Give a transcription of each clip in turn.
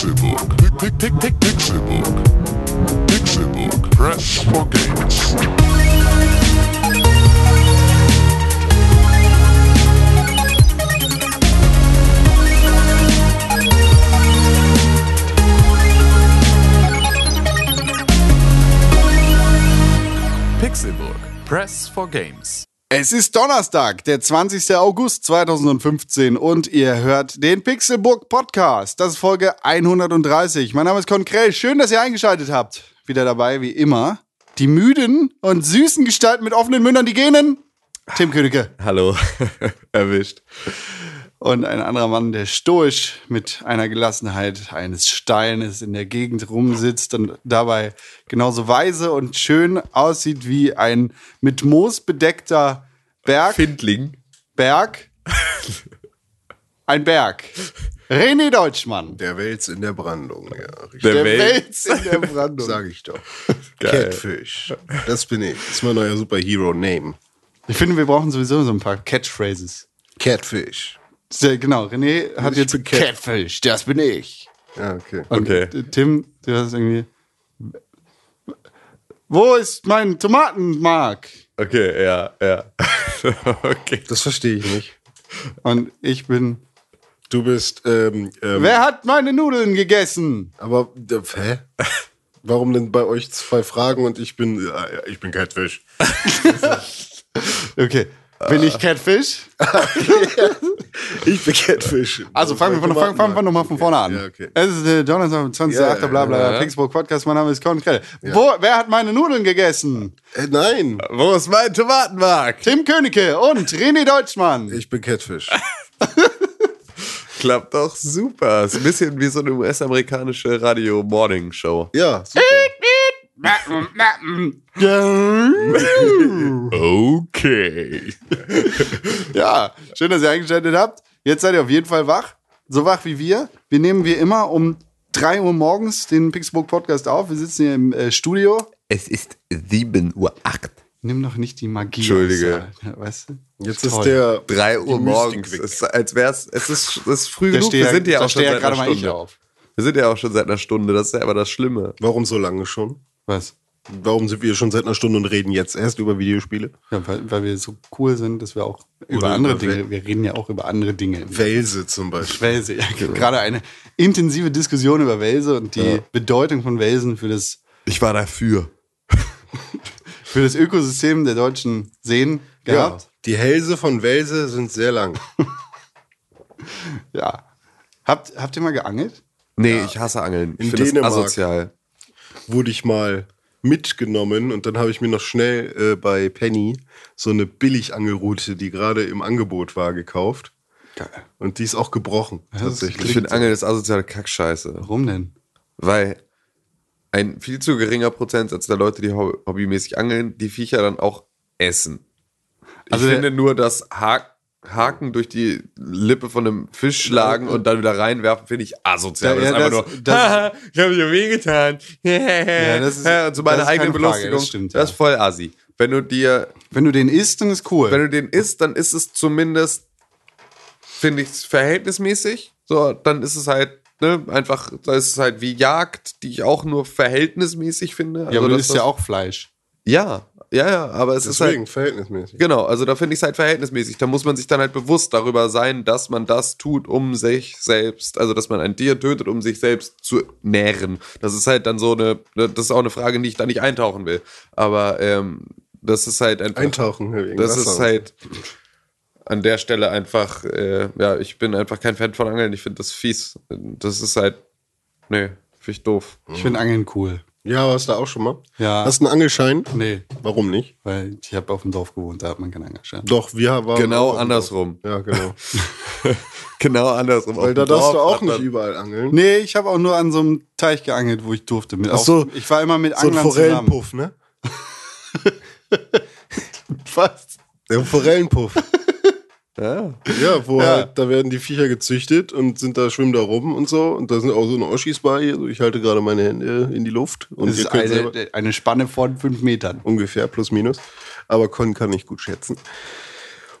Pixelbook. Pick, Pixelbook. Pixelbook. Press for games. Pixelburg. Press for Games. Es ist Donnerstag, der 20. August 2015 und ihr hört den Pixelburg Podcast. Das ist Folge 130. Mein Name ist Konkrell. Schön, dass ihr eingeschaltet habt. Wieder dabei, wie immer. Die müden und süßen Gestalten mit offenen Mündern, die genen. Tim Königke. Hallo, erwischt. Und ein anderer Mann, der stoisch mit einer Gelassenheit eines Steines in der Gegend rumsitzt und dabei genauso weise und schön aussieht wie ein mit Moos bedeckter Berg. Findling. Berg. Ein Berg. René Deutschmann. Der Wels in der Brandung, ja. Richtig. Der, Der Welt. Wels in der Brandung. Sag ich doch. Geil. Catfish. Das bin ich. Das ist mein neuer Superhero-Name. Ich finde, wir brauchen sowieso so ein paar Catchphrases. Catfish. Sehr, genau, René hat Ich jetzt bin Cat- Catfish, das bin ich. Ja, okay. Und Okay. Tim, du hast irgendwie. Wo ist mein Tomatenmark? Okay, ja, ja. okay. Das verstehe ich nicht. Und ich bin. Du bist, ähm, ähm, Wer hat meine Nudeln gegessen? aber, äh, hä? Warum denn bei euch zwei Fragen und ich bin, ja, ich bin Catfish. Okay. Bin ich Catfish? Ich bin Catfish. Also fangen wir, von, fangen, fangen wir nochmal von vorne an. Ja, okay. Es ist äh, Donnerstag, 20. Ja, 8. bla bla, ja. Pixburg Podcast, mein Name ist Con Krell. Wo, wer hat meine Nudeln gegessen? Äh, nein, Wo ist mein Tomatenmarkt? Tim Königke und René Deutschmann. ich bin Catfish. Klappt doch super. Ist ein bisschen wie so eine US-amerikanische Radio-Morning-Show. Ja, super. Okay. Ja, schön, dass ihr eingeschaltet habt. Jetzt seid ihr auf jeden Fall wach. So wach wie wir. Wir nehmen wie immer um 3 Uhr morgens den Pixburg Podcast auf. Wir sitzen hier im äh, Studio. Es ist 7 Uhr 8. Nimm doch nicht die Magie. Entschuldige. aus, ja, Weißt du? Jetzt Toll. ist der 3 Uhr morgens. Es ist, als wär's, es ist, es ist früh Da genug. Wir sind ja da auch schon stehe ja seit gerade einer Stunde. auf. Wir sind ja auch schon seit einer Stunde. Das ist ja aber das Schlimme. Warum so lange schon? Was? Warum sind wir schon seit einer Stunde und reden jetzt erst über Videospiele? Ja, weil, weil wir so cool sind, dass wir auch über Oder andere über Dinge, Wel- wir reden ja auch über andere Dinge. Welse zum Beispiel. Welse, ja, gerade eine intensive Diskussion über Welse und die Ja. Bedeutung von Welsen für das, Ich war dafür. für das Ökosystem der deutschen Seen Ja, gehabt. die Hälse von Welse sind sehr lang. Ja. Habt, habt ihr mal geangelt? Nee, ich hasse Angeln. Ich In finde das asozial. Wurde ich mal mitgenommen und dann habe ich mir noch schnell äh, bei Penny so eine Billigangelroute, die gerade im Angebot war, gekauft. Geil. Und die ist auch gebrochen, tatsächlich. Ich finde Angeln ist asoziale Kackscheiße. Warum denn? Weil ein viel zu geringer Prozentsatz der Leute, die hobby- hobbymäßig angeln, die Viecher dann auch essen. Ich Also der- finde nur, dass Ha- Haken durch die Lippe von einem Fisch schlagen und dann wieder reinwerfen, finde ich asozial. Ja, ja, das ist einfach das- nur, das- "Haha, ich habe mir wehgetan. das ist- und zu meiner das ist eigenen Belustigung. das stimmt, das ist ja. voll assi. Wenn du dir Wenn du den isst, dann ist cool. wenn du den isst, dann ist es zumindest, finde ich, verhältnismäßig. So, dann ist es halt, ne, einfach, da ist es halt wie Jagd, die ich auch nur verhältnismäßig finde. ja, aber isst das- ja auch Fleisch. Ja, ja, ja, aber es ist Deswegen, halt. verhältnismäßig. Genau, also da finde ich es halt verhältnismäßig. Da muss man sich dann halt bewusst darüber sein, dass man das tut, um sich selbst, also dass man ein Tier tötet, um sich selbst zu nähren. Das ist halt dann so eine, das ist auch eine Frage, in die ich da nicht eintauchen will. Aber ähm, das ist halt einfach. Eintauchen. wegen Das Wasser. ist halt an der Stelle einfach, äh, ja, ich bin einfach kein Fan von Angeln. Ich finde das fies. Das ist halt, nee, finde ich doof. Ich finde Angeln cool. Ja, warst du da auch schon mal? Ja. Hast du einen Angelschein? Nee, Warum nicht? weil ich habe auf dem Dorf gewohnt, da hat man keinen Angelschein. Doch, wir waren. Genau andersrum. Ja, genau. Genau andersrum. Weil Auf da darfst Dorf du auch nicht überall angeln. Nee, ich habe auch nur an so einem Teich geangelt, wo ich durfte. Mit Ach so. auf, ich war immer mit So ein Anglern zusammen. Forellenpuff, ne? Was? Der Forellenpuff. Ja. Ja, wo Ja. halt, da werden die Viecher gezüchtet und sind da, schwimmen da rum und so. Und da sind auch so eine Oschis bei. Also ich halte gerade meine Hände in die Luft. Und Das ist eine, eine Spanne von fünf Metern. ungefähr plus minus. Aber Con kann ich gut schätzen.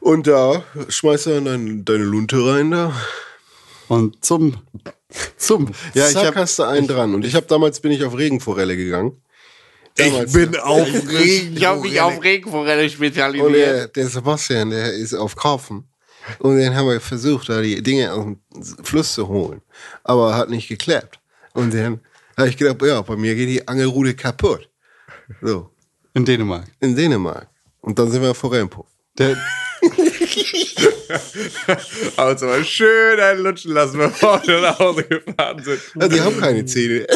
Und da schmeißt du dann dein, deine Lunte rein da. Und zum, zum. Ja, ich habe hast du einen dran. Und ich habe damals bin ich auf Regenforelle gegangen. Damals. auf Regen. Ich habe mich auf Regenforelle Und spezialisiert. der, der Sebastian, der ist auf Kaufen. Und dann haben wir versucht, da die Dinge aus dem Fluss zu holen. Aber hat nicht geklappt. Und dann habe ich gedacht, ja, bei mir geht die Angelrute kaputt. So, in Dänemark. in Dänemark. Und dann sind wir vor Rempo. Der, Aber uns aber schön einen lutschen lassen, bevor wir nach Hause gefahren sind. Ja, die haben keine Zähne.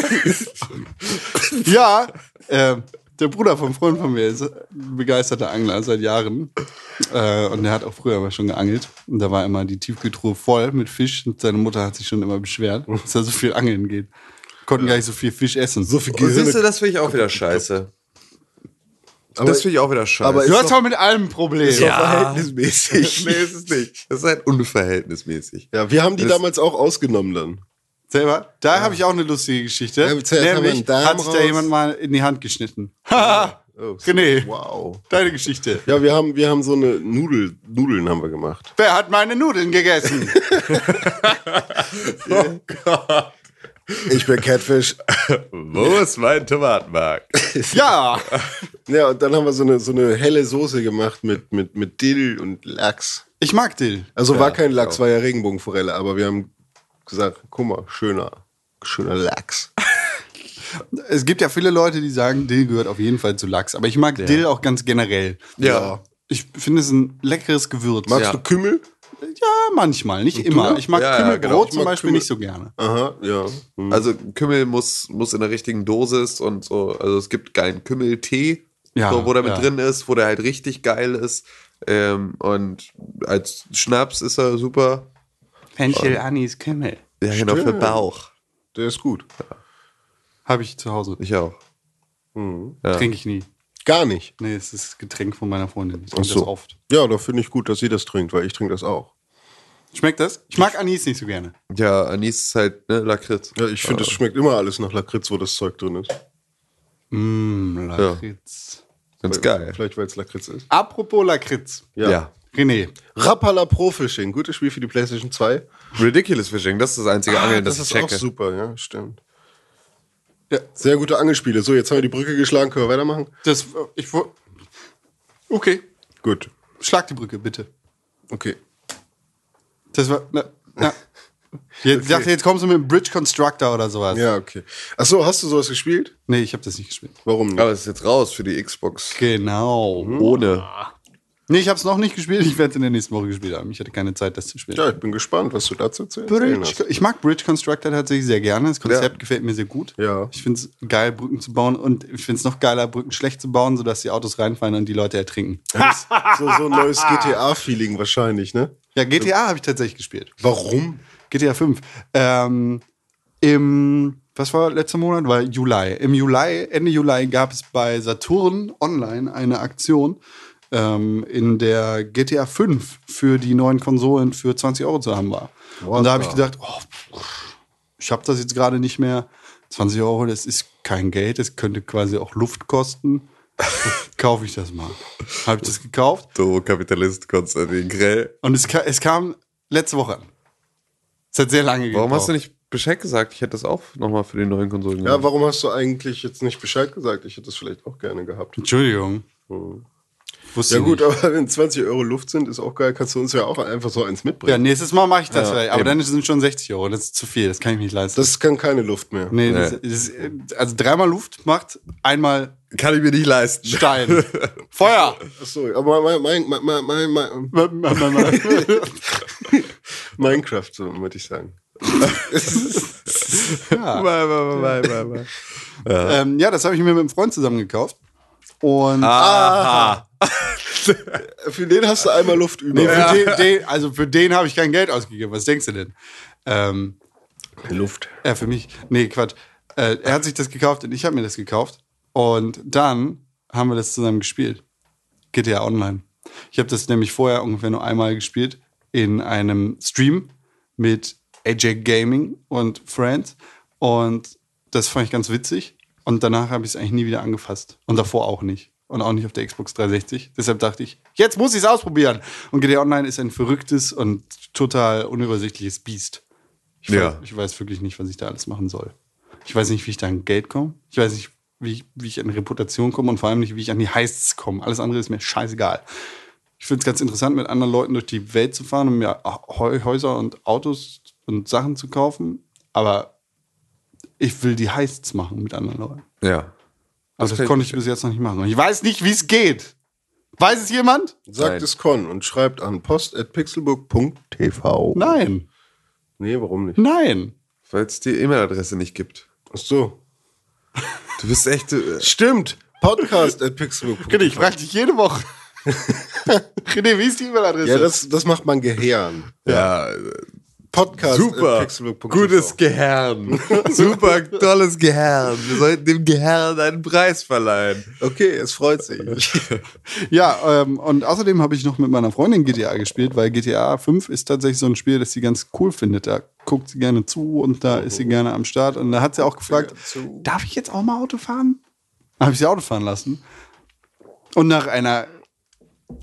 ja, äh, der Bruder vom Freund von mir ist ein begeisterter Angler seit Jahren. Äh, und der hat auch früher aber schon geangelt. Und da war immer die Tiefkühltruhe voll mit Fisch. Und seine Mutter hat sich schon immer beschwert, dass da so viel angeln geht. Konnten gar nicht so viel Fisch essen. So viel Und siehst du, das finde ich auch wieder scheiße. Aber- das finde ich auch wieder scheiße. aber Du hast doch- mit allem ein Problem. Ist doch verhältnismäßig. nee, ist es nicht. Das ist halt unverhältnismäßig. Ja, wir haben die Das- damals auch ausgenommen dann. Selber? Da habe ich auch eine lustige Geschichte. Ja, Nämlich hat sich da jemand mal in die Hand geschnitten. Haha, Oh, René, Wow. deine Geschichte. Ja, wir haben, wir haben so eine Nudel, Nudeln haben wir gemacht. Wer hat meine Nudeln gegessen? Ich bin Catfish. Wo ist mein Tomatenmark? ja. Ja, und dann haben wir so eine, so eine helle Soße gemacht mit, mit, mit Dill und Lachs. Ich mag Dill. Also war kein Lachs, war ja Regenbogenforelle, aber wir haben gesagt, guck mal, schöner, schöner Lachs. Es gibt ja viele Leute, die sagen, Dill gehört auf jeden Fall zu Lachs. Aber ich mag Dill auch ganz generell. Ja. Ich finde es ein leckeres Gewürz. Magst Ja. du Kümmel? Ja, manchmal, nicht immer. Ich mag Ja, ja, Kümmelbrot genau. Ich zum Beispiel Kümmel. nicht so gerne. Aha, ja. Hm. Also Kümmel muss, muss in der richtigen Dosis und so. Also es gibt geilen Kümmeltee, Ja, so, wo der mit ja. drin ist, wo der halt richtig geil ist. Ähm, und als Schnaps ist er super. Fenchel, Anis, Kümmel. Ja, genau, für. Bauch. Der ist gut. Habe ich zu Hause. Ich auch. Ja. Trinke ich nie. Gar nicht. Nee, es ist das Getränk von meiner Freundin. Ich trinke so. das oft. Ja, da finde ich gut, dass sie das trinkt, weil ich trinke das auch. Schmeckt das? Ich mag Anis nicht so gerne. Ja, Anis ist halt ne, Lakritz. Ja, ich finde, es schmeckt immer alles nach Lakritz, wo das Zeug drin ist. Mmh, Lakritz. Ganz geil. Vielleicht, weil es Lakritz ist. Apropos Lakritz. Ja. Ja. René, Rapala Pro Fishing, gutes Spiel für die PlayStation 2. Ridiculous Fishing, das ist das einzige Angeln, das, Ah, das ich ist auch checke. super, ja, stimmt. Ja. Sehr gute Angelspiele. So, jetzt haben wir die Brücke geschlagen, können wir weitermachen? das, ich Okay, Gut. schlag die Brücke, bitte. Okay. Das war, na, na. Jetzt, dachte, jetzt kommst du mit dem Bridge Constructor oder sowas. Ja, okay. Achso, hast du sowas gespielt? Nee, ich habe das nicht gespielt. Warum nicht? Aber es ist jetzt raus für die Xbox. Genau. Ohne. Nee, ich habe es noch nicht gespielt. Ich werde es in der nächsten Woche gespielt haben. Ich hatte keine Zeit, das zu spielen. Ja, ich bin gespannt, was du dazu zu erzählen Bridge, hast. ich mag Bridge Constructor tatsächlich sehr gerne. Das Konzept Ja. gefällt mir sehr gut. Ja. Ich finde es geil, Brücken zu bauen und ich finde es noch geiler, Brücken schlecht zu bauen, sodass die Autos reinfallen und die Leute ertrinken. So, so ein neues GTA-Feeling wahrscheinlich, ne? Ja, GTA habe ich tatsächlich gespielt. Warum? GTA 5. Ähm, Im, was war letzter Monat? War Juli. Im Juli, Ende Juli gab es bei Saturn online eine Aktion, ähm, in der GTA 5 für die neuen Konsolen für 20 Euro zu haben war. Und da habe ich gedacht, oh, ich habe das jetzt gerade nicht mehr. 20 Euro, das ist kein Geld, das könnte quasi auch Luft kosten. Kaufe ich das mal. Habe ich das gekauft Du Kapitalist Konstantin Grell. und es, ka es kam letzte Woche an. Es hat sehr lange Warum gebraucht. hast du nicht Bescheid gesagt? Ich hätte das auch nochmal für die neuen Konsolen Ja, warum hast du eigentlich jetzt nicht Bescheid gesagt? Ich hätte das vielleicht auch gerne gehabt. Entschuldigung. Wusste Ja gut, nicht. aber wenn 20 Euro Luft sind, ist auch geil. Kannst du uns ja auch einfach so eins Ja, mitbringen. nächstes Mal mache ich das Ja, vielleicht. Aber eben. dann sind schon 60 Euro. Das ist zu viel. Das kann ich mir nicht leisten. Das kann keine Luft mehr. nee, Nee. Das, das, also dreimal Luft macht einmal Kann ich mir nicht leisten. Stein. Feuer. Achso, aber mein, mein, mein, mein, mein, Minecraft, so würde ich sagen. ja. Mal. Ähm, ja, das habe ich mir mit einem Freund zusammen gekauft. Und Aha. Für den hast du einmal Luft über. nee, für den, den, also für den habe ich kein Geld ausgegeben. Was denkst du denn? Ähm, Luft. Ja, für mich. Nee, Quatsch. Äh, er hat sich das gekauft und ich habe mir das gekauft. Und dann haben wir das zusammen gespielt. GTA Online. Ich habe das nämlich vorher ungefähr nur einmal gespielt in einem Stream mit AJ Gaming und Friends. Und das fand ich ganz witzig. Und danach habe ich es eigentlich nie wieder angefasst. Und davor auch nicht. Und auch nicht auf der Xbox 360. Deshalb dachte ich, jetzt muss ich es ausprobieren. Und GTA Online ist ein verrücktes und total unübersichtliches Biest. Ich, Ja. weiß, ich weiß wirklich nicht, was ich da alles machen soll. Ich weiß nicht, wie ich da an Geld komme. Ich weiß nicht, wie ich, wie ich an Reputation komme und vor allem nicht, wie ich an die Heists komme. Alles andere ist mir scheißegal. Ich finde es ganz interessant, mit anderen Leuten durch die Welt zu fahren und mir Häu- Häuser und Autos und Sachen zu kaufen. Aber ich will die Heists machen mit anderen Leuten. Ja. Aber das, kann konnte ich- ich bis jetzt noch nicht machen. Und ich weiß nicht, wie es geht. Weiß es jemand? Sagt Nein. es Con und schreibt an post.pixelburg.tv. Nein. Nee, warum nicht? Nein. Weil es die E-Mail-Adresse nicht gibt. Ach so. Du bist echt. Äh, Stimmt. Podcast.pixelburg.tv. René, ich frage dich jede Woche. René, wie ist die E-Mail-Adresse? Ja, das, das macht man Gehirn. ja, Podcast super. Gutes Gehirn. super tolles Gehirn. Wir sollten dem Gehirn einen Preis verleihen. Okay, es freut sich. Ja, ähm, und außerdem habe ich noch mit meiner Freundin GTA gespielt, weil GTA 5 ist tatsächlich so ein Spiel, das sie ganz cool findet. Da guckt sie gerne zu und da ist sie gerne am Start. Und da hat sie auch gefragt, darf ich jetzt auch mal Auto fahren? Habe ich sie Auto fahren lassen. Und nach einer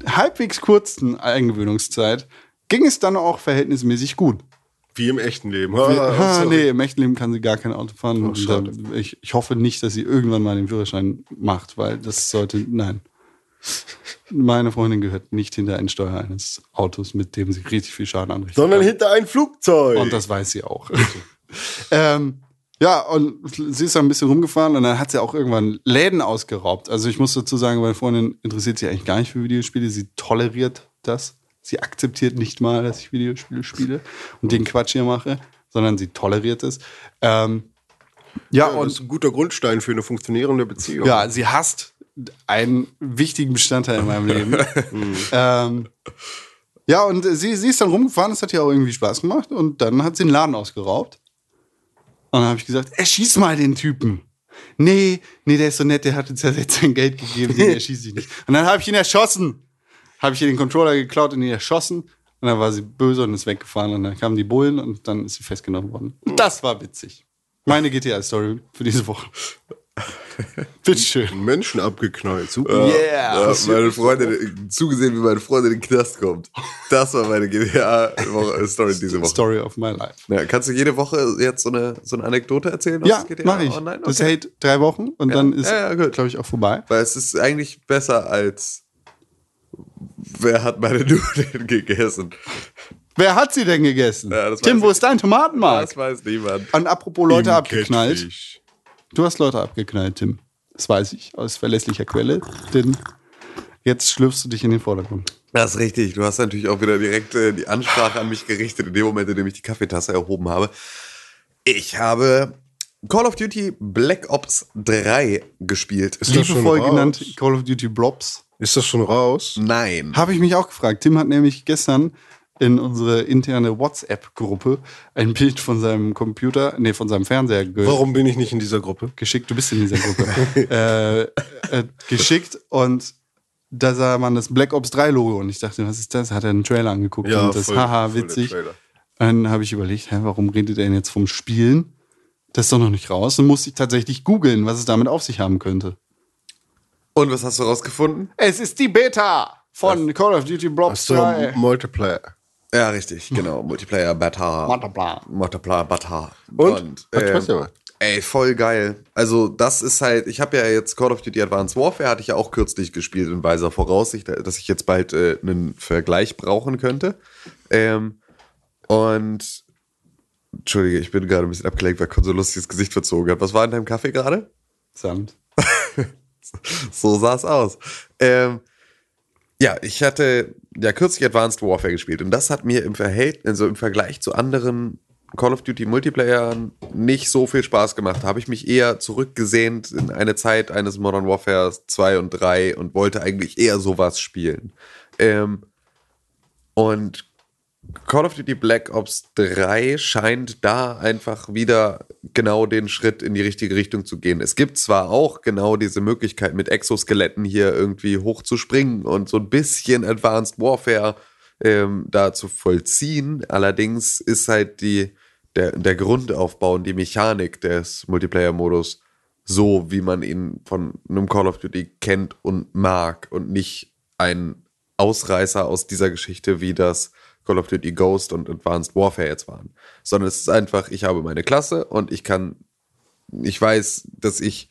halbwegs kurzen Eingewöhnungszeit ging es dann auch verhältnismäßig gut. Wie im echten Leben. Ah, Ah, sorry. nee, im echten Leben kann sie gar kein Auto fahren. schade. da, ich, ich hoffe nicht, dass sie irgendwann mal den Führerschein macht, weil das sollte, nein. Meine Freundin gehört nicht hinter ein Steuer eines Autos, mit dem sie richtig viel Schaden anrichtet. Sondern hinter ein Flugzeug. Und das weiß sie auch. ähm, ja, und sie ist da ein bisschen rumgefahren und dann hat sie auch irgendwann Läden ausgeraubt. Also ich muss dazu sagen, meine Freundin interessiert sich eigentlich gar nicht für Videospiele. Sie toleriert das. Sie akzeptiert nicht mal, dass ich Videospiele spiele und den Quatsch hier mache, sondern sie toleriert es. Ähm, ja, ja, das und ist ein guter Grundstein für eine funktionierende Beziehung. ja, sie hasst einen wichtigen Bestandteil in meinem Leben. ähm, ja, und sie, sie ist dann rumgefahren, das hat ihr auch irgendwie Spaß gemacht und dann hat sie den Laden ausgeraubt. Und dann habe ich gesagt, erschieß mal den Typen. Nee, nee, der ist so nett, der hat uns ja jetzt sein Geld gegeben, den erschieße ich nicht. Und dann habe ich ihn erschossen. Habe ich ihr den Controller geklaut und ihn erschossen. Und dann war sie böse und ist weggefahren. Und dann kamen die Bullen und dann ist sie festgenommen worden. Das war witzig. Meine GTA-Story für diese Woche. Bitteschön. Menschen abgeknallt. Super. Yeah. Ja, meine Freundin, zugesehen, wie meine Freundin in den Knast kommt. Das war meine GTA-Story diese Woche. Story of my life. Ja, kannst du jede Woche jetzt so eine, so eine Anekdote erzählen? aus Ja, GTA mache ich. Online? Das Okay. hält drei Wochen und dann ist, Ja, ja, glaube ich, auch vorbei. Weil es ist eigentlich besser als Wer hat meine Nudeln gegessen? Wer hat sie denn gegessen? Ja, Tim, wo ist dein Tomatenmark? Das weiß niemand. Und apropos Leute Im abgeknallt. Catfish. Du hast Leute abgeknallt, Tim. Das weiß ich aus verlässlicher Quelle, denn jetzt schlürfst du dich in den Vordergrund. Das ist richtig. Du hast natürlich auch wieder direkt äh, die Ansprache an mich gerichtet, in dem Moment, in dem ich die Kaffeetasse erhoben habe. Ich habe Call of Duty Black Ops 3 gespielt. Ist das schon Liebevoll genannt Call of Duty Blobs. Ist das schon raus? Nein. Habe ich mich auch gefragt. Tim hat nämlich gestern in unsere interne WhatsApp-Gruppe ein Bild von seinem Computer, nee, von seinem Fernseher ge Warum bin ich nicht in dieser Gruppe? geschickt. Du bist in dieser Gruppe. äh, äh, geschickt und da sah man das Black Ops 3 Logo und ich dachte, was ist das? Hat er einen Trailer angeguckt und das voll- haha witzig. Dann habe ich überlegt, hä, warum redet er denn jetzt vom Spielen? Das ist doch noch nicht raus. Und musste ich tatsächlich googeln, was es damit auf sich haben könnte. Und was hast du rausgefunden? Es ist die Beta von Call of Duty Ach Blobs so, 3. Multiplayer. Ja, richtig, genau. Multiplayer Bata. Multiplayer. Multiplayer Bata. Und? Hat ähm, Spaß gemacht. Ey, voll geil. Also, das ist halt, ich habe ja jetzt Call of Duty Advanced Warfare, hatte ich ja auch kürzlich gespielt in weiser Voraussicht, dass ich jetzt bald äh, einen Vergleich brauchen könnte. Ähm, und, Entschuldige, ich bin gerade ein bisschen abgelenkt, weil Con so lustiges Gesicht verzogen hat. Was war in deinem Kaffee gerade? Sand. So sah es aus. Ähm, ja, ich hatte ja kürzlich Advanced Warfare gespielt und das hat mir im Verhältnis, also im Vergleich zu anderen Call of Duty Multiplayern nicht so viel Spaß gemacht. Habe ich mich eher zurückgesehnt in eine Zeit eines Modern Warfare 2 und 3 und wollte eigentlich eher sowas spielen. Ähm, und Call of Duty Black Ops 3 scheint da einfach wieder genau den Schritt in die richtige Richtung zu gehen. Es gibt zwar auch genau diese Möglichkeit, mit Exoskeletten hier irgendwie hochzuspringen und so ein bisschen Advanced Warfare ähm, da zu vollziehen. Allerdings ist halt die, der, der Grundaufbau und die Mechanik des Multiplayer-Modus so, wie man ihn von einem Call of Duty kennt und mag und nicht ein Ausreißer aus dieser Geschichte wie das Call of Duty Ghost und Advanced Warfare jetzt waren. Sondern es ist einfach, ich habe meine Klasse und ich kann, ich weiß, dass ich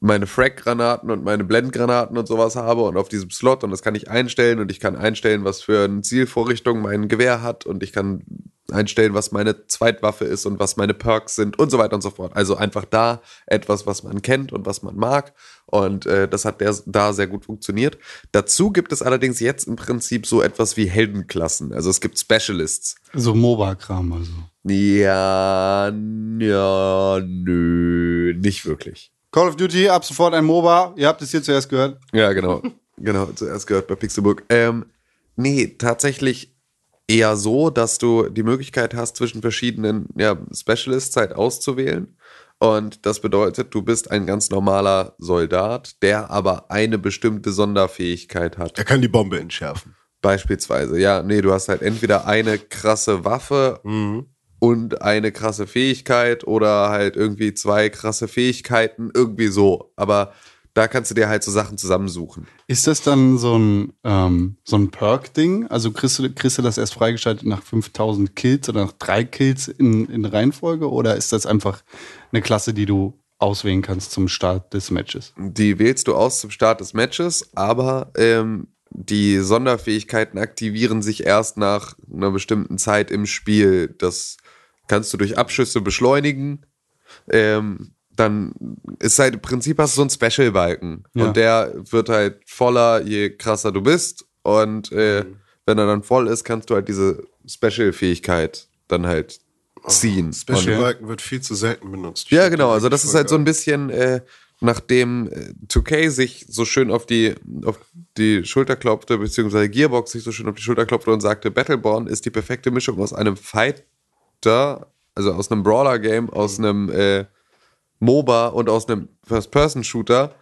meine Frag-Granaten und meine Blendgranaten und sowas habe und auf diesem Slot und das kann ich einstellen und ich kann einstellen, was für eine Zielvorrichtung mein Gewehr hat und ich kann einstellen, was meine Zweitwaffe ist und was meine Perks sind und so weiter und so fort. Also einfach da etwas, was man kennt und was man mag und äh, das hat der, da sehr gut funktioniert. Dazu gibt es allerdings jetzt im Prinzip so etwas wie Heldenklassen. Also es gibt Specialists. So MOBA-Kram also. Ja, ja, nö, nicht wirklich. Call of Duty, ab sofort ein MOBA. Ihr habt es hier zuerst gehört. Ja, genau. genau, zuerst gehört bei Pixelbook. Ähm, nee, tatsächlich eher so, dass du die Möglichkeit hast, zwischen verschiedenen ja, Specialists halt auszuwählen. Und das bedeutet, du bist ein ganz normaler Soldat, der aber eine bestimmte Sonderfähigkeit hat. Er kann die Bombe entschärfen. Beispielsweise, ja, nee, du hast halt entweder eine krasse Waffe und eine krasse Fähigkeit oder halt irgendwie zwei krasse Fähigkeiten, irgendwie so. Aber da kannst du dir halt so Sachen zusammensuchen. Ist das dann so ein, ähm, so ein Perk-Ding? Also kriegst du, kriegst du das erst freigeschaltet nach 5000 Kills oder nach drei Kills in, in Reihenfolge? Oder ist das einfach eine Klasse, die du auswählen kannst zum Start des Matches? Die wählst du aus zum Start des Matches, aber ähm, die Sonderfähigkeiten aktivieren sich erst nach einer bestimmten Zeit im Spiel. Das kannst du durch Abschüsse beschleunigen. Ähm, dann ist halt im Prinzip hast du so einen Special-Balken. Ja. Und der wird halt voller, je krasser du bist. Und äh, wenn er dann voll ist, kannst du halt diese Special-Fähigkeit dann halt ziehen. Special Und- Balken wird viel zu selten benutzt. ja, genau. Also das ist halt so ein bisschen, äh, nachdem äh, 2K sich so schön auf die, auf die Schulter klopfte, beziehungsweise Gearbox sich so schön auf die Schulter klopfte und sagte, Battleborn ist die perfekte Mischung aus einem Fighter, also aus einem Brawler-Game, aus einem äh, MOBA und aus einem First-Person-Shooter,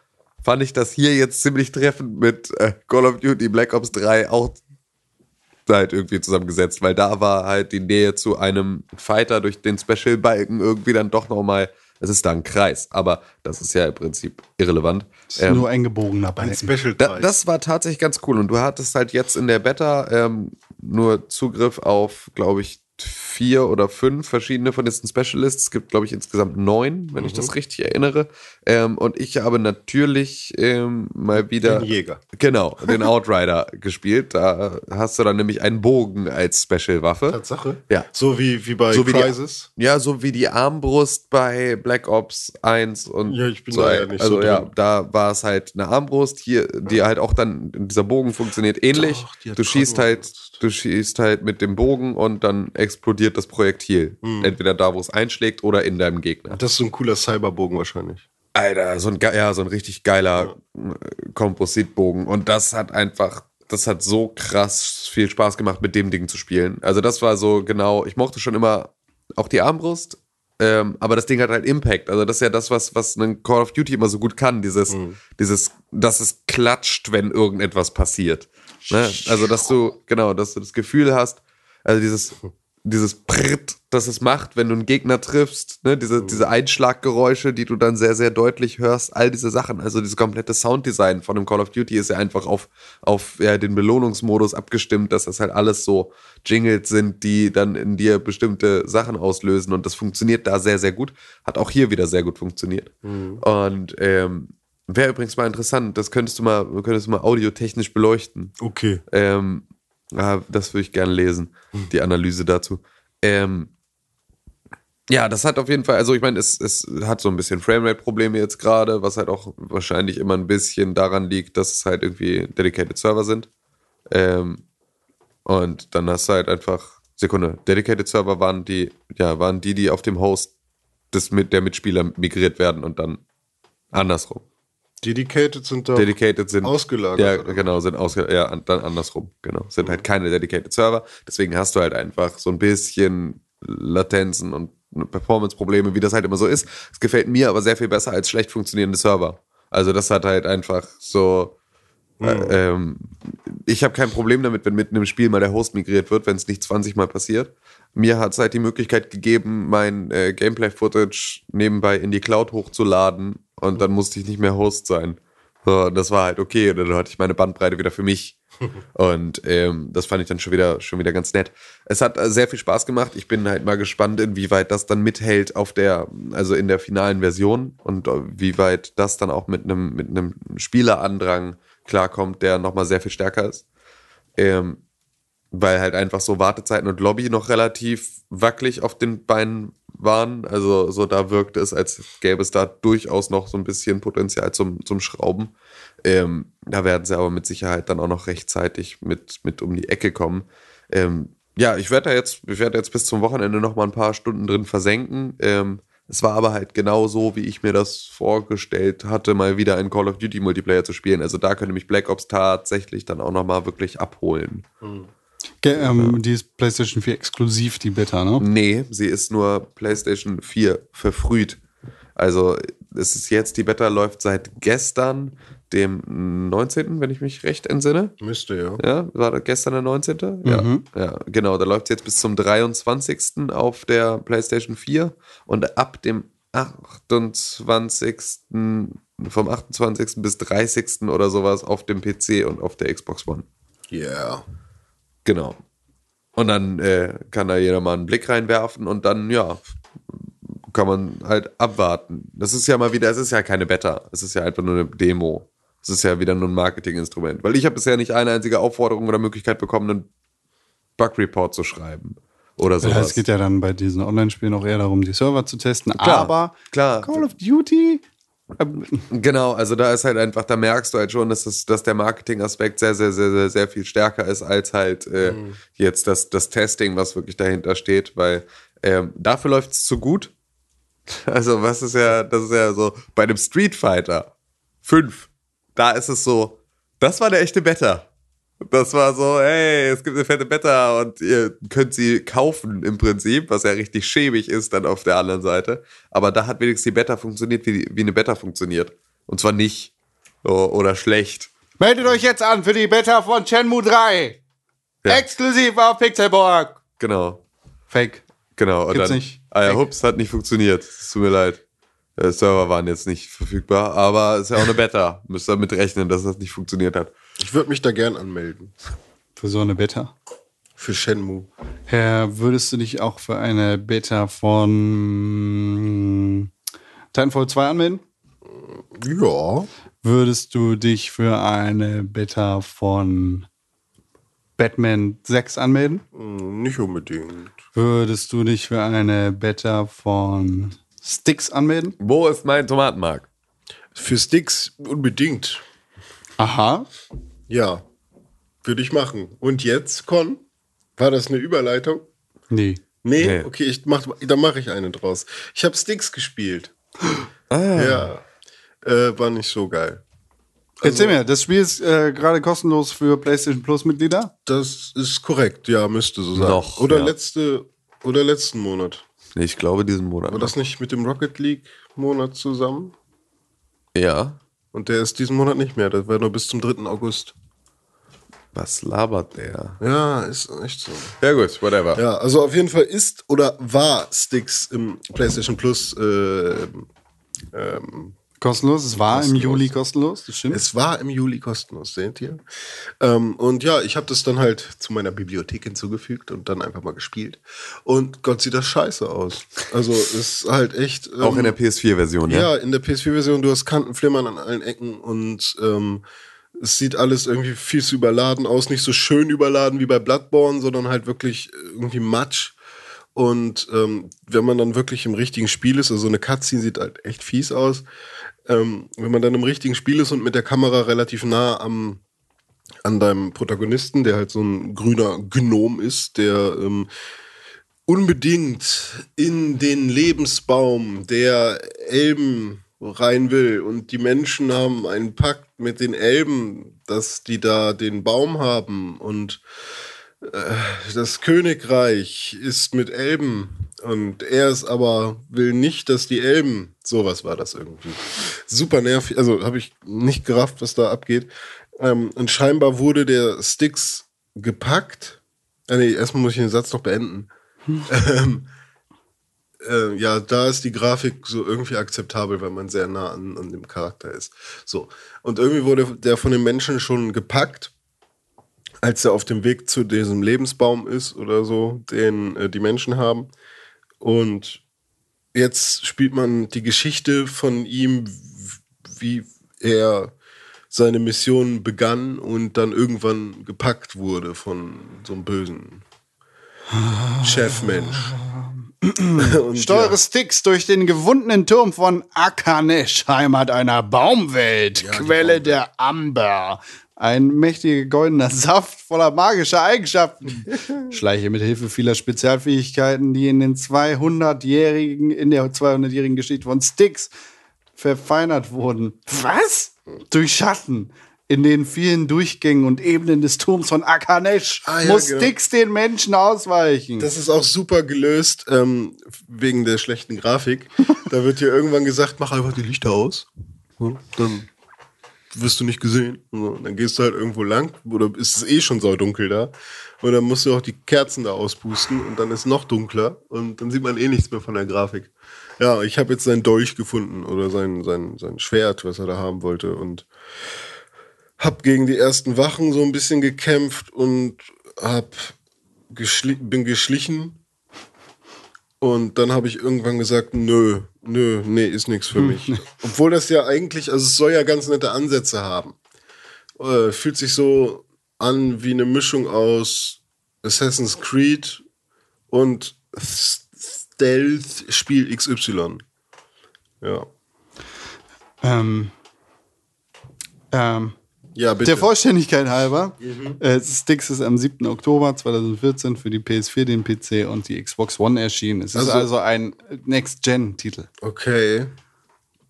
fand ich das hier jetzt ziemlich treffend mit äh, Call of Duty Black Ops 3 auch halt irgendwie zusammengesetzt, weil da war halt die Nähe zu einem Fighter durch den Special-Balken irgendwie dann doch nochmal, es ist da ein Kreis, aber das ist ja im Prinzip irrelevant. Ist Ähm, nur ein gebogener Ein Balken. Special da, das war tatsächlich ganz cool und du hattest halt jetzt in der Beta ähm, nur Zugriff auf, glaube ich, vier oder fünf verschiedene von diesen Specialists. Es gibt, glaube ich, insgesamt neun, wenn ich das richtig erinnere. Ähm, und ich habe natürlich ähm, mal wieder Den Jäger. Genau, den Outrider gespielt. Da hast du dann nämlich einen Bogen als Special-Waffe. Tatsache? Ja. So wie, wie bei So wie die- Crysis. Ja, so wie die Armbrust bei Black Ops 1 und Ja, ich bin 2. da ja nicht also so ja, drin. da war es halt eine Armbrust, hier, die halt auch dann, dieser Bogen funktioniert ähnlich. Doch, die du schießt halt, du schießt halt mit dem Bogen und dann explodiert das Projektil. Hm. Entweder da, wo es einschlägt oder in deinem Gegner. Das ist so ein cooler Cyberbogen wahrscheinlich. Alter, so ein, ja, so ein richtig geiler äh, Kompositbogen. Und das hat einfach, das hat so krass viel Spaß gemacht, mit dem Ding zu spielen. Also das war so genau, ich mochte schon immer auch die Armbrust, ähm, aber das Ding hat halt Impact. Also das ist ja das, was, was ein Call of Duty immer so gut kann, dieses, dieses, dass es klatscht, wenn irgendetwas passiert. Ne? Also dass du, genau, dass du das Gefühl hast, also dieses, dieses Pritt, das es macht, wenn du einen Gegner triffst, ne, diese, diese Einschlaggeräusche, die du dann sehr, sehr deutlich hörst, all diese Sachen, also dieses komplette Sounddesign von einem Call of Duty ist ja einfach auf, auf ja, den Belohnungsmodus abgestimmt, dass das halt alles so Jingles sind, die dann in dir bestimmte Sachen auslösen und das funktioniert da sehr, sehr gut. Hat auch hier wieder sehr gut funktioniert. Und ähm, wäre übrigens mal interessant, das könntest du mal, könntest du mal audiotechnisch beleuchten. Okay. Ähm, ah, das würde ich gerne lesen, die Analyse dazu. Ähm, ja, das hat auf jeden Fall, also ich meine, es, es hat so ein bisschen Framerate-Probleme jetzt gerade, was halt auch wahrscheinlich immer ein bisschen daran liegt, dass es halt irgendwie Dedicated Server sind. Ähm, und dann hast du halt einfach, Sekunde, Dedicated Server waren die, ja, waren die, die auf dem Host des, der Mitspieler migriert werden und dann andersrum. Dedicated sind da. Dedicated sind ausgelagert, Ja, oder? genau, sind ausgelagert. Ja, an- dann andersrum. Genau, sind halt keine Dedicated Server. Deswegen hast du halt einfach so ein bisschen Latenzen und Performance-Probleme, wie das halt immer so ist. Es gefällt mir aber sehr viel besser als schlecht funktionierende Server. Also das hat halt einfach so. Äh, ähm, ich habe kein Problem damit, wenn mitten im Spiel mal der Host migriert wird, wenn es nicht 20 Mal passiert. Mir hat es halt die Möglichkeit gegeben, mein äh, Gameplay-Footage nebenbei in die Cloud hochzuladen und dann musste ich nicht mehr Host sein. So, und das war halt okay. Und dann hatte ich meine Bandbreite wieder für mich. Und ähm, das fand ich dann schon wieder, schon wieder ganz nett. Es hat äh, sehr viel Spaß gemacht. Ich bin halt mal gespannt, inwieweit das dann mithält auf der, also in der finalen Version und äh, wie weit das dann auch mit einem mit einem Spielerandrang klarkommt, der nochmal sehr viel stärker ist. Ähm, weil halt einfach so Wartezeiten und Lobby noch relativ wackelig auf den Beinen waren. Also so da wirkte es, als gäbe es da durchaus noch so ein bisschen Potenzial zum, zum Schrauben. Ähm, da werden sie aber mit Sicherheit dann auch noch rechtzeitig mit, mit um die Ecke kommen. Ähm, ja, ich werde da jetzt, ich werde jetzt bis zum Wochenende noch mal ein paar Stunden drin versenken. Ähm, es war aber halt genau so, wie ich mir das vorgestellt hatte, mal wieder einen Call of Duty Multiplayer zu spielen. Also da könnte mich Black Ops tatsächlich dann auch noch mal wirklich abholen. Ge ähm, Die ist PlayStation 4 exklusiv, die Beta, ne? Nee, sie ist nur PlayStation 4 verfrüht. Also es ist jetzt, die Beta läuft seit gestern, dem 19., wenn ich mich recht entsinne. Müsste, ja. Ja, war das gestern der 19.? Ja, ja genau. Da läuft jetzt bis zum 23. auf der PlayStation 4 und ab dem 28. vom 28. bis 30. oder sowas auf dem PC und auf der Xbox One. Yeah. Genau. Und dann äh, kann da jeder mal einen Blick reinwerfen und dann, ja, kann man halt abwarten. Das ist ja mal wieder, es ist ja keine Beta, es ist ja einfach nur eine Demo. Es ist ja wieder nur ein Marketinginstrument. Weil ich habe bisher nicht eine einzige Aufforderung oder Möglichkeit bekommen, einen Bug-Report zu schreiben. Oder sowas. Ja, es geht ja dann bei diesen Online-Spielen auch eher darum, die Server zu testen. Klar, aber klar. Call of Duty? Genau, also da ist halt einfach, da merkst du halt schon, dass, das, dass der Marketingaspekt sehr, sehr, sehr, sehr, sehr viel stärker ist als halt äh, jetzt das, das Testing, was wirklich dahinter steht, weil ähm, dafür läuft es zu gut. Also, was ist ja, das ist ja so, bei einem Street Fighter 5, da ist es so, das war eine echte Beta. Das war so, hey, es gibt eine fette Beta und ihr könnt sie kaufen im Prinzip, was ja richtig schäbig ist dann auf der anderen Seite. Aber da hat wenigstens die Beta funktioniert, wie, wie eine Beta funktioniert. Und zwar nicht so, oder schlecht. Meldet euch jetzt an für die Beta von Shenmue 3. Ja. Exklusiv auf Pixelburg. Genau, Fake. genau. Und Gibt's dann, nicht. Ah ja, hups, hat nicht funktioniert. Es tut mir leid. Äh, Server waren jetzt nicht verfügbar, aber es ist ja auch eine Beta. Müsst damit rechnen, dass das nicht funktioniert hat. Ich würde mich da gern anmelden. Für so eine Beta. Für Shenmue. Herr, würdest du dich auch für eine Beta von Titanfall 2 anmelden? Ja. Würdest du dich für eine Beta von Batman 6 anmelden? Hm, Nicht unbedingt. Würdest du dich für eine Beta von Sticks anmelden? Wo ist mein Tomatenmark? Für Sticks unbedingt. Aha. Ja. Würde ich machen. Und jetzt, Con? War das eine Überleitung? Nee. Nee, Nee. okay, ich mach, dann mache ich eine draus. Ich habe Sticks gespielt. Ja. Äh, war nicht so geil. Erzähl mir, das Spiel ist äh, gerade kostenlos für PlayStation Plus Mitglieder. Das ist korrekt, ja, müsste so sein. Noch, oder ja. letzte oder letzten Monat. Nee, Ich glaube diesen Monat. War das nicht mit dem Rocket League Monat zusammen? Ja. Und der ist diesen Monat nicht mehr. Das war nur bis zum 3. August. Was labert der? Ja, ist echt so. Ja gut, whatever. Ja, also auf jeden Fall ist oder war Sticks im PlayStation Plus. Äh, ähm, Kostenlos, es war im Kostenlos. Juli kostenlos, das stimmt. es war im Juli kostenlos, seht ihr? Ähm, und ja, ich habe das dann halt zu meiner Bibliothek hinzugefügt und dann einfach mal gespielt. Und Gott sieht das scheiße aus. Also ist halt echt. Ähm, Auch in der PS4-Version, ja? Ja, in der PS4-Version, du hast Kantenflimmern an allen Ecken und ähm, es sieht alles irgendwie zu überladen aus. Nicht so schön überladen wie bei Bloodborne, sondern halt wirklich irgendwie Matsch. Und ähm, wenn man dann wirklich im richtigen Spiel ist, also so eine Cutscene sieht halt echt fies aus. Ähm, wenn man dann im richtigen Spiel ist und mit der Kamera relativ nah am, an deinem Protagonisten, der halt so ein grüner Gnom ist, der ähm, unbedingt in den Lebensbaum der Elben rein will. Und die Menschen haben einen Pakt mit den Elben, dass die da den Baum haben. Und äh, das Königreich ist mit Elben. Und er ist aber, will nicht, dass die Elben, sowas war das irgendwie. Super nervig, also habe ich nicht gerafft, was da abgeht. Ähm, und scheinbar wurde der Sticks gepackt. Ah, nee, erstmal muss ich den Satz noch beenden. ähm, äh, ja, da ist die Grafik so irgendwie akzeptabel, weil man sehr nah an, an dem Charakter ist. So. Und irgendwie wurde der von den Menschen schon gepackt, als er auf dem Weg zu diesem Lebensbaum ist oder so, den äh, die Menschen haben. Und jetzt spielt man die Geschichte von ihm, wie er seine Mission begann und dann irgendwann gepackt wurde von so einem bösen Chefmensch. Und Steuere Sticks durch den gewundenen Turm von Akanesh, Heimat einer Baumwelt, die Quelle der Amber. Ein mächtiger goldener Saft voller magischer Eigenschaften. Schleiche mit Hilfe vieler Spezialfähigkeiten, die in den 200-jährigen, in der 200-jährigen Geschichte von Sticks verfeinert wurden. Was? Durch Schatten. In den vielen Durchgängen und Ebenen des Turms von Akanesh Ah, ja, muss genau. Sticks den Menschen ausweichen. Das ist auch super gelöst, ähm, wegen der schlechten Grafik. Da wird hier irgendwann gesagt, mach einfach die Lichter aus. Ja, Dann wirst du nicht gesehen. Dann gehst du halt irgendwo lang, oder ist es eh schon so dunkel da. Und dann musst du auch die Kerzen da auspusten und dann ist noch dunkler und dann sieht man eh nichts mehr von der Grafik. Ja, ich habe jetzt sein Dolch gefunden oder sein, sein, sein Schwert, was er da haben wollte und hab gegen die ersten Wachen so ein bisschen gekämpft und hab geschli bin geschlichen und dann habe ich irgendwann gesagt, nö, nö, nee, ist nichts für mich. Obwohl das ja eigentlich, also es soll ja ganz nette Ansätze haben. Äh, fühlt sich so an wie eine Mischung aus Assassin's Creed und Stealth-Spiel XY. Ja. Ähm, ähm, Ja, bitte. der Vollständigkeit halber, äh, Sticks ist am 7. Oktober 2014 für die PS4, den PC und die Xbox One erschienen. Es ist Also- also ein Next-Gen-Titel. okay.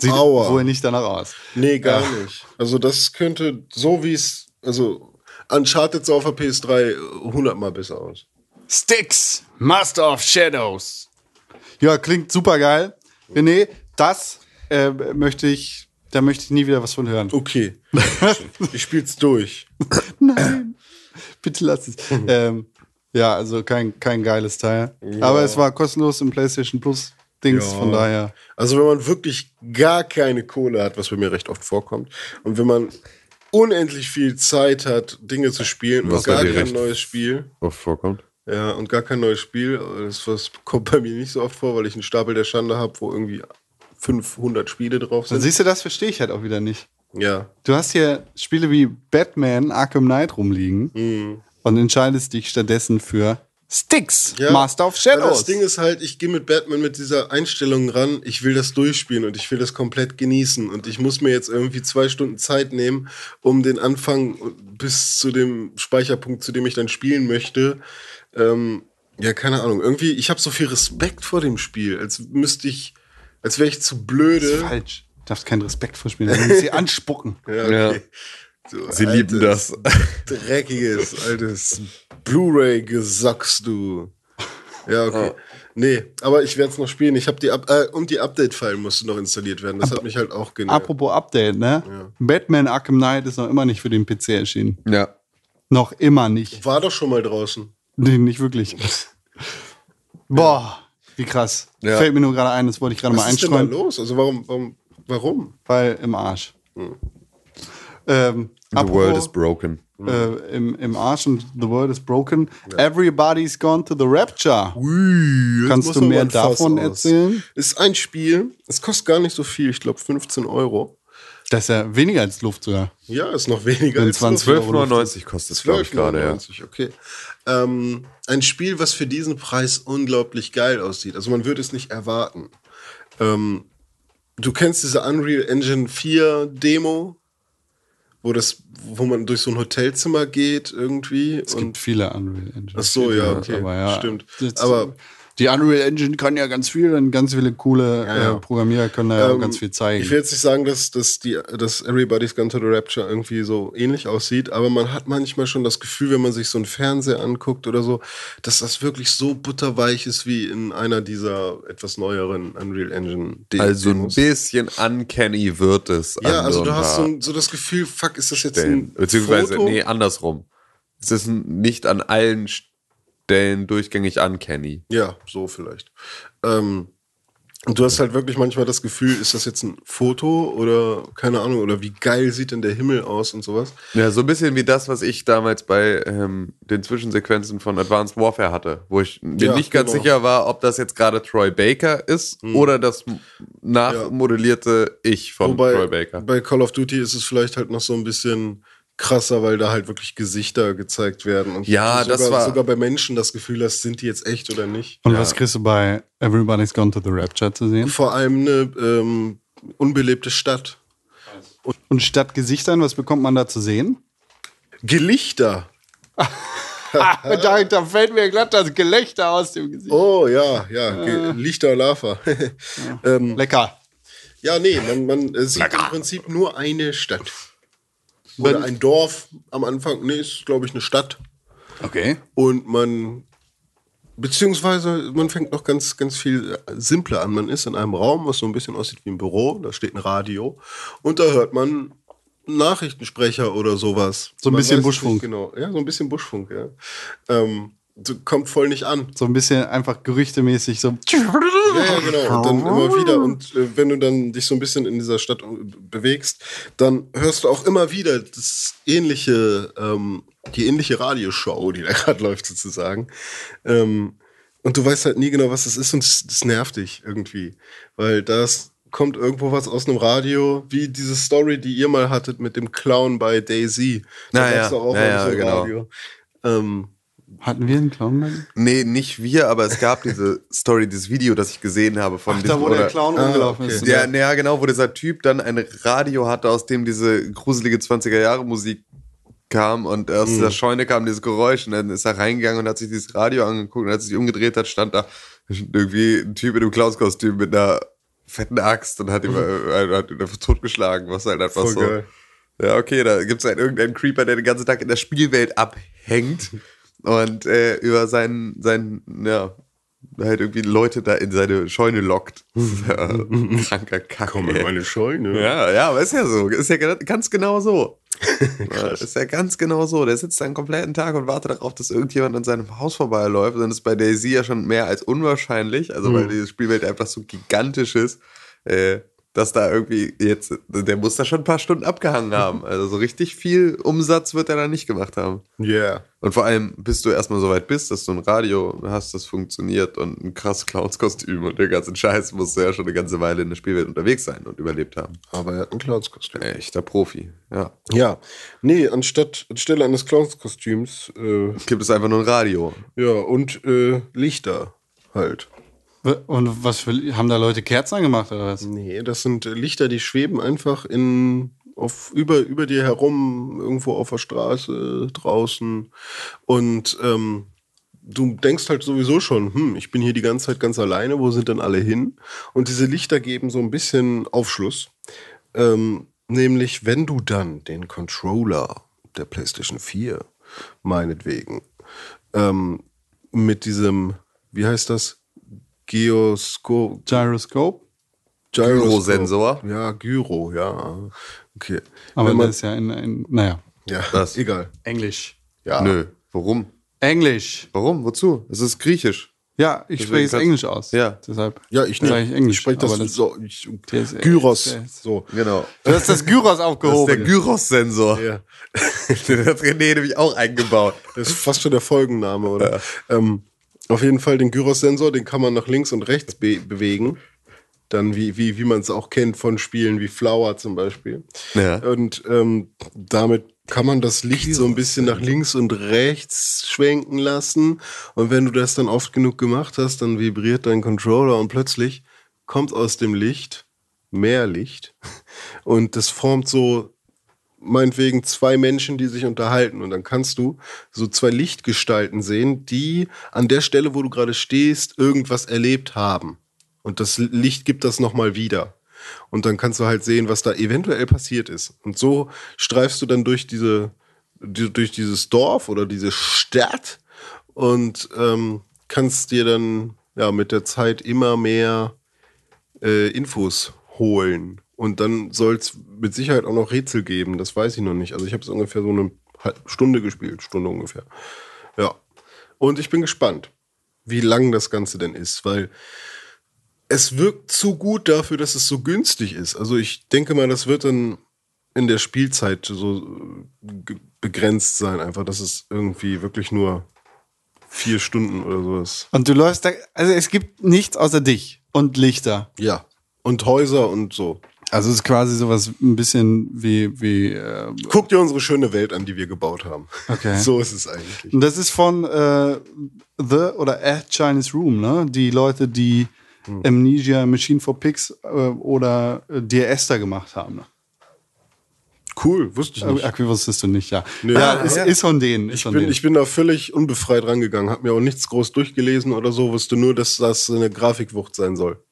Sieht Aua. wohl nicht danach aus. Nee, gar nicht. Also das könnte so wie es, also Uncharted sah auf der PS3 hundertmal besser aus. Sticks, Master of Shadows. Ja, klingt super geil. René, das äh, möchte ich, da möchte ich nie wieder was von hören. Okay. ich spiel's durch. Bitte lass es. ähm, ja, also kein, kein geiles Teil. Aber es war kostenlos im PlayStation Plus Dings, Ja. von daher. Also wenn man wirklich gar keine Kohle hat, was bei mir recht oft vorkommt, und wenn man unendlich viel Zeit hat, Dinge zu spielen und Was bei gar dir kein recht- neues Spiel, Oft vorkommt. ja, und gar kein neues Spiel, das was kommt bei mir nicht so oft vor, weil ich einen Stapel der Schande habe, wo irgendwie 500 Spiele drauf Dann sind. siehst du, das verstehe ich halt auch wieder nicht. Ja, Du hast hier Spiele wie Batman, Arkham Knight rumliegen und entscheidest dich stattdessen für Sticks, Ja, Master of Shadows. Das Ding ist halt, ich gehe mit Batman mit dieser Einstellung ran, ich will das durchspielen und ich will das komplett genießen. Und ich muss mir jetzt irgendwie zwei Stunden Zeit nehmen, um den Anfang bis zu dem Speicherpunkt, zu dem ich dann spielen möchte. Ähm, ja, keine Ahnung. Irgendwie, ich habe so viel Respekt vor dem Spiel, als müsste ich, als wäre ich zu das ist blöde. falsch. Du darfst keinen Respekt vorspielen, du musst sie anspucken. Ja, okay. So, Sie lieben das. Dreckiges, altes Blu-ray-Gesocks, du. Ja, okay. Nee, aber ich werde es noch spielen. Ich habe die Up äh, und die Update-File musste noch installiert werden. Das hat mich halt auch genervt. Apropos Update, ne? Batman Arkham Knight ist noch immer nicht für den PC erschienen. Ja. Noch immer nicht. War doch schon mal draußen. Nee, nicht wirklich. Boah, wie krass. Ja. Fällt mir nur gerade ein, das wollte ich gerade mal Was ist denn da einstreuen, los? Also warum, warum, warum? weil im Arsch. Ähm, The apropos, world is broken. äh, im, im Arsch und The World is Broken. Everybody's gone to the Rapture. Kannst muss du mehr davon aus. erzählen? Ist ein Spiel. Es kostet gar nicht so viel. Ich glaube 15 Euro. Das ist ja weniger als Luft sogar. Ja, ist noch weniger als 20 Luft. Euro. 12,99 kostet es, glaube ich, gerade, ja. 12,99, okay. Ähm, ein Spiel, was für diesen Preis unglaublich geil aussieht. Also man würde es nicht erwarten. Ähm, du kennst diese Unreal Engine 4 Demo, wo das, wo man durch so ein Hotelzimmer geht irgendwie. Es gibt viele Unreal Engines. Ach so, ja, okay, Aber ja, stimmt. Aber- die Unreal Engine kann ja ganz viel und ganz viele coole Ja, ja. Äh, Programmierer können da ja auch Ähm, ganz viel zeigen. Ich will jetzt nicht sagen, dass, dass, die, dass Everybody's Gone to the Rapture irgendwie so ähnlich aussieht, aber man hat manchmal schon das Gefühl, wenn man sich so einen Fernseher anguckt oder so, dass das wirklich so butterweich ist wie in einer dieser etwas neueren Unreal Engine Demos. Also ein bisschen uncanny wird es. Ja, also so du hast so, ein- so das Gefühl, fuck, ist das jetzt Stellen. ein Beziehungsweise, Foto? nee, andersrum. Es ist nicht an allen Stellen durchgängig uncanny. Ja, so vielleicht. Ähm, Und du hast halt wirklich manchmal das Gefühl, ist das jetzt ein Foto oder keine Ahnung, oder wie geil sieht denn der Himmel aus und sowas. Ja, so ein bisschen wie das, was ich damals bei ähm, den Zwischensequenzen von Advanced Warfare hatte, wo ich mir Ja, nicht ganz genau. sicher war, ob das jetzt gerade Troy Baker ist oder das nachmodellierte Ich von Troy Wobei Baker. bei Call of Duty ist es vielleicht halt noch so ein bisschen krasser, weil da halt wirklich Gesichter gezeigt werden. Und Ja, du sogar, das war- sogar bei Menschen das Gefühl hast, sind die jetzt echt oder nicht. Und was kriegst du bei Everybody's Gone to the Rapture zu sehen? Vor allem eine ähm, unbelebte Stadt. Und statt Gesichtern, was bekommt man da zu sehen? Gelichter. da, da fällt mir glatt das Gelächter aus dem Gesicht. Oh ja, ja, Ge Lichter Lava. ähm, Lecker. ja, nee, man, man äh, sieht im Prinzip nur eine Stadt. Oder ein Dorf am Anfang. Nee, ist, glaube ich, eine Stadt. Okay. Und man, beziehungsweise man fängt noch ganz, ganz viel simpler an. Man ist in einem Raum, was so ein bisschen aussieht wie ein Büro. Da steht ein Radio. Und da hört man Nachrichtensprecher oder sowas. So ein Man bisschen Buschfunk. Genau, ja, so ein bisschen Buschfunk, ja. Ähm, kommt voll nicht an. So ein bisschen einfach gerüchtemäßig so. Ja, ja, genau. Und dann immer wieder. Und äh, wenn du dann dich so ein bisschen in dieser Stadt äh, bewegst, dann hörst du auch immer wieder das ähnliche, ähm, die ähnliche Radioshow, die da gerade läuft sozusagen. Ähm, und du weißt halt nie genau, was das ist und das, das nervt dich irgendwie. Weil das kommt irgendwo was aus einem Radio, wie diese Story, die ihr mal hattet mit dem Clown bei Daisy. Da Na ja, gab's doch auch ja, mal ja, so ein genau. Radio. Ähm, Hatten wir einen Clown bei? Nee, nicht wir, aber es gab diese Story, dieses Video, das ich gesehen habe von Ach, diesem, da wo der Clown Ah, rumgelaufen okay. ist. Ja, ja, genau, wo dieser Typ dann ein Radio hatte, aus dem diese gruselige 20er-Jahre-Musik kam und aus der Scheune kam dieses Geräusch und dann ist er reingegangen und hat sich dieses Radio angeguckt und als er sich umgedreht hat, stand da irgendwie ein Typ in einem Klaus-Kostüm mit einer fetten Axt und hat ihn, äh, hat ihn einfach totgeschlagen, was halt einfach voll so. geil. Ja, okay, da gibt's halt irgendeinen Creeper, der den ganzen Tag in der Spielwelt abhängt und äh, über seinen, seinen, ja, halt irgendwie Leute da in seine Scheune lockt. Ja, kranker Kack. Komm in meine Scheune. Ja, ja, aber ist ja so. Ist ja ganz genau so. Ist ja ganz genau so. Der sitzt da einen kompletten Tag und wartet darauf, dass irgendjemand an seinem Haus vorbeiläuft. Und das ist bei Daisy ja schon mehr als unwahrscheinlich. Also, weil diese Spielwelt einfach so gigantisch ist, äh, dass da irgendwie jetzt, der muss da schon ein paar Stunden abgehangen haben. Also, so richtig viel Umsatz wird er da nicht gemacht haben. Yeah. Und vor allem, bis du erstmal so weit bist, dass du ein Radio hast, das funktioniert und ein krasses Clownskostüm und den ganzen Scheiß, musst du ja schon eine ganze Weile in der Spielwelt unterwegs sein und überlebt haben. Aber er hat ein Clownskostüm. Echter Profi, ja. Ja, nee, anstatt anstelle eines Clownskostüms, äh, Gibt es einfach nur ein Radio. ja, und äh, Lichter halt. Und was für, haben da Leute Kerzen angemacht oder was? Nee, das sind äh, Lichter, die schweben einfach in auf über, über dir herum, irgendwo auf der Straße, draußen. Und ähm, du denkst halt sowieso schon, hm, ich bin hier die ganze Zeit ganz alleine, wo sind denn alle hin? Und diese Lichter geben so ein bisschen Aufschluss. Ähm, nämlich, wenn du dann den Controller der PlayStation 4, meinetwegen, ähm, mit diesem, wie heißt das? Geoskop, Gyroscope? Gyrosensor. Ja, Gyro, ja. Okay. Aber Wenn man, das ist ja in, in naja. ja, Was? egal. Englisch. Ja. Nö. Warum? Englisch. Warum? Wozu? Es ist griechisch. Ja, ich Deswegen spreche es Englisch aus. Ja. Deshalb. Ja, ich nicht. ich Englisch. Ich spreche das, aber das so. Ich, Der ist- Gyros. der ist- So. Genau. Du hast das Gyros Das ist der aufgehoben. Gyros-Sensor. Ja. Den hat René nämlich auch eingebaut. Das ist fast schon der Folgenname, oder? Ähm, auf jeden Fall den Gyros-Sensor, den kann man nach links und rechts be bewegen. Dann wie, wie, wie man es auch kennt von Spielen wie Flower zum Beispiel. Ja. Und ähm, damit kann man das Licht so ein bisschen nach links und rechts schwenken lassen. Und wenn du das dann oft genug gemacht hast, dann vibriert dein Controller und plötzlich kommt aus dem Licht mehr Licht. Und das formt so meinetwegen zwei Menschen, die sich unterhalten. Und dann kannst du so zwei Lichtgestalten sehen, die an der Stelle, wo du gerade stehst, irgendwas erlebt haben. Und das Licht gibt das nochmal wieder. Und dann kannst du halt sehen, was da eventuell passiert ist. Und so streifst du dann durch diese, die- durch dieses Dorf oder diese Stadt und ähm, kannst dir dann ja mit der Zeit immer mehr äh, Infos holen. Und dann soll es mit Sicherheit auch noch Rätsel geben. Das weiß ich noch nicht. Also ich habe es ungefähr so eine halbe Stunde gespielt, Stunde ungefähr. Ja. Und ich bin gespannt, wie lang das Ganze denn ist, weil es wirkt zu gut dafür, dass es so günstig ist. Also ich denke mal, das wird dann in der Spielzeit so äh, begrenzt sein, einfach, dass es irgendwie wirklich nur vier Stunden oder so ist. Und du läufst da, also es gibt nichts außer dich und Lichter. Ja. Und Häuser und so. Also es ist quasi sowas ein bisschen wie, wie äh, Guck dir unsere schöne Welt an, die wir gebaut haben. Okay. So ist es eigentlich. Und das ist von äh, The oder A Chinese Room, ne? Die Leute, die Amnesia, Machine for Pigs äh, oder äh, Dear Esther gemacht haben. Ne? Cool, wusste ich nicht. Äh, Aqui wusstest du nicht, ja. Nee. Ja, ist, ist von denen. Ist Ich von bin, denen. ich bin da völlig unbefreit rangegangen, hab mir auch nichts groß durchgelesen oder so, wusste nur, dass das eine Grafikwucht sein soll.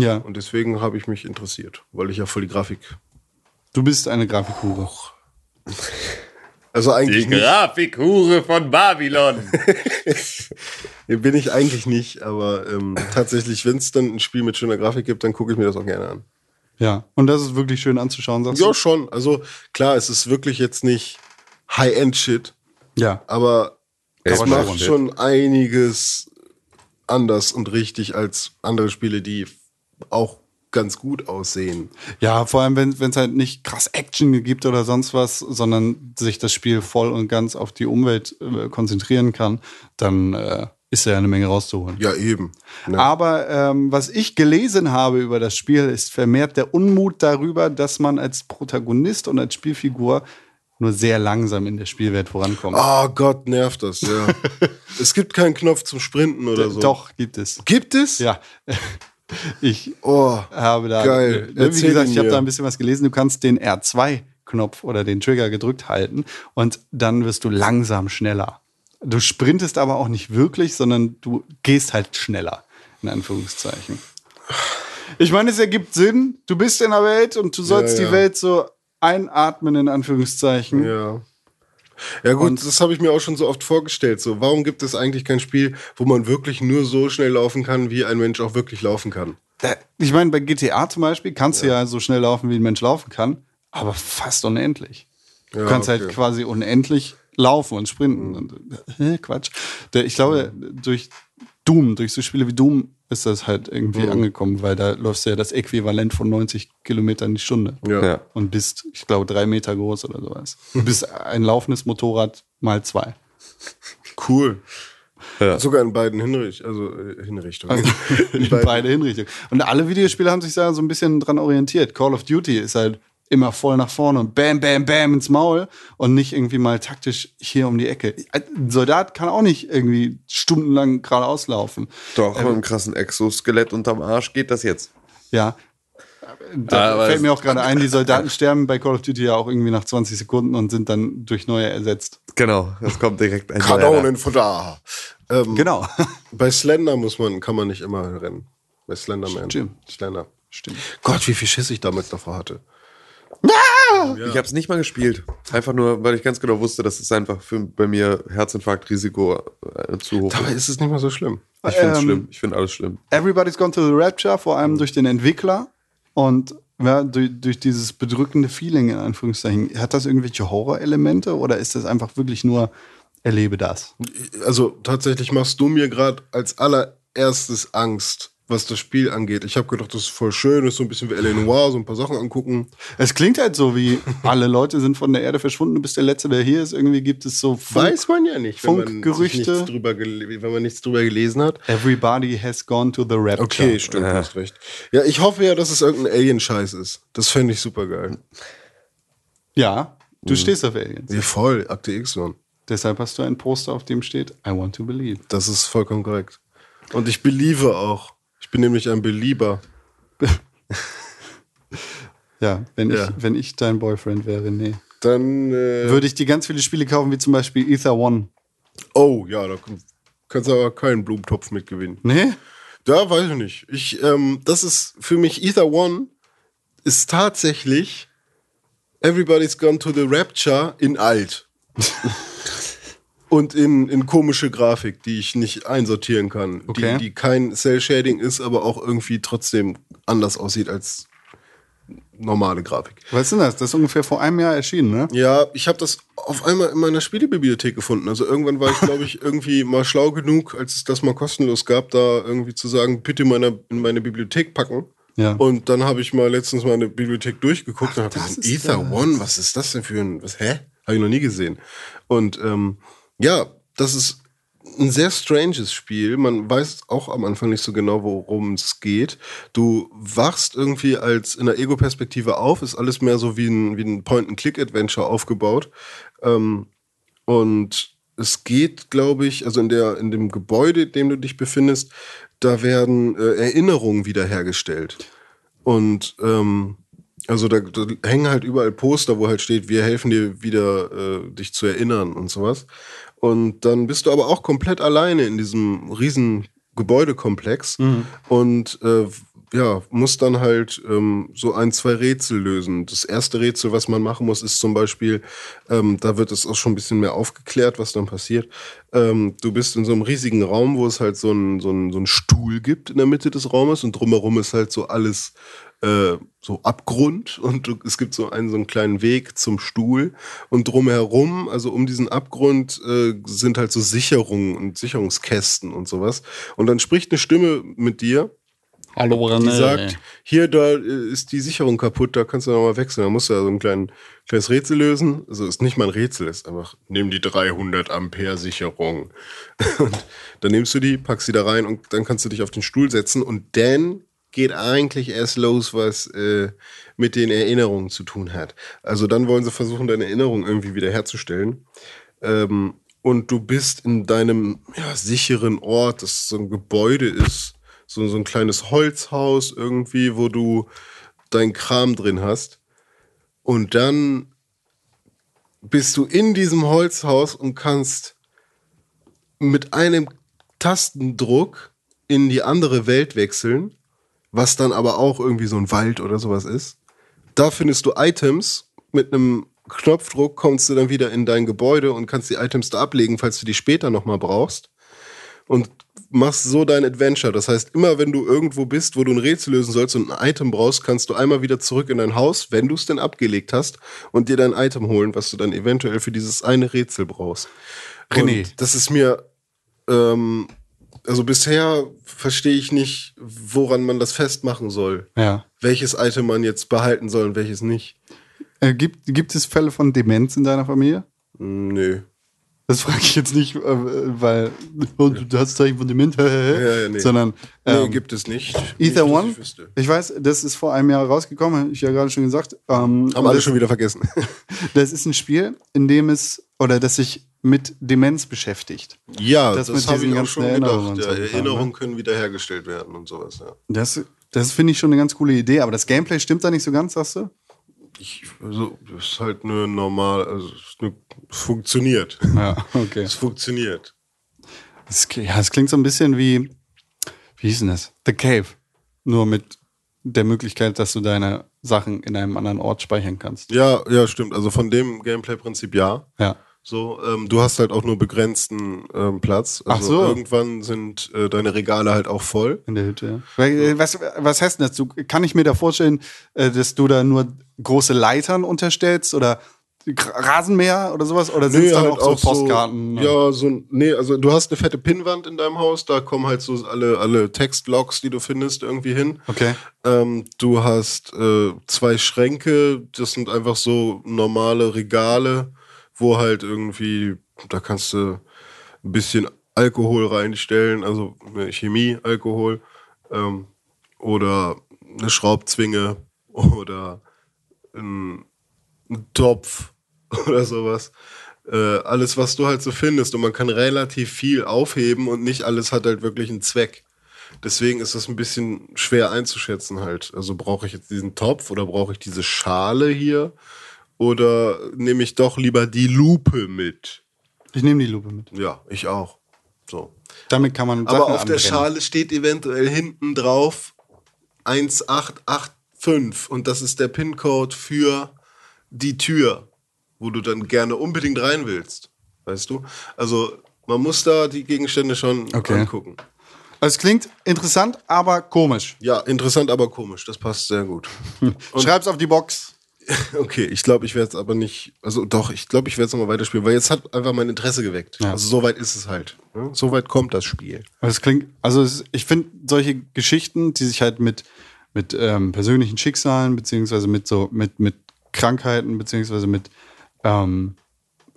Ja, Und deswegen habe ich mich interessiert, weil ich ja voll die Grafik. du bist eine Grafikhure. Also eigentlich nicht, Grafikhure von Babylon. bin ich eigentlich nicht, aber ähm, tatsächlich, wenn es dann ein Spiel mit schöner Grafik gibt, dann gucke ich mir das auch gerne an. Ja, und das ist wirklich schön anzuschauen, sagst Ja, du? schon. Also klar, es ist wirklich jetzt nicht High-End-Shit, Ja. aber es Aber macht schon einiges anders und richtig als andere Spiele, die auch ganz gut aussehen. Ja, vor allem, wenn es halt nicht krass Action gibt oder sonst was, sondern sich das Spiel voll und ganz auf die Umwelt äh, konzentrieren kann, dann äh, ist da ja eine Menge rauszuholen. Ja, eben. Ne? Aber ähm, was ich gelesen habe über das Spiel, ist vermehrt der Unmut darüber, dass man als Protagonist und als Spielfigur nur sehr langsam in der Spielwelt vorankommt. Oh Gott, nervt das, ja. es gibt keinen Knopf zum Sprinten oder so. Doch, gibt es. Gibt es? Ja. Ich Oh, habe da, Geil. äh, wie gesagt, ich habe da ein bisschen was gelesen. Du kannst den R2-Knopf oder den Trigger gedrückt halten und dann wirst du langsam schneller. Du sprintest aber auch nicht wirklich, sondern du gehst halt schneller, in Anführungszeichen. Ich meine, es ergibt Sinn. Du bist in der Welt und du sollst Ja, die ja. Welt so einatmen, in Anführungszeichen. ja. Ja gut, das habe ich mir auch schon so oft vorgestellt. So, warum gibt es eigentlich kein Spiel, wo man wirklich nur so schnell laufen kann, wie ein Mensch auch wirklich laufen kann? Ich meine, bei GTA zum Beispiel kannst du ja so schnell laufen, wie ein Mensch laufen kann, aber fast unendlich. Du Ja, kannst halt okay. quasi unendlich laufen und sprinten. Und, äh, Quatsch. Ich glaube, durch Doom, durch so Spiele wie Doom ist das halt irgendwie Mhm. angekommen, weil da läufst du ja das Äquivalent von 90 Kilometern die Stunde. Ja. Ja. Und bist, ich glaube, drei Meter groß oder sowas. Du bist ein laufendes Motorrad mal zwei. Cool. Ja. Sogar in beiden Hinricht also äh, Hinrichtungen. in beide Hinrichtungen. Und alle Videospiele haben sich da so ein bisschen dran orientiert. Call of Duty ist halt immer voll nach vorne und bam, bam, bam ins Maul und nicht irgendwie mal taktisch hier um die Ecke. Ein Soldat kann auch nicht irgendwie stundenlang geradeaus laufen. Doch, mit einem krassen Exoskelett unterm Arsch geht das jetzt. Ja. Da Aber fällt mir auch gerade ein, die Soldaten sterben bei Call of Duty ja auch irgendwie nach 20 Sekunden und sind dann durch neue ersetzt. Genau, das kommt direkt ein Kanonen von da. Ähm, Genau. Bei Slender muss man, kann man nicht immer rennen. Bei Slenderman. Stimmt. Slender. Stimmt. Gott, wie viel Schiss ich damals davor hatte. Ich habe es nicht mal gespielt. Einfach nur, weil ich ganz genau wusste, dass es einfach für, bei mir Herzinfarktrisiko äh, zu hoch Dabei ist. ist es nicht mal so schlimm. Ich finde es Ähm, schlimm. Ich finde alles schlimm. Everybody's Gone to the Rapture, vor allem durch den Entwickler und ja, durch, durch dieses bedrückende Feeling, in Anführungszeichen. Hat das irgendwelche Horrorelemente oder ist das einfach wirklich nur, erlebe das? Also tatsächlich machst du mir gerade als allererstes Angst, was das Spiel angeht. Ich habe gedacht, das ist voll schön, das ist so ein bisschen wie L.A. Noir, so ein paar Sachen angucken. Es klingt halt so, wie alle Leute sind von der Erde verschwunden, du bist der Letzte, der hier ist. Irgendwie gibt es so Funk- Weiß man ja nicht, wenn Funkgerüchte. nichts drüber gele- wenn man nichts drüber gelesen hat. Everybody has gone to the Rapture. Okay, stimmt, du hast recht. Ja, ich hoffe ja, dass es irgendein Alien-Scheiß ist. Das fände ich super geil. Ja, du stehst auf Aliens. Ja, voll, Akte X, Mann. Deshalb hast du ein Poster, auf dem steht, I want to believe. Das ist vollkommen korrekt. Und ich beliebe auch. Ich bin nämlich ein Belieber. Ja, wenn, Ja. Ich, wenn ich dein Boyfriend wäre, nee. Dann, äh, Würde ich dir ganz viele Spiele kaufen, wie zum Beispiel Ether One. oh, ja, da kann- kannst du aber keinen Blumentopf mitgewinnen. Nee? Da weiß ich nicht. Ich, ähm, das ist für mich Ether One ist tatsächlich Everybody's Gone to the Rapture in alt. Und in, in komische Grafik, die ich nicht einsortieren kann. Okay. Die, die kein Cell-Shading ist, aber auch irgendwie trotzdem anders aussieht als normale Grafik. Was ist denn das? Das ist ungefähr vor einem Jahr erschienen, ne? Ja, ich habe das auf einmal in meiner Spielebibliothek gefunden. Also irgendwann war ich, glaube ich, irgendwie mal schlau genug, als es das mal kostenlos gab, da irgendwie zu sagen, bitte in, meiner, in meine Bibliothek packen. Ja. Und dann habe ich mal letztens meine Bibliothek durchgeguckt und habe ist Ether das. One, was ist das denn für ein, was, hä? Habe ich noch nie gesehen. Und ähm, ja, das ist ein sehr stranges Spiel. Man weiß auch am Anfang nicht so genau, worum es geht. Du wachst irgendwie als in der Ego-Perspektive auf, ist alles mehr so wie ein, wie ein Point-and-Click-Adventure aufgebaut. Ähm, und es geht, glaube ich, also in, der, in dem Gebäude, in dem du dich befindest, da werden äh, Erinnerungen wiederhergestellt. Und ähm, also da, da hängen halt überall Poster, wo halt steht, wir helfen dir wieder, äh, dich zu erinnern und sowas. Und dann bist du aber auch komplett alleine in diesem riesen Gebäudekomplex und äh, ja, musst dann halt ähm, so ein, zwei Rätsel lösen. Das erste Rätsel, was man machen muss, ist zum Beispiel, ähm, da wird es auch schon ein bisschen mehr aufgeklärt, was dann passiert. Ähm, du bist in so einem riesigen Raum, wo es halt so einen so einen- so einen Stuhl gibt in der Mitte des Raumes und drumherum ist halt so alles äh, so Abgrund und es gibt so einen so einen kleinen Weg zum Stuhl und drumherum, also um diesen Abgrund äh, sind halt so Sicherungen und Sicherungskästen und sowas und dann spricht eine Stimme mit dir Hallo, die sagt, hier, da äh, ist die Sicherung kaputt, da kannst du nochmal wechseln. Da musst du ja so ein klein, kleines Rätsel lösen. Also ist nicht mal ein Rätsel, ist einfach, nimm die 300 Ampere Sicherung. Und dann nimmst du die, packst sie da rein und dann kannst du dich auf den Stuhl setzen und dann geht eigentlich erst los, was äh, mit den Erinnerungen zu tun hat. Also dann wollen sie versuchen, deine Erinnerung irgendwie wiederherzustellen. Ähm, und du bist in deinem ja, sicheren Ort, das so ein Gebäude ist, so, so ein kleines Holzhaus irgendwie, wo du dein Kram drin hast. Und dann bist du in diesem Holzhaus und kannst mit einem Tastendruck in die andere Welt wechseln, was dann aber auch irgendwie so ein Wald oder sowas ist. Da findest du Items. Mit einem Knopfdruck kommst du dann wieder in dein Gebäude und kannst die Items da ablegen, falls du die später nochmal brauchst. Und machst so dein Adventure. Das heißt, immer wenn du irgendwo bist, wo du ein Rätsel lösen sollst und ein Item brauchst, kannst du einmal wieder zurück in dein Haus, wenn du es denn abgelegt hast, und dir dein Item holen, was du dann eventuell für dieses eine Rätsel brauchst. René. Und das ist mir, ähm, also bisher verstehe ich nicht, woran man das festmachen soll. Ja. Welches Item man jetzt behalten soll und welches nicht. Äh, gibt, gibt es Fälle von Demenz in deiner Familie? Hm, Nö. Das frage ich jetzt nicht, äh, weil oh, du hast Zeichen von Demenz, Ja, ja, nee. sondern Nee, ähm, gibt es nicht. Ether Nicht, One, Ich ich weiß, das ist vor einem Jahr rausgekommen, ich ja gerade schon gesagt. Ähm, Haben alle das, schon wieder vergessen. das ist ein Spiel, in dem es, oder das sich mit Demenz beschäftigt. Ja, Das das, habe ich auch schon gedacht. Ja, Erinnerungen ne? können wiederhergestellt werden und sowas, ja. Das, das finde ich schon eine ganz coole Idee, aber das Gameplay stimmt da nicht so ganz, sagst du? Ich, also, das ist halt eine normal, also es eine, es funktioniert. Ja, okay. Es funktioniert. Das, ja, das klingt so ein bisschen wie, wie hieß denn das? The Cave. Nur mit der Möglichkeit, dass du deine Sachen in einem anderen Ort speichern kannst. Ja, ja, stimmt. Also von dem Gameplay-Prinzip ja. Ja. So, ähm, du hast halt auch nur begrenzten ähm, Platz. Ach Also so. irgendwann sind äh, deine Regale halt auch voll. In der Hütte, ja. Äh, Was, was heißt denn das? Du, kann ich mir da vorstellen, äh, dass du da nur große Leitern unterstellst oder Rasenmäher oder sowas? Oder sind es dann auch so Postkarten? halt ja, so, nee, also du hast eine fette Pinnwand in deinem Haus, da kommen halt so alle, alle Textlogs, die du findest, irgendwie hin. Okay. Ähm, du hast äh, zwei Schränke, das sind einfach so normale Regale, wo halt irgendwie, da kannst du ein bisschen Alkohol reinstellen, also Chemie, Alkohol, ähm, oder eine Schraubzwinge oder ein, ein Topf oder sowas. Äh, alles, was du halt so findest. Und man kann relativ viel aufheben und nicht alles hat halt wirklich einen Zweck. Deswegen ist das ein bisschen schwer einzuschätzen halt. Also brauche ich jetzt diesen Topf oder brauche ich diese Schale hier? Oder nehme ich doch lieber die Lupe mit? Ich nehme die Lupe mit. Ja, ich auch. So. Damit kann man Aber Sachen auf der anbrennen. Schale steht eventuell hinten drauf 1885 und das ist der PIN-Code für die Tür, wo du dann gerne unbedingt rein willst. Weißt du? Also man muss da die Gegenstände schon Okay. angucken. Also es klingt interessant, aber komisch. Ja, interessant, aber komisch. Das passt sehr gut. Schreib's auf die Box. Okay, ich glaube, ich werde es aber nicht. Also doch, ich glaube, ich werde es nochmal weiterspielen, weil jetzt hat einfach mein Interesse geweckt. Ja. Also so weit ist es halt. Ne? So weit kommt das Spiel. Also Es klingt, also es, ich finde solche Geschichten, die sich halt mit, mit ähm, persönlichen Schicksalen, beziehungsweise mit so, mit, mit Krankheiten, beziehungsweise mit ähm,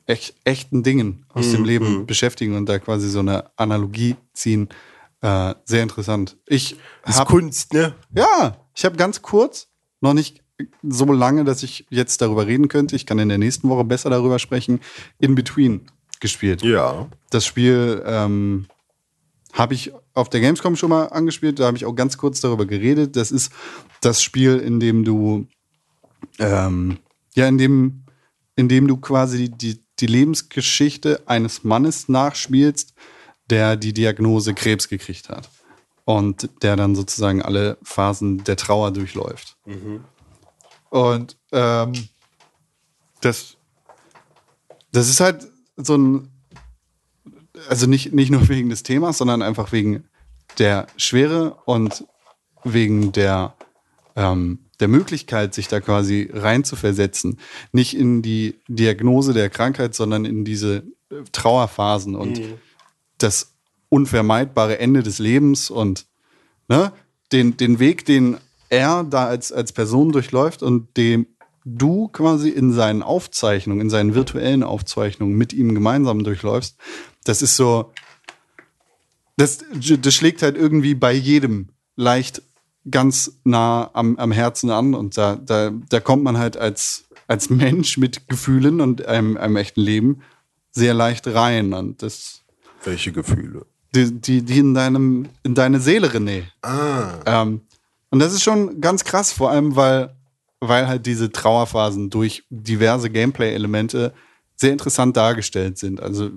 echt, echten Dingen aus dem Leben beschäftigen und da quasi so eine Analogie ziehen, äh, sehr interessant. Ich Ist hab, Kunst, ne? ja, ich habe ganz kurz, noch nicht so lange, dass ich jetzt darüber reden könnte. Ich kann in der nächsten Woche besser darüber sprechen. In Between gespielt. Ja. Das Spiel ähm, habe ich auf der Gamescom schon mal angespielt. Da habe ich auch ganz kurz darüber geredet. Das ist das Spiel, in dem du ähm, ja, in dem, in dem du quasi die, die Lebensgeschichte eines Mannes nachspielst, der die Diagnose Krebs gekriegt hat. Und der dann sozusagen alle Phasen der Trauer durchläuft. Und ähm, das, das ist halt so ein, also nicht, nicht nur wegen des Themas, sondern einfach wegen der Schwere und wegen der, ähm, der Möglichkeit, sich da quasi reinzuversetzen. Nicht in die Diagnose der Krankheit, sondern in diese äh, Trauerphasen und das unvermeidbare Ende des Lebens und ne, den, den Weg, den er da als, als Person durchläuft und dem du quasi in seinen Aufzeichnungen, in seinen virtuellen Aufzeichnungen mit ihm gemeinsam durchläufst, das ist so, das, das schlägt halt irgendwie bei jedem leicht ganz nah am, am Herzen an und da, da, da kommt man halt als, als Mensch mit Gefühlen und einem, einem echten Leben sehr leicht rein und das, Welche Gefühle? die, die, die in deinem, in deine Seele, René. Ah. Ähm, und das ist schon ganz krass, vor allem, weil, weil halt diese Trauerphasen durch diverse Gameplay-Elemente sehr interessant dargestellt sind. Also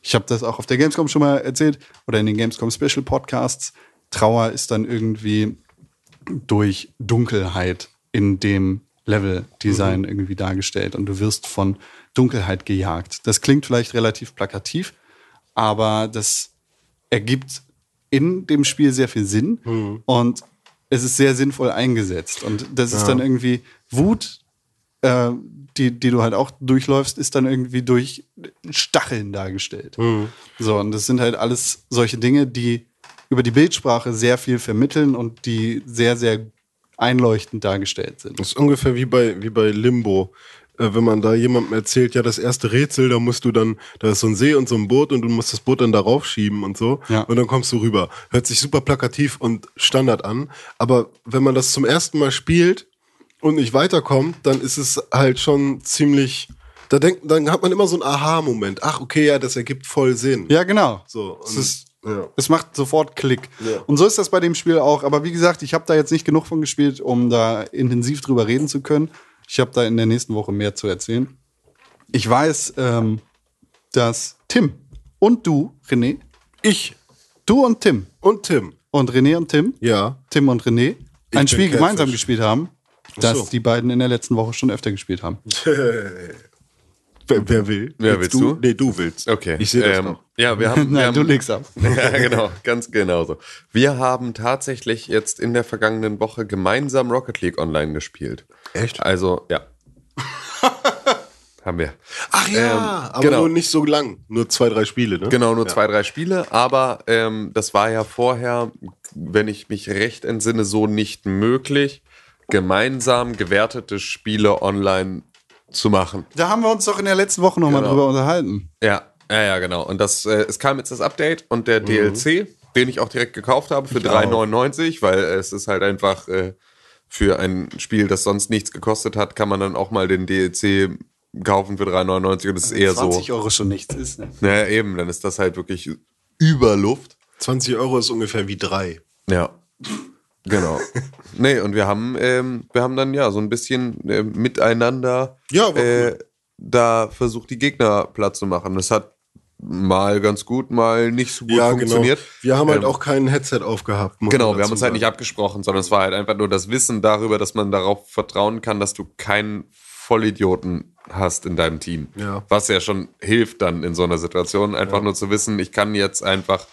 ich habe das auch auf der Gamescom schon mal erzählt oder in den Gamescom Special Podcasts. Trauer ist dann irgendwie durch Dunkelheit in dem Level-Design irgendwie dargestellt und du wirst von Dunkelheit gejagt. Das klingt vielleicht relativ plakativ, aber das ergibt in dem Spiel sehr viel Sinn und es ist sehr sinnvoll eingesetzt. Und das ist dann irgendwie Wut, äh, die, die du halt auch durchläufst, ist dann irgendwie durch Stacheln dargestellt. So, und das sind halt alles solche Dinge, die über die Bildsprache sehr viel vermitteln und die sehr, sehr einleuchtend dargestellt sind. Das ist ungefähr wie bei, wie bei Limbo. Äh, wenn man da jemandem erzählt, ja, das erste Rätsel, da musst du dann, da ist so ein See und so ein Boot und du musst das Boot dann darauf schieben und so. Ja. Und dann kommst du rüber. Hört sich super plakativ und Standard an. Aber wenn man das zum ersten Mal spielt und nicht weiterkommt, dann ist es halt schon ziemlich. Da denkt, dann hat man immer so einen Aha-Moment. Ach, okay, ja, das ergibt voll Sinn. Ja, genau. So. Es ist ja. Es macht sofort Klick. Ja. Und so ist das bei dem Spiel auch. Aber wie gesagt, ich habe da jetzt nicht genug von gespielt, um da intensiv drüber reden zu können. Ich habe da in der nächsten Woche mehr zu erzählen. Ich weiß, ähm, dass Tim und du, René, Ich du und Tim und Tim. und René und Tim, Ja. Tim und René, Ich ein Spiel gemeinsam Catfish. gespielt haben, das so. die beiden in der letzten Woche schon öfter gespielt haben. Wer, wer will? Wer willst du? Nee, du willst. Okay. Ich sehe das ähm, doch. Ja, wir haben. wir Nein, haben, du legst ab. ja, genau, ganz genau so. Wir haben tatsächlich jetzt in der vergangenen Woche gemeinsam Rocket League online gespielt. Echt? Also, ja. haben wir. Ach ja, Ähm, aber genau. nur nicht so lang. Nur zwei, drei Spiele, ne? Genau, nur zwei, drei Spiele, aber ähm, das war ja vorher, wenn ich mich recht entsinne, so nicht möglich, gemeinsam gewertete Spiele online zu machen. Da haben wir uns doch in der letzten Woche nochmal Genau. drüber unterhalten. Ja, ja, ja, genau. Und das, äh, es kam jetzt das Update und der DLC, den ich auch direkt gekauft habe für 3,99, weil es ist halt einfach äh, für ein Spiel, das sonst nichts gekostet hat, kann man dann auch mal den DLC kaufen für 3,99 und das ist eher so. 20 Euro schon nichts ist. Ne? Naja, eben, dann ist das halt wirklich Überluft. 20 Euro ist ungefähr wie drei. Ja. Genau. nee, und wir haben, ähm, wir haben dann ja so ein bisschen äh, miteinander Ja, äh, da versucht, die Gegner platt zu machen. Das hat mal ganz gut, mal nicht so gut ja, funktioniert. genau. Wir haben halt Ähm, auch kein Headset aufgehabt. Genau, wir haben uns halt nicht abgesprochen, sondern es war halt einfach nur das Wissen darüber, dass man darauf vertrauen kann, dass du keinen Vollidioten hast in deinem Team. Ja. Was ja schon hilft dann in so einer Situation, einfach nur zu wissen, ich kann jetzt einfach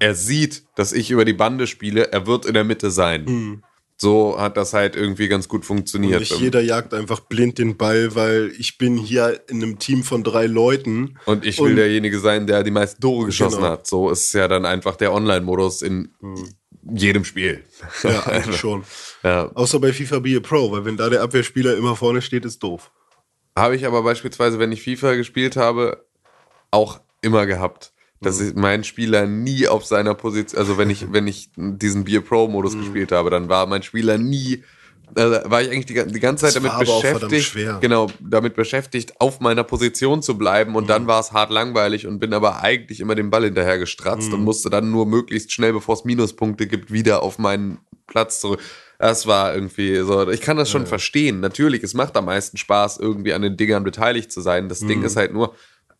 er sieht, dass ich über die Bande spiele, er wird in der Mitte sein. So hat das halt irgendwie ganz gut funktioniert. Nicht jeder jagt einfach blind den Ball, weil ich bin hier in einem Team von drei Leuten. Und ich will Und- derjenige sein, der die meisten Tore geschossen Genau. hat. So ist ja dann einfach der Online-Modus in jedem Spiel. Ja, eigentlich schon. Ja. Außer bei FIFA Be a Pro, weil wenn da der Abwehrspieler immer vorne steht, ist doof. Habe ich aber beispielsweise, wenn ich FIFA gespielt habe, auch immer gehabt. Dass Mhm. ich mein Spieler nie auf seiner Position, also wenn ich, wenn ich diesen Beer Pro-Modus Mhm. gespielt habe, dann war mein Spieler nie, also war ich eigentlich die, die ganze Zeit Das damit beschäftigt, genau, damit beschäftigt, auf meiner Position zu bleiben und Mhm. dann war es hart langweilig und bin aber eigentlich immer dem Ball hinterher gestratzt Mhm. und musste dann nur möglichst schnell, bevor es Minuspunkte gibt, wieder auf meinen Platz zurück. Das war irgendwie so, ich kann das schon verstehen. Natürlich, es macht am meisten Spaß, irgendwie an den Dingern beteiligt zu sein. Das Mhm. Ding ist halt nur,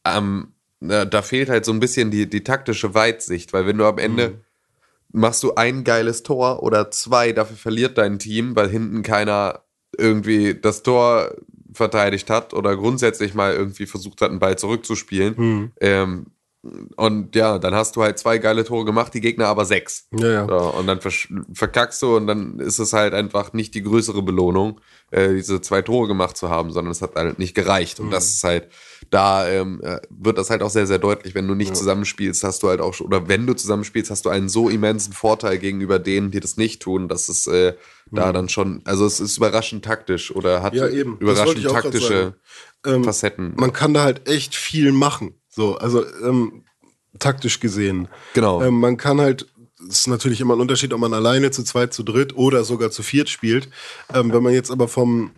ähm, na, da fehlt halt so ein bisschen die, die taktische Weitsicht, weil wenn du am Ende machst du ein geiles Tor oder zwei, dafür verliert dein Team, weil hinten keiner irgendwie das Tor verteidigt hat oder grundsätzlich mal irgendwie versucht hat, einen Ball zurückzuspielen. Ähm, und ja, dann hast du halt zwei geile Tore gemacht, die Gegner aber sechs. Ja, ja. So, und dann verkackst du und dann ist es halt einfach nicht die größere Belohnung, äh, diese zwei Tore gemacht zu haben, sondern es hat halt nicht gereicht. Und das ist halt, da ähm, äh, wird das halt auch sehr, sehr deutlich. Wenn du nicht zusammenspielst, hast du halt auch, oder wenn du zusammenspielst, hast du einen so immensen Vorteil gegenüber denen, die das nicht tun, dass es äh, da dann schon, also es ist überraschend taktisch oder hat Ja, überraschend taktische. Ähm, Facetten. Man kann da halt echt viel machen. So, also ähm, taktisch gesehen. Genau. Ähm, man kann halt, es ist natürlich immer ein Unterschied, ob man alleine zu zweit, zu dritt oder sogar zu viert spielt. Ähm, wenn man jetzt aber vom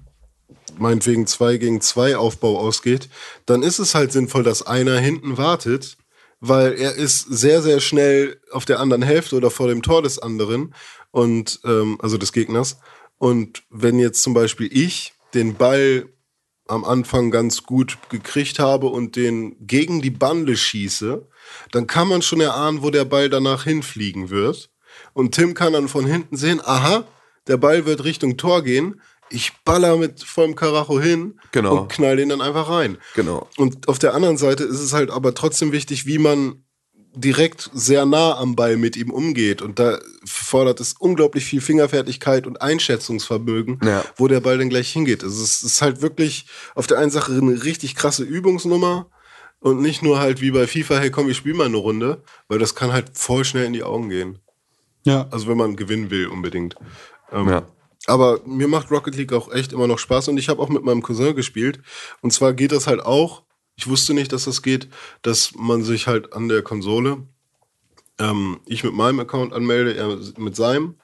meinetwegen 2 gegen 2 Aufbau ausgeht, dann ist es halt sinnvoll, dass einer hinten wartet, weil er ist sehr, sehr schnell auf der anderen Hälfte oder vor dem Tor des anderen und ähm, also des Gegners. Und wenn jetzt zum Beispiel ich den Ball am Anfang ganz gut gekriegt habe und den gegen die Bande schieße, dann kann man schon erahnen, wo der Ball danach hinfliegen wird. Und Tim kann dann von hinten sehen, aha, der Ball wird Richtung Tor gehen. Ich baller mit vollem Karacho hin Genau. und knall den dann einfach rein. Genau. Und auf der anderen Seite ist es halt aber trotzdem wichtig, wie man direkt sehr nah am Ball mit ihm umgeht. Und da fordert es unglaublich viel Fingerfertigkeit und Einschätzungsvermögen, Ja. wo der Ball dann gleich hingeht. Also es ist halt wirklich auf der einen Sache eine richtig krasse Übungsnummer und nicht nur halt wie bei FIFA, hey komm, ich spiele mal eine Runde, weil das kann halt voll schnell in die Augen gehen. Ja. Also wenn man gewinnen will unbedingt. Ähm, Ja. Aber mir macht Rocket League auch echt immer noch Spaß und ich habe auch mit meinem Cousin gespielt. Und zwar geht das halt auch, ich wusste nicht, dass das geht, dass man sich halt an der Konsole, ähm, ich mit meinem Account anmelde, er mit seinem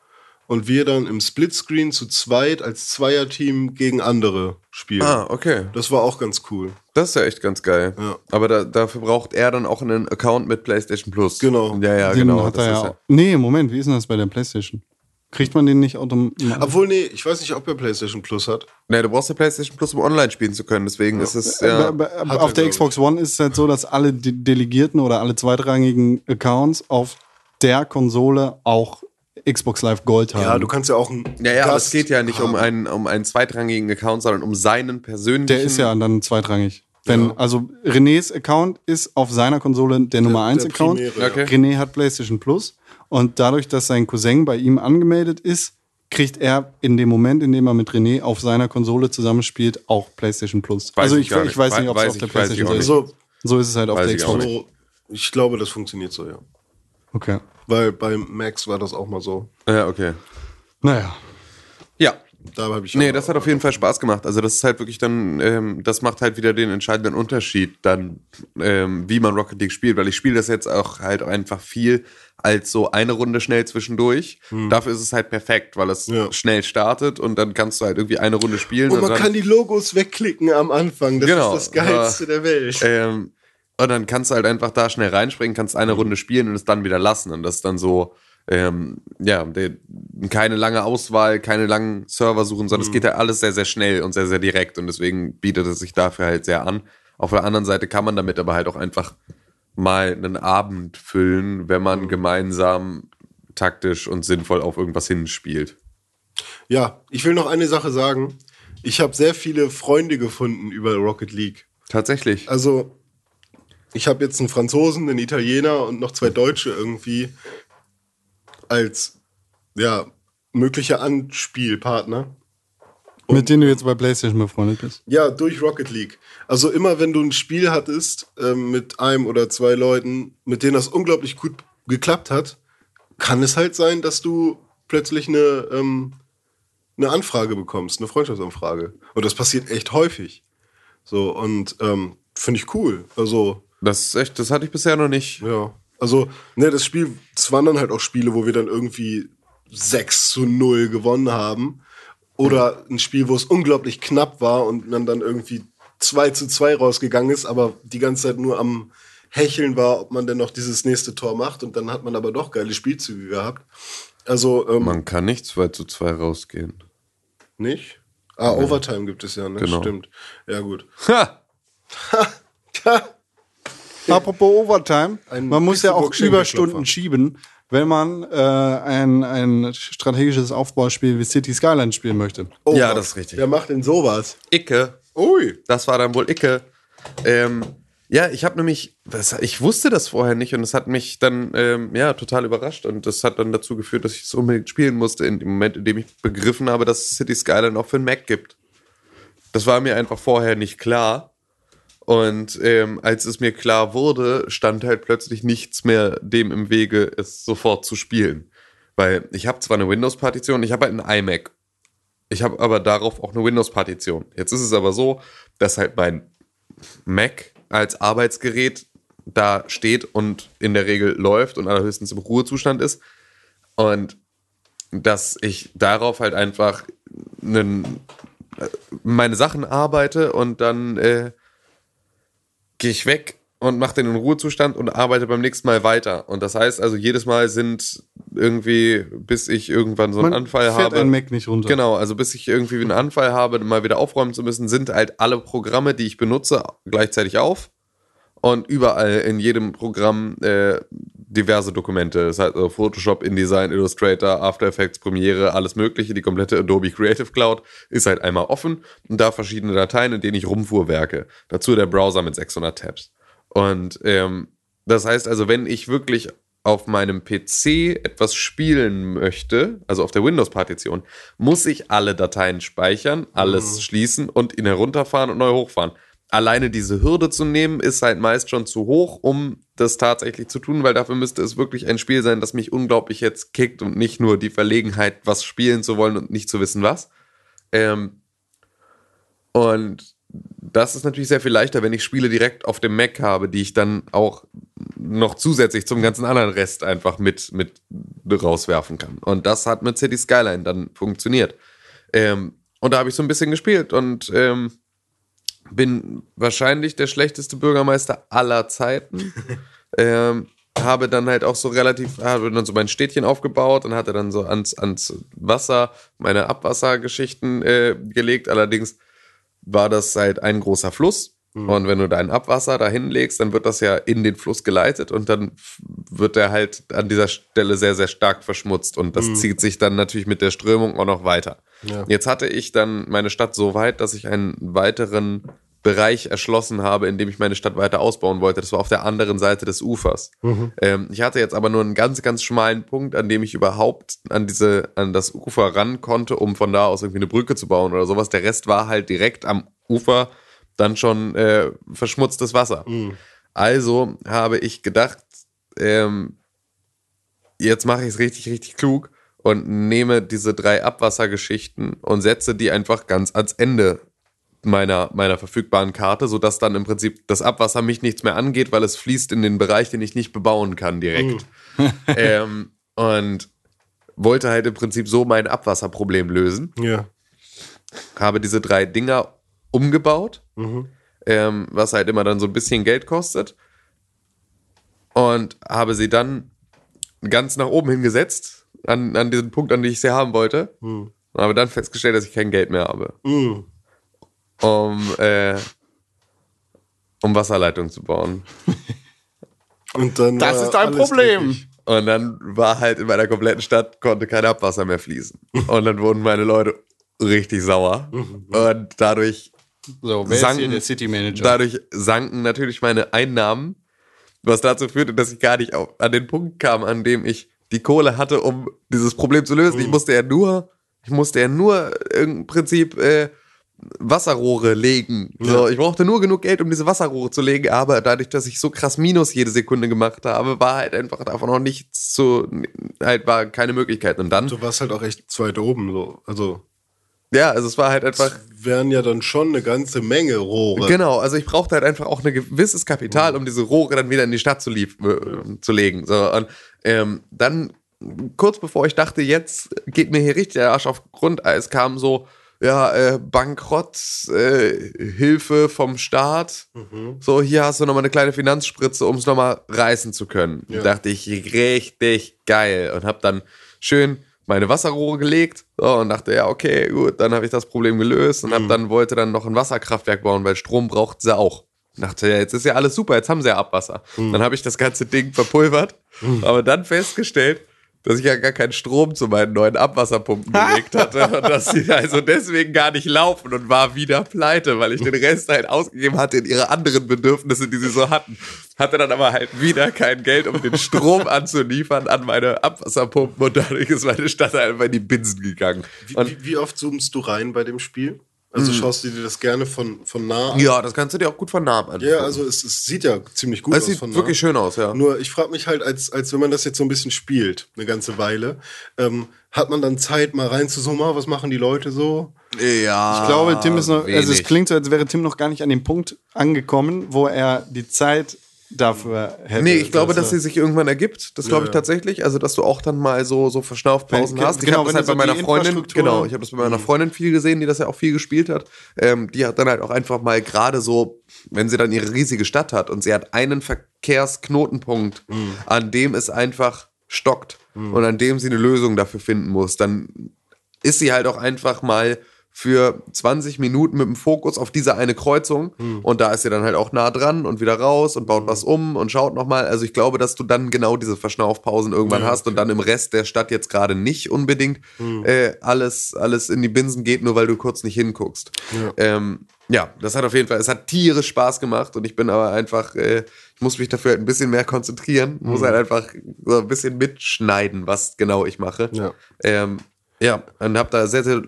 und wir dann im Splitscreen zu zweit als Zweierteam gegen andere spielen. Ah, okay. Das war auch ganz cool. Das ist ja echt ganz geil. Ja. Aber da, dafür braucht er dann auch einen Account mit PlayStation Plus. Genau. Ja, ja, Den genau. hat das er ist ja auch. Nee, Moment, wie ist denn das bei der PlayStation? Kriegt man den nicht automatisch? Obwohl, nee, ich weiß nicht, ob er PlayStation Plus hat. Nee, du brauchst ja PlayStation Plus, um online spielen zu können. Deswegen ist es ja. Bei- Hat auf er, der Xbox One ist es halt so, dass alle De Delegierten oder alle zweitrangigen Accounts auf der Konsole auch Xbox Live Gold haben. Ja, du kannst ja auch einen Ja, ja, aber es geht ja nicht um einen, um einen zweitrangigen Account, sondern um seinen persönlichen. der ist ja dann zweitrangig. Wenn, Ja. Also Renés Account ist auf seiner Konsole der Nummer 1 der Account. primäre, Okay. René hat PlayStation Plus und dadurch, dass sein Cousin bei ihm angemeldet ist, kriegt er in dem Moment, in dem er mit René auf seiner Konsole zusammenspielt, auch PlayStation Plus. Weiß also ich ich, ich, nicht. weiß nicht, ob es auf ich- der ich PlayStation so ist. Also, So ist es halt auf Weiß der ich Xbox. nicht. so, ich glaube, das funktioniert so, ja. Okay. Weil bei Max war das auch mal so. Ja, okay. Naja. Ja. Da habe ich Nee, das hat auf jeden Fall Spaß gemacht. Also das ist halt wirklich dann, ähm, das macht halt wieder den entscheidenden Unterschied dann, ähm, wie man Rocket League spielt, weil ich spiele das jetzt auch halt einfach viel als so eine Runde schnell zwischendurch. Dafür ist es halt perfekt, weil es Hm. Ja. schnell startet und dann kannst du halt irgendwie eine Runde spielen. Und man dann, kann die Logos wegklicken am Anfang. Das Genau, ist das Geilste der Welt. ähm, und dann kannst du halt einfach da schnell reinspringen, kannst eine Runde spielen und es dann wieder lassen. Und das ist dann so, ähm, ja, der, keine lange Auswahl, keine langen Server suchen, sondern es geht ja alles sehr, sehr schnell und sehr, sehr direkt. Und deswegen bietet es sich dafür halt sehr an. Auf der anderen Seite kann man damit aber halt auch einfach mal einen Abend füllen, wenn man gemeinsam taktisch und sinnvoll auf irgendwas hinspielt. Ja, ich will noch eine Sache sagen. Ich habe sehr viele Freunde gefunden über Rocket League. Tatsächlich. Also, ich habe jetzt einen Franzosen, einen Italiener und noch zwei Deutsche irgendwie als ja, mögliche Anspielpartner. Mit denen du jetzt bei PlayStation befreundet bist. Ja, durch Rocket League. Also immer wenn du ein Spiel hattest ähm, mit einem oder zwei Leuten, mit denen das unglaublich gut geklappt hat, kann es halt sein, dass du plötzlich eine, ähm, eine Anfrage bekommst, eine Freundschaftsanfrage. Und das passiert echt häufig. So, und ähm, finde ich cool. Also, Das ist echt, das hatte ich bisher noch nicht. ja. Also, ne, das Spiel, es waren dann halt auch Spiele, wo wir dann irgendwie 6 zu 0 gewonnen haben. Oder ein Spiel, wo es unglaublich knapp war und man dann irgendwie 2 zu 2 rausgegangen ist, aber die ganze Zeit nur am Hecheln war, ob man denn noch dieses nächste Tor macht. Und dann hat man aber doch geile Spielzüge gehabt. Also, ähm, Man kann nicht 2 zu 2 rausgehen. nicht? Ah, Overtime gibt es ja, ne? Genau. Stimmt. Ja, gut. Ha! Apropos Overtime, Ein man muss ja auch Überstunden schieben, wenn man äh, ein, ein strategisches Aufbauspiel wie City Skyline spielen möchte. Oh, Ja, das ist richtig. Wer macht denn sowas? Icke. Ui. Das war dann wohl Icke. Ähm, ja, ich habe nämlich, was, ich wusste das vorher nicht und es hat mich dann ähm, ja total überrascht und das hat dann dazu geführt, dass ich es unbedingt spielen musste in dem Moment, in dem ich begriffen habe, dass es City Skyline auch für den Mac gibt. Das war mir einfach vorher nicht klar. Und ähm, als es mir klar wurde, stand halt plötzlich nichts mehr dem im Wege, es sofort zu spielen. Weil ich habe zwar eine Windows-Partition, ich habe halt einen iMac. Ich habe aber darauf auch eine Windows-Partition. Jetzt ist es aber so, dass halt mein Mac als Arbeitsgerät da steht und in der Regel läuft und allerhöchstens im Ruhezustand ist. Und dass ich darauf halt einfach einen, äh, meine Sachen arbeite und dann äh, gehe ich weg und mache den in Ruhezustand und arbeite beim nächsten Mal weiter. Und das heißt also, jedes Mal sind irgendwie, bis ich irgendwann so einen Man Anfall fährt habe. ein Mac nicht runter. Genau, also bis ich irgendwie einen Anfall habe, mal wieder aufräumen zu müssen, sind halt alle Programme, die ich benutze, gleichzeitig auf. Und überall in jedem Programm äh, diverse Dokumente. Das heißt also Photoshop, InDesign, Illustrator, After Effects, Premiere, alles mögliche. Die komplette Adobe Creative Cloud ist halt einmal offen und da verschiedene Dateien, in denen ich rumfuhrwerke. Dazu der Browser mit 600 Tabs. Und ähm, das heißt also, wenn ich wirklich auf meinem PC etwas spielen möchte, also auf der Windows-Partition, muss ich alle Dateien speichern, alles schließen und ihn herunterfahren und neu hochfahren. Alleine diese Hürde zu nehmen, ist halt meist schon zu hoch, um das tatsächlich zu tun, weil dafür müsste es wirklich ein Spiel sein, das mich unglaublich jetzt kickt und nicht nur die Verlegenheit, was spielen zu wollen und nicht zu wissen, was. Ähm, und das ist natürlich sehr viel leichter, wenn ich Spiele direkt auf dem Mac habe, die ich dann auch noch zusätzlich zum ganzen anderen Rest einfach mit, mit rauswerfen kann. Und das hat mit City Skyline dann funktioniert. Ähm, und da habe ich so ein bisschen gespielt und ähm, bin wahrscheinlich der schlechteste Bürgermeister aller Zeiten. ähm, habe dann halt auch so relativ, habe dann so mein Städtchen aufgebaut und hatte dann so ans, ans Wasser meine Abwassergeschichten äh, gelegt. Allerdings war das halt ein großer Fluss. Und wenn du dein Abwasser da hinlegst, dann wird das ja in den Fluss geleitet und dann wird der halt an dieser Stelle sehr, sehr stark verschmutzt. Und das zieht sich dann natürlich mit der Strömung auch noch weiter. Ja. Jetzt hatte ich dann meine Stadt so weit, dass ich einen weiteren Bereich erschlossen habe, in dem ich meine Stadt weiter ausbauen wollte. Das war auf der anderen Seite des Ufers. Ähm, ich hatte jetzt aber nur einen ganz, ganz schmalen Punkt, an dem ich überhaupt an diese, an das Ufer ran konnte, um von da aus irgendwie eine Brücke zu bauen oder sowas. Der Rest war halt direkt am Ufer dann schon äh, verschmutztes Wasser. Also habe ich gedacht, ähm, jetzt mache ich es richtig, richtig klug und nehme diese drei Abwassergeschichten und setze die einfach ganz ans Ende meiner, meiner verfügbaren Karte, sodass dann im Prinzip das Abwasser mich nichts mehr angeht, weil es fließt in den Bereich, den ich nicht bebauen kann direkt. ähm, und wollte halt im Prinzip so mein Abwasserproblem lösen Ja. habe diese drei Dinger umgebaut, ähm, was halt immer dann so ein bisschen Geld kostet. Und habe sie dann ganz nach oben hingesetzt, an, an diesen Punkt, an den ich sie haben wollte. Und habe dann festgestellt, dass ich kein Geld mehr habe, Mhm. um, äh, um Wasserleitungen zu bauen. Und dann Das ist dein Problem. dreckig. Und dann war halt in meiner kompletten Stadt, konnte kein Abwasser mehr fließen. Und dann wurden meine Leute richtig sauer. Und dadurch So, wer ist sanken, hier der City Manager? dadurch sanken natürlich meine Einnahmen, was dazu führte, dass ich gar nicht auf, an den Punkt kam, an dem ich die Kohle hatte, um dieses Problem zu lösen. Mhm. Ich musste ja nur, ich musste ja nur im Prinzip äh, Wasserrohre legen. So, ich brauchte nur genug Geld, um diese Wasserrohre zu legen, aber dadurch, dass ich so krass Minus jede Sekunde gemacht habe, war halt einfach davon noch nichts zu, halt war keine Möglichkeit. Und dann, Du warst halt auch echt weit oben. So. Also ja, also es war halt einfach. wären ja dann schon eine ganze Menge Rohre. Genau, also ich brauchte halt einfach auch ein gewisses Kapital, um diese Rohre dann wieder in die Stadt zu, lief äh, zu legen. So, und ähm, dann, kurz bevor ich dachte, jetzt geht mir hier richtig der Arsch auf Grundeis, kam so, ja, äh, Bankrott, äh, Hilfe vom Staat. So, hier hast du nochmal eine kleine Finanzspritze, um es nochmal reißen zu können. Dachte ich, richtig geil. Und hab dann schön meine Wasserrohre gelegt so, und dachte, ja, okay, gut, dann habe ich das Problem gelöst und hab dann wollte dann noch ein Wasserkraftwerk bauen, weil Strom braucht sie auch. Dachte, ja, jetzt ist ja alles super, jetzt haben sie ja Abwasser. Dann habe ich das ganze Ding verpulvert, aber dann festgestellt, dass ich ja gar keinen Strom zu meinen neuen Abwasserpumpen gelegt hatte und dass sie also deswegen gar nicht laufen und war wieder pleite, weil ich den Rest halt ausgegeben hatte in ihre anderen Bedürfnisse, die sie so hatten. Hatte dann aber halt wieder kein Geld, um den Strom anzuliefern an meine Abwasserpumpen und dadurch ist meine Stadt halt einfach in die Binsen gegangen. Wie, Und wie, wie oft zoomst du rein bei dem Spiel? Also schaust du dir das gerne von, von nah an? ja, das kannst du dir auch gut von nah an. Ja, also es, es sieht ja ziemlich gut es aus sieht von nah. wirklich schön aus, ja. Nur ich frage mich halt, als, als wenn man das jetzt so ein bisschen spielt, eine ganze Weile, ähm, hat man dann Zeit, mal reinzusummen, ah, was machen die Leute so? Ja. Ich glaube, Tim ist noch, also es wenig. klingt so, als wäre Tim noch gar nicht an dem Punkt angekommen, wo er die Zeit dafür hätte. Nee, ich glaube, Also- dass sie sich irgendwann ergibt. Das glaube ich ja. tatsächlich. Also, dass du auch dann mal so, so Verschnaufpausen hast. Ich genau, habe das halt bei meiner Freundin, genau, ich habe das bei meiner Freundin viel gesehen, die das ja auch viel gespielt hat. Ähm, die hat dann halt auch einfach mal gerade so, wenn sie dann ihre riesige Stadt hat und sie hat einen Verkehrsknotenpunkt, an dem es einfach stockt und an dem sie eine Lösung dafür finden muss, dann ist sie halt auch einfach mal für 20 Minuten mit dem Fokus auf diese eine Kreuzung und da ist sie dann halt auch nah dran und wieder raus und baut was um und schaut nochmal. Also ich glaube, dass du dann genau diese Verschnaufpausen irgendwann hast und dann im Rest der Stadt jetzt gerade nicht unbedingt äh, alles, alles in die Binsen geht, nur weil du kurz nicht hinguckst. Ähm, ja, das hat auf jeden Fall, es hat tierisch Spaß gemacht und ich bin aber einfach, äh, ich muss mich dafür halt ein bisschen mehr konzentrieren, muss halt einfach so ein bisschen mitschneiden, was genau ich mache. Ja. Ähm, ja, und habe da sehr, sehr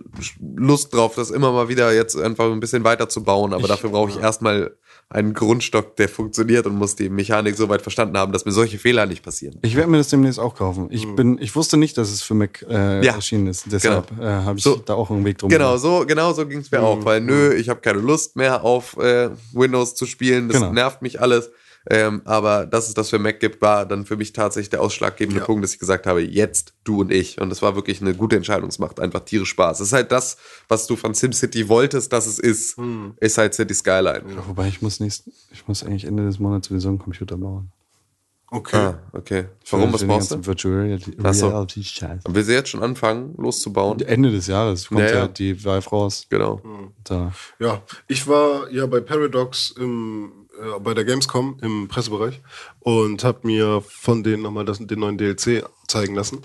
Lust drauf, das immer mal wieder jetzt einfach ein bisschen weiter zu bauen. Aber dafür brauche ich erstmal einen Grundstock, der funktioniert und muss die Mechanik so weit verstanden haben, dass mir solche Fehler nicht passieren. Ich werde mir das demnächst auch kaufen. Ich bin, ich wusste nicht, dass es für Mac äh, Ja. erschienen ist. Deshalb äh, habe ich So. da auch einen Weg drum. Genau, gemacht. so, genau so ging es mir auch, weil nö, ich habe keine Lust mehr auf äh, Windows zu spielen, das Genau. nervt mich alles. Ähm, aber dass es das für Mac gibt, war dann für mich tatsächlich der ausschlaggebende Punkt, dass ich gesagt habe, jetzt du und ich. Und das war wirklich eine gute Entscheidung. Es macht einfach tierisch Spaß. Es ist halt das, was du von SimCity wolltest, dass es ist. Ist halt City Skyline. Wobei ich muss nächst, ich muss eigentlich Ende des Monats sowieso einen Computer bauen. Okay. Ah, okay. Warum, was brauchst du? Virtual Reality. Reality Scheiß. Willst du jetzt schon anfangen, loszubauen? Ende des Jahres kommt Ja, ja, ja. die Vive raus. Genau. Da. Ja, ich war ja bei Paradox im, äh, bei der Gamescom im Pressebereich und habe mir von denen nochmal das, den neuen DLC zeigen lassen.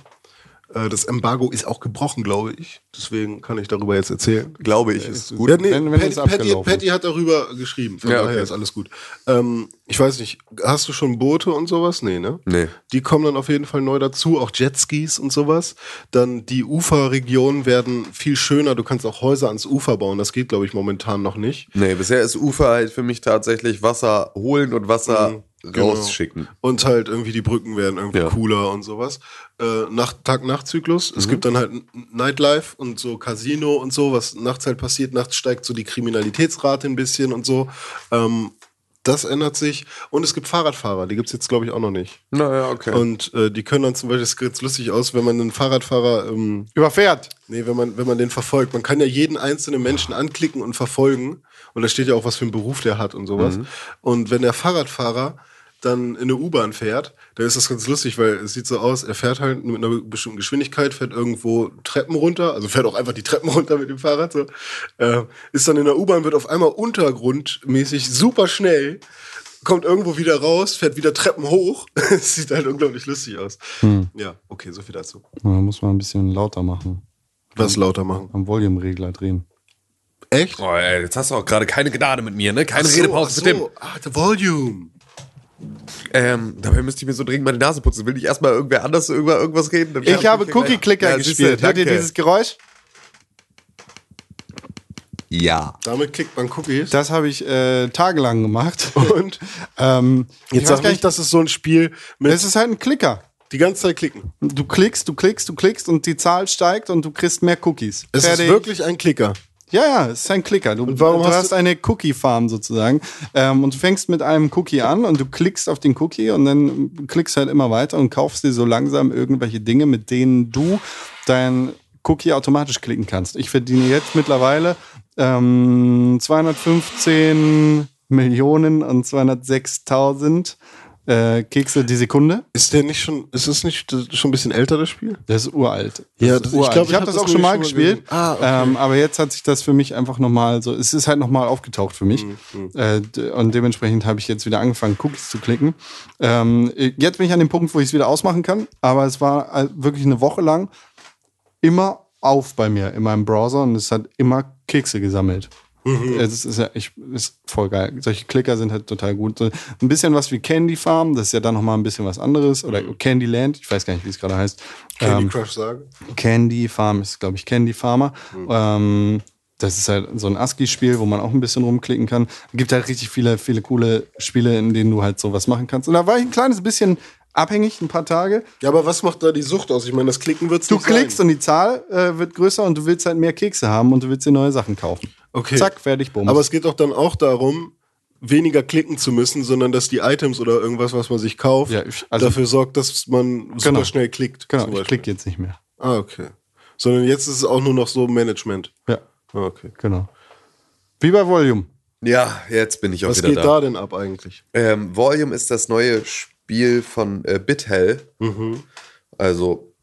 Äh, das Embargo ist auch gebrochen, glaube ich. Deswegen kann ich darüber jetzt erzählen. Glaube ich, ist gut. Ja, nee, wenn- wenn Patty, Patty, Patty hat darüber geschrieben. Von Ja, daher okay. ist alles gut. Ähm, ich weiß nicht, hast du schon Boote und sowas? Nee, ne? Nee. Die kommen dann auf jeden Fall neu dazu, auch Jetskis und sowas. Dann die Uferregionen werden viel schöner. Du kannst auch Häuser ans Ufer bauen. Das geht, glaube ich, momentan noch nicht. Nee, bisher ist Ufer halt für mich tatsächlich Wasser holen und Wasser Genau. rausschicken. Und halt irgendwie die Brücken werden irgendwie Ja. cooler und sowas. Äh, Nacht, Tag-Nacht-Zyklus. Mhm. Es gibt dann halt Nightlife und so Casino und so, was nachts halt passiert. Nachts steigt so die Kriminalitätsrate ein bisschen und so. Ähm, das ändert sich. Und es gibt Fahrradfahrer, die gibt es jetzt, glaube ich, auch noch nicht. Naja, okay. Und äh, die können dann zum Beispiel, das sieht lustig aus, wenn man einen Fahrradfahrer, ähm, Überfährt. nee, wenn man, wenn man den verfolgt. Man kann ja jeden einzelnen Menschen anklicken und verfolgen. Und da steht ja auch, was für einen Beruf der hat und sowas. Und wenn der Fahrradfahrer dann in eine U-Bahn fährt, dann ist das ganz lustig, weil es sieht so aus, er fährt halt mit einer bestimmten Geschwindigkeit, fährt irgendwo Treppen runter, also fährt auch einfach die Treppen runter mit dem Fahrrad, so, äh, ist dann in der U-Bahn, wird auf einmal untergrundmäßig super schnell, kommt irgendwo wieder raus, fährt wieder Treppen hoch. Es sieht halt unglaublich lustig aus. Ja, okay, so viel dazu. Da muss man ein bisschen lauter machen. Was lauter machen. Am Volume-Regler drehen. Echt? Oh, ey, jetzt hast du auch gerade keine Gnade mit mir, ne? Keine Ach so, Redepause ach mit dem. so. Ah, the volume. Ähm, dabei müsste ich mir so dringend meine Nase putzen. Will nicht erstmal irgendwer anders über irgendwas reden? Dann Ich kann habe hier Cookie gleich- Clicker Ja, gespielt. Hört ihr dieses Geräusch? Ja. Damit klickt man Cookies. Das habe ich äh, tagelang gemacht. Und ähm, ich Jetzt sag gar nicht, das ist so ein Spiel mit Es ist halt ein Klicker. die ganze Zeit klicken. Du klickst, du klickst, du klickst und die Zahl steigt und du kriegst mehr Cookies. Es Fertig. ist wirklich ein Klicker. Ja, ja, es ist ein Klicker. Du, warum du hast hast eine Cookie-Farm sozusagen. Ähm, und du fängst mit einem Cookie an und du klickst auf den Cookie und dann klickst halt immer weiter und kaufst dir so langsam irgendwelche Dinge, mit denen du dein Cookie automatisch klicken kannst. Ich verdiene jetzt mittlerweile ähm, 215 Millionen und 206.000 äh, Kekse die Sekunde. Ist der nicht schon, ist es nicht schon ein bisschen älter, das Spiel? Das ist uralt. Das Ja, das- ich uralt. ich ich habe hab das das auch schon mal gespielt. gesehen. Ah, okay. ähm, aber jetzt hat sich das für mich einfach nochmal so, es ist halt nochmal aufgetaucht für mich. Mhm, Äh, d- und dementsprechend habe ich jetzt wieder angefangen, Cookies zu klicken. Ähm, jetzt bin ich an dem Punkt, wo ich es wieder ausmachen kann. Aber es war äh, wirklich eine Woche lang immer auf bei mir in meinem Browser und es hat immer Kekse gesammelt. Mhm. Es ist ja ich, ist voll geil. Solche Klicker sind halt total gut. So ein bisschen was wie Candy Farm, das ist ja dann nochmal ein bisschen was anderes. Oder Candy Land, ich weiß gar nicht, wie es gerade heißt. Mhm. Candy Ähm, Crush sagen. Candy Farm ist, glaube ich, Candy Farmer. Ähm, das ist halt so ein ASCII-Spiel, wo man auch ein bisschen rumklicken kann. Gibt halt richtig viele, viele coole Spiele, in denen du halt sowas machen kannst. Und da war ich ein kleines bisschen abhängig, ein paar Tage. Ja, aber was macht da die Sucht aus? Ich meine, das Klicken wird's Du nicht klickst sein. und die Zahl äh, wird größer und du willst halt mehr Kekse haben und du willst dir neue Sachen kaufen. Okay. Zack, fertig, bumm. Aber es geht doch dann auch darum, weniger klicken zu müssen, sondern dass die Items oder irgendwas, was man sich kauft, Ja, ich- also- dafür sorgt, dass man super Genau. schnell klickt. genau, ich klicke jetzt nicht mehr. Ah, okay. Sondern jetzt ist es auch nur noch so Management. Ja, Ah, okay. genau. Wie bei Volume. Ja, jetzt bin ich auch Was wieder geht da. da denn ab eigentlich? Ähm, Volume ist das neue Spiel von äh, BitHell. Also,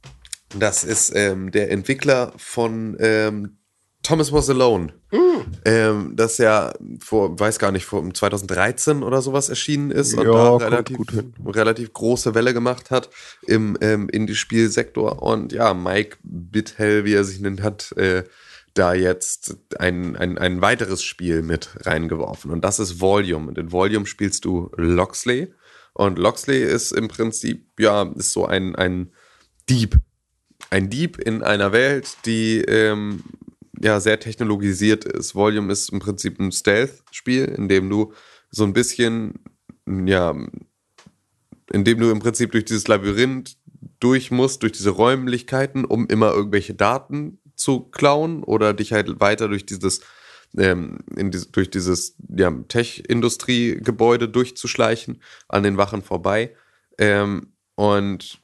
das ist ähm, der Entwickler von ähm, Thomas Was Alone. Ähm, das ja vor, weiß gar nicht, vor 2013 oder sowas erschienen ist und Ja, da relativ, relativ große Welle gemacht hat im ähm, Indie-Spielsektor. Und ja, Mike BitHell, wie er sich nennt, hat äh, da jetzt ein, ein, ein weiteres Spiel mit reingeworfen. Und das ist Volume. Und in Volume spielst du Loxley. Und Loxley ist im Prinzip, ja, ist so ein, ein Dieb. Ein Dieb in einer Welt, die ähm, ja sehr technologisiert ist. Volume ist im Prinzip ein Stealth-Spiel, in dem du so ein bisschen, ja, in dem du im Prinzip durch dieses Labyrinth durch musst, durch diese Räumlichkeiten, um immer irgendwelche Daten zu klauen oder dich halt weiter durch dieses ähm, in dies, durch dieses ja, Tech-Industrie-Gebäude durchzuschleichen, an den Wachen vorbei. Ähm, und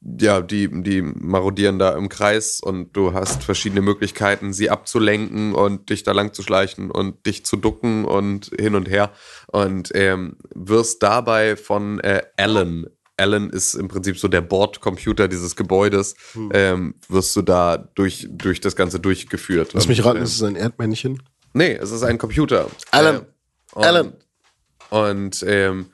ja, die, die marodieren da im Kreis und du hast verschiedene Möglichkeiten, sie abzulenken und dich da lang zu schleichen und dich zu ducken und hin und her. Und ähm, wirst dabei von äh, Alan, Alan ist im Prinzip so der Bordcomputer dieses Gebäudes, ähm, wirst du da durch, durch das Ganze durchgeführt. Lass mich raten, ähm, ist es ein Erdmännchen? Nee, es ist ein Computer. Alan. Äh, und, Alan. Und ähm,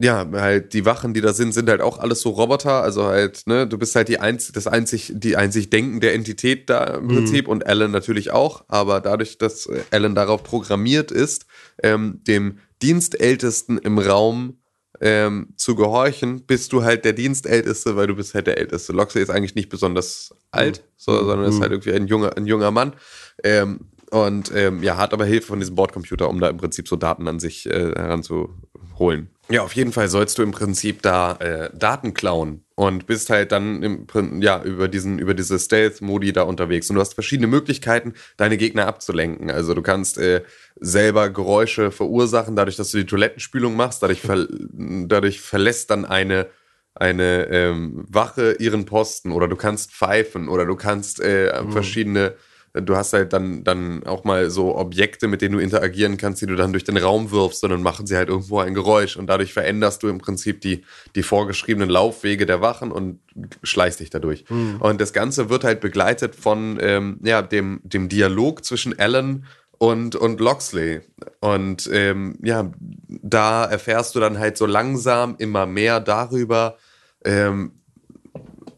ja, halt die Wachen, die da sind, sind halt auch alles so Roboter. Also halt, ne, du bist halt die einzig, das einzig, die einzig denkende Entität da im Prinzip und Alan natürlich auch. Aber dadurch, dass äh, Alan darauf programmiert ist, ähm, dem Dienstältesten im Raum ähm, zu gehorchen, bist du halt der Dienstälteste, weil du bist halt der Älteste. Loxley ist eigentlich nicht besonders alt, so, sondern ist halt irgendwie ein junger, ein junger Mann. Ähm, und ähm, ja, hat aber Hilfe von diesem Bordcomputer, um da im Prinzip so Daten an sich äh, heranzuholen. Ja, auf jeden Fall sollst du im Prinzip da äh, Daten klauen und bist halt dann im ja über diesen über diese Stealth-Modi da unterwegs. Und du hast verschiedene Möglichkeiten, deine Gegner abzulenken. Also du kannst äh, selber Geräusche verursachen, dadurch, dass du die Toilettenspülung machst, dadurch, ver dadurch verlässt dann eine eine ähm, Wache ihren Posten. Oder du kannst pfeifen oder du kannst äh, verschiedene du hast halt dann, dann auch mal so Objekte, mit denen du interagieren kannst, die du dann durch den Raum wirfst und dann machen sie halt irgendwo ein Geräusch und dadurch veränderst du im Prinzip die, die vorgeschriebenen Laufwege der Wachen und schleichst dich dadurch. Und das Ganze wird halt begleitet von ähm, ja, dem, dem Dialog zwischen Alan und, und Loxley. Und ähm, ja, da erfährst du dann halt so langsam immer mehr darüber, ähm,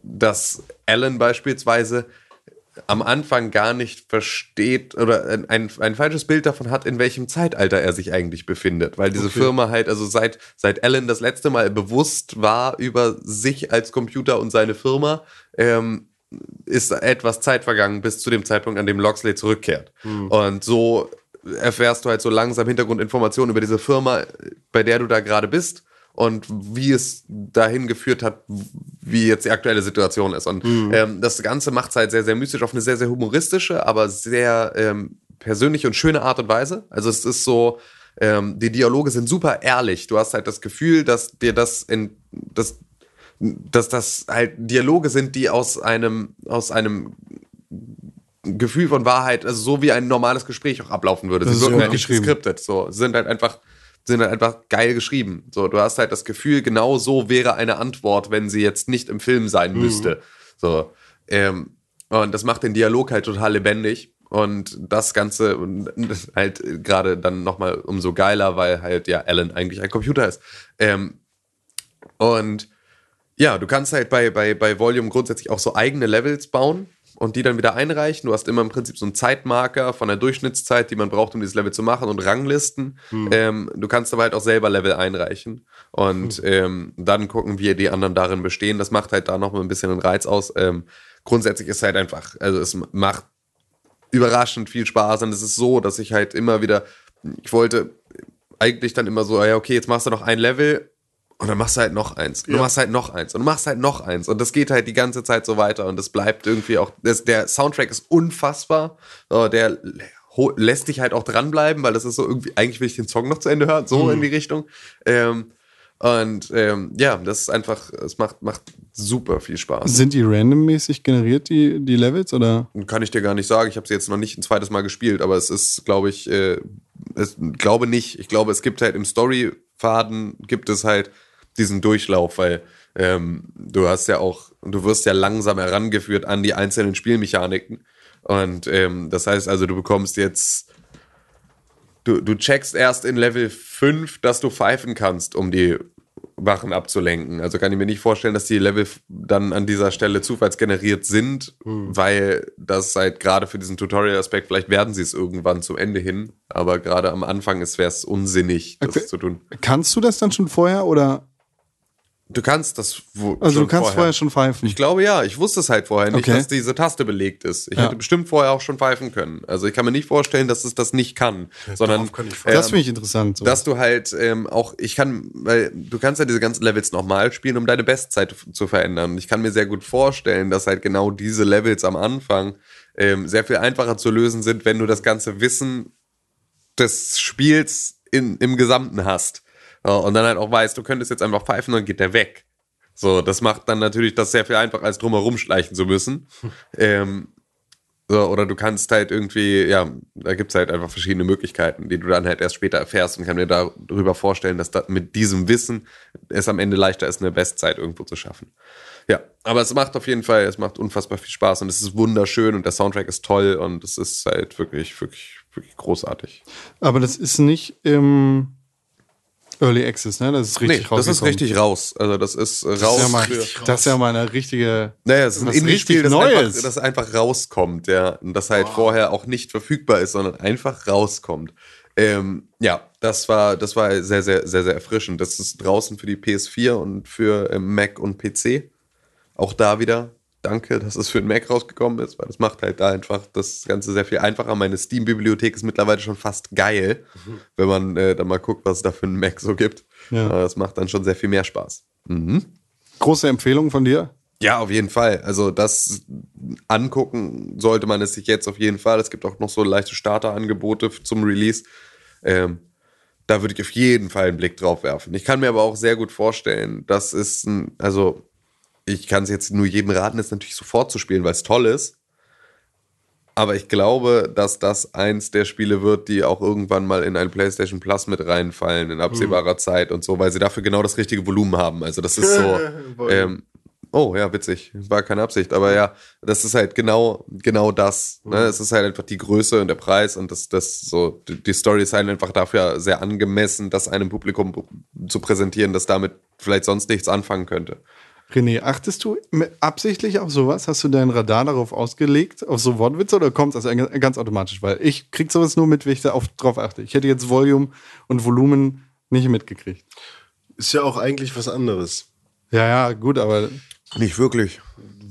dass Alan beispielsweise am Anfang gar nicht versteht oder ein, ein, ein falsches Bild davon hat, in welchem Zeitalter er sich eigentlich befindet. Weil diese Firma halt, also seit, seit Alan das letzte Mal bewusst war über sich als Computer und seine Firma, ähm, ist etwas Zeit vergangen bis zu dem Zeitpunkt, an dem Loxley zurückkehrt. Und so erfährst du halt so langsam Hintergrundinformationen über diese Firma, bei der du da gerade bist und wie es dahin geführt hat, wie jetzt die aktuelle Situation ist. Und ähm, das Ganze macht es halt sehr, sehr mystisch auf eine sehr, sehr humoristische, aber sehr ähm, persönliche und schöne Art und Weise. Also es ist so, ähm, die Dialoge sind super ehrlich. Du hast halt das Gefühl, dass dir das in das dass das halt Dialoge sind, die aus einem aus einem Gefühl von Wahrheit, also so wie ein normales Gespräch auch ablaufen würde. Das Sie wirken halt nicht geschrieben. geskriptet, so sind halt einfach sind halt einfach geil geschrieben. So, du hast halt das Gefühl, genau so wäre eine Antwort, wenn sie jetzt nicht im Film sein müsste. So, ähm, und das macht den Dialog halt total lebendig. Und das Ganze und halt gerade dann nochmal umso geiler, weil halt ja Alan eigentlich ein Computer ist. Ähm, und ja, du kannst halt bei, bei, bei Volume grundsätzlich auch so eigene Levels bauen und die dann wieder einreichen. Du hast immer im Prinzip so einen Zeitmarker von der Durchschnittszeit, die man braucht, um dieses Level zu machen und Ranglisten. Ähm, du kannst aber halt auch selber Level einreichen und ähm, dann gucken, wie die anderen darin bestehen. Das macht halt da noch mal ein bisschen einen Reiz aus. Ähm, grundsätzlich ist halt einfach, also es macht überraschend viel Spaß und es ist so, dass ich halt immer wieder, ich wollte eigentlich dann immer so, ja, okay, jetzt machst du noch ein Level und dann machst du halt noch eins. Und du machst halt noch eins. Und du machst halt noch eins. Und das geht halt die ganze Zeit so weiter. Und das bleibt irgendwie auch. Das, der Soundtrack ist unfassbar. Oh, der lässt dich halt auch dranbleiben, weil das ist so irgendwie, eigentlich will ich den Song noch zu Ende hören, so in die Richtung. Ähm, und ähm, ja, das ist einfach, es macht, macht super viel Spaß. Sind die randommäßig generiert, die, die Levels? Oder? Kann ich dir gar nicht sagen. Ich habe sie jetzt noch nicht ein zweites Mal gespielt, aber es ist, glaube ich, äh, es, glaube nicht. Ich glaube, es gibt halt im Storyfaden gibt es halt diesen Durchlauf, weil ähm, du hast ja auch, du wirst ja langsam herangeführt an die einzelnen Spielmechaniken. Und ähm, das heißt also, du bekommst jetzt, du, du checkst erst in Level 5, dass du pfeifen kannst, um die Wachen abzulenken. Also kann ich mir nicht vorstellen, dass die Level dann an dieser Stelle zufallsgeneriert sind, weil das halt gerade für diesen Tutorial-Aspekt, vielleicht werden sie es irgendwann zum Ende hin, aber gerade am Anfang wäre es unsinnig, das Okay. zu tun. Kannst du das dann schon vorher? Oder? Du kannst das wo, Also schon du kannst vorher, schon pfeifen. Ich glaube ja, ich wusste es halt vorher nicht, Okay. dass diese Taste belegt ist. Ich Ja. hätte bestimmt vorher auch schon pfeifen können. Also ich kann mir nicht vorstellen, dass es das nicht kann, sondern darauf kann ich das ähm, finde ich interessant. So. dass du halt ähm, auch, ich kann, weil du kannst ja diese ganzen Levels nochmal spielen, um deine Bestzeit zu verändern. Und ich kann mir sehr gut vorstellen, dass halt genau diese Levels am Anfang ähm, sehr viel einfacher zu lösen sind, wenn du das ganze Wissen des Spiels in, im Gesamten hast. Und dann halt auch weißt, du könntest jetzt einfach pfeifen und dann geht der weg. So, das macht dann natürlich das sehr viel einfacher, als drumherum schleichen zu müssen. ähm, so, oder du kannst halt irgendwie, ja, da gibt's halt einfach verschiedene Möglichkeiten, die du dann halt erst später erfährst und kann mir darüber vorstellen, dass da mit diesem Wissen es am Ende leichter ist, eine Bestzeit irgendwo zu schaffen. Ja, aber es macht auf jeden Fall, es macht unfassbar viel Spaß und es ist wunderschön und der Soundtrack ist toll und es ist halt wirklich, wirklich, wirklich großartig. Aber das ist nicht im Early Access, ne? Das ist richtig nee, das ist richtig raus. Also das ist raus. Das ist ja mal, für- das ist ja mal eine richtige. Naja, es ist ein Indie-Spiel, das einfach, das einfach rauskommt, ja. Und das halt vorher auch nicht verfügbar ist, sondern einfach rauskommt. Ähm, ja, das war, das war sehr, sehr, sehr, sehr erfrischend. Das ist draußen für die PS4 und für ähm, Mac und PC. Auch da wieder danke, dass es für den Mac rausgekommen ist, weil das macht halt da einfach das Ganze sehr viel einfacher. Meine Steam-Bibliothek ist mittlerweile schon fast geil, wenn man äh, dann mal guckt, was es da für einen Mac so gibt. Ja. Das macht dann schon sehr viel mehr Spaß. Große Empfehlung von dir? Ja, auf jeden Fall. Also das angucken sollte man es sich jetzt auf jeden Fall. Es gibt auch noch so leichte Starterangebote zum Release. Ähm, da würde ich auf jeden Fall einen Blick drauf werfen. Ich kann mir aber auch sehr gut vorstellen, dass es ein, also ich kann es jetzt nur jedem raten, es natürlich sofort zu spielen, weil es toll ist. Aber ich glaube, dass das eins der Spiele wird, die auch irgendwann mal in ein PlayStation Plus mit reinfallen in absehbarer Zeit und so, weil sie dafür genau das richtige Volumen haben. Also das ist so. ähm, oh ja, witzig, war keine Absicht, aber ja, das ist halt genau genau das. Ne? Es ist halt einfach die Größe und der Preis und das das so die die Story ist halt einfach dafür sehr angemessen, das einem Publikum zu präsentieren, das damit vielleicht sonst nichts anfangen könnte. René, achtest du absichtlich auf sowas? Hast du dein Radar darauf ausgelegt, auf so Wortwitze oder kommt das ein- ganz automatisch? Weil ich krieg sowas nur mit, wenn ich da auf, drauf achte. Ich hätte jetzt Volume und Volumen nicht mitgekriegt. Ist ja auch eigentlich was anderes. Ja, ja, gut, aber Nicht wirklich.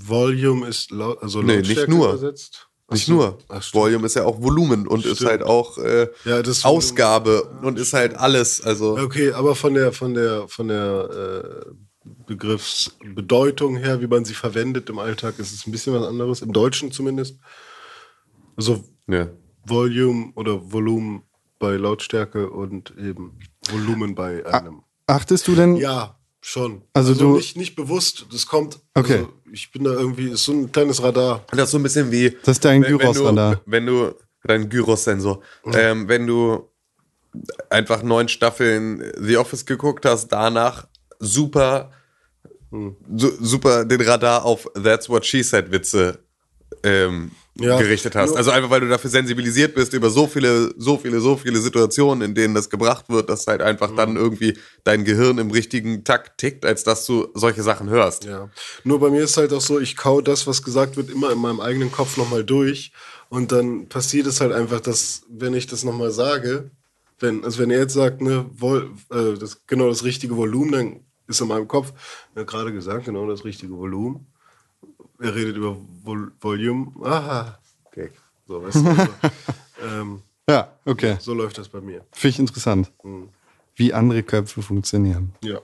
Volume ist laut, also Nee, nicht Lautstärke nur. übersetzt. Nicht so. nur. Ach, stimmt. Volume ist ja auch Volumen und ist Stimmt. halt auch äh, Ja, das Ausgabe und ist halt alles. Also Okay, aber von der von der von der äh, Begriffsbedeutung her, wie man sie verwendet im Alltag, ist es ein bisschen was anderes. Im Deutschen zumindest. Also ja. Volume oder Volumen bei Lautstärke und eben Volumen bei einem. achtest du denn? Ja, schon. Also du- nicht, nicht bewusst, das kommt. Okay. Also ich bin da irgendwie, ist so ein kleines Radar. Das ist so ein bisschen wie. Das ist dein wenn- wenn du- Gyros-Radar. Wenn du, dein Gyros-Sensor. Ähm, wenn du einfach neun Staffeln The Office geguckt hast, danach super, su super den Radar auf That's What She Said Witze ähm, Ja. gerichtet hast. Also einfach, weil du dafür sensibilisiert bist über so viele, so viele, so viele Situationen, in denen das gebracht wird, dass halt einfach dann irgendwie dein Gehirn im richtigen Takt tickt, als dass du solche Sachen hörst. Ja. Nur bei mir ist halt auch so, ich kau das, was gesagt wird, immer in meinem eigenen Kopf nochmal durch. Und dann passiert es halt einfach, dass, wenn ich das nochmal sage, wenn, also wenn er jetzt sagt, ne, Vol, äh, das, genau das richtige Volumen, dann ist in meinem Kopf, er hat gerade gesagt, genau das richtige Volumen. Er redet über Vol Volume. Aha, okay. So, weißt du, also, ähm, Ja, okay. so läuft das bei mir. Finde ich interessant. Wie andere Köpfe funktionieren. Ja.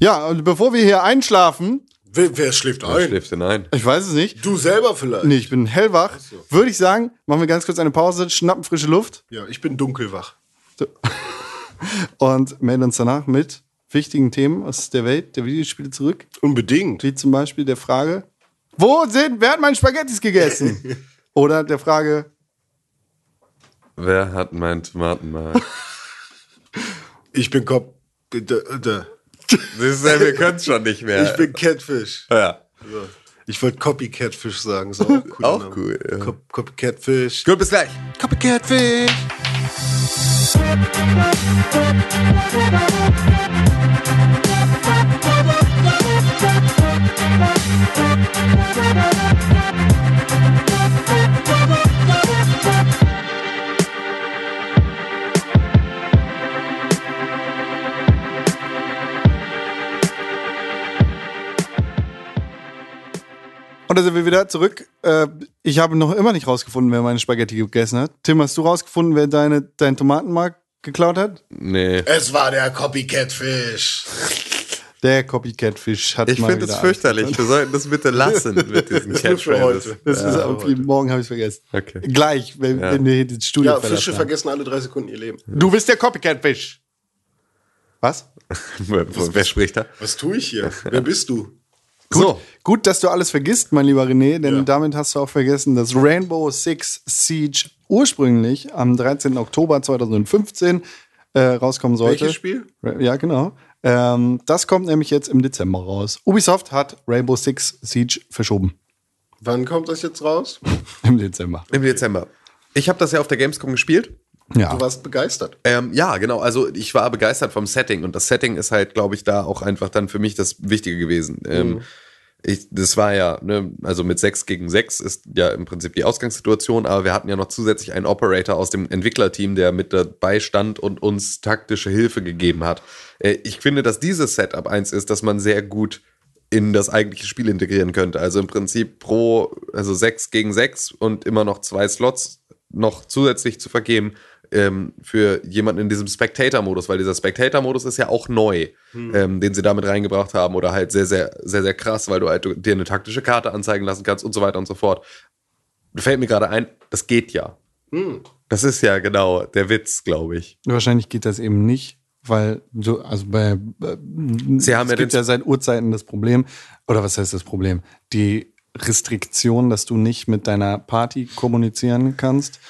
Ja, und bevor wir hier einschlafen, Wer, wer schläft Wer ein? schläft denn ein? ich weiß es nicht. Du selber vielleicht. Nee, ich bin hellwach. Würde ich sagen, machen wir ganz kurz eine Pause, schnappen frische Luft Ja, ich bin dunkelwach. und melden uns danach mit wichtigen Themen aus der Welt der Videospiele zurück. Unbedingt. Wie zum Beispiel der Frage, wo sind, wer hat meine Spaghettis gegessen? Oder der Frage, Wer hat mein Tomatenmark? Ich bin Kopf. d- d- Siehst du, wir können es schon nicht mehr. Ich bin Catfish. ja. Ich wollte Copycatfish sagen. Ist auch, cooler Auch Name. cool, ja. Cop Copycatfish. Gut, bis gleich. Copycatfish. Da sind wir wieder zurück. Äh, ich habe noch immer nicht rausgefunden, wer meine Spaghetti gegessen hat. Tim, hast du rausgefunden, wer deine, dein Tomatenmark geklaut hat? Nee. Es war der Copycatfish. Der Copycat-Fisch hat Ich finde es fürchterlich. Wir sollten das bitte lassen mit diesen Catchphrases. heute. Das ist auf jeden, morgen habe ich es vergessen. Okay. Gleich, wenn, Ja. wenn wir hier das Studio Ja, Fische haben. vergessen alle drei Sekunden ihr Leben. Du bist der Copycat-Fisch. Was? Wer spricht da? Was tue ich hier? Wer bist du? So. Gut, dass du alles vergisst, mein lieber René, denn Ja. damit hast du auch vergessen, dass Rainbow Six Siege ursprünglich am 13. Oktober 2015 äh, rauskommen sollte. Welches Spiel? Ja, genau. Ähm, das kommt nämlich jetzt im Dezember raus. Ubisoft hat Rainbow Six Siege verschoben. Wann kommt das jetzt raus? Im Dezember. Im Dezember. Ich habe das ja auf der Gamescom gespielt. Ja. Du warst begeistert. Ähm, ja, genau. Also ich war begeistert vom Setting und das Setting ist halt, glaube ich, da auch einfach dann für mich das Wichtige gewesen. Ähm, ich, das war ja, ne, also mit 6 gegen 6 ist ja im Prinzip die Ausgangssituation, aber wir hatten ja noch zusätzlich einen Operator aus dem Entwicklerteam, der mit dabei stand und uns taktische Hilfe gegeben hat. Äh, ich finde, dass dieses Setup eins ist, dass man sehr gut in das eigentliche Spiel integrieren könnte. Also im Prinzip pro, also 6 gegen 6 und immer noch zwei Slots noch zusätzlich zu vergeben ähm, für jemanden in diesem Spectator-Modus, weil dieser Spectator-Modus ist ja auch neu, ähm, den sie damit reingebracht haben oder halt sehr, sehr, sehr, sehr krass, weil du halt dir eine taktische Karte anzeigen lassen kannst und so weiter und so fort. Fällt mir gerade ein, das geht ja. Das ist ja genau der Witz, glaube ich. Wahrscheinlich geht das eben nicht, weil du, also bei, äh, Sie haben es ja gibt ja seit Urzeiten das Problem, oder was heißt das Problem? Die Restriktion, dass du nicht mit deiner Party kommunizieren kannst,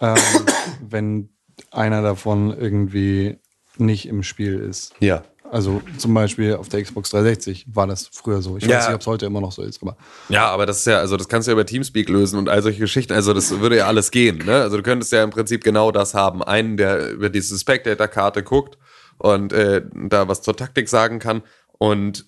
ähm, wenn einer davon irgendwie nicht im Spiel ist. Ja. Also zum Beispiel auf der Xbox 360 war das früher so. Ich Ja. weiß nicht, ob es heute immer noch so ist, aber Ja, aber das ist ja, also das kannst du ja über Teamspeak lösen und all solche Geschichten. Also das würde ja alles gehen. Ne? Also du könntest ja im Prinzip genau das haben. Einen, der über diese Spectator-Karte guckt und äh, da was zur Taktik sagen kann und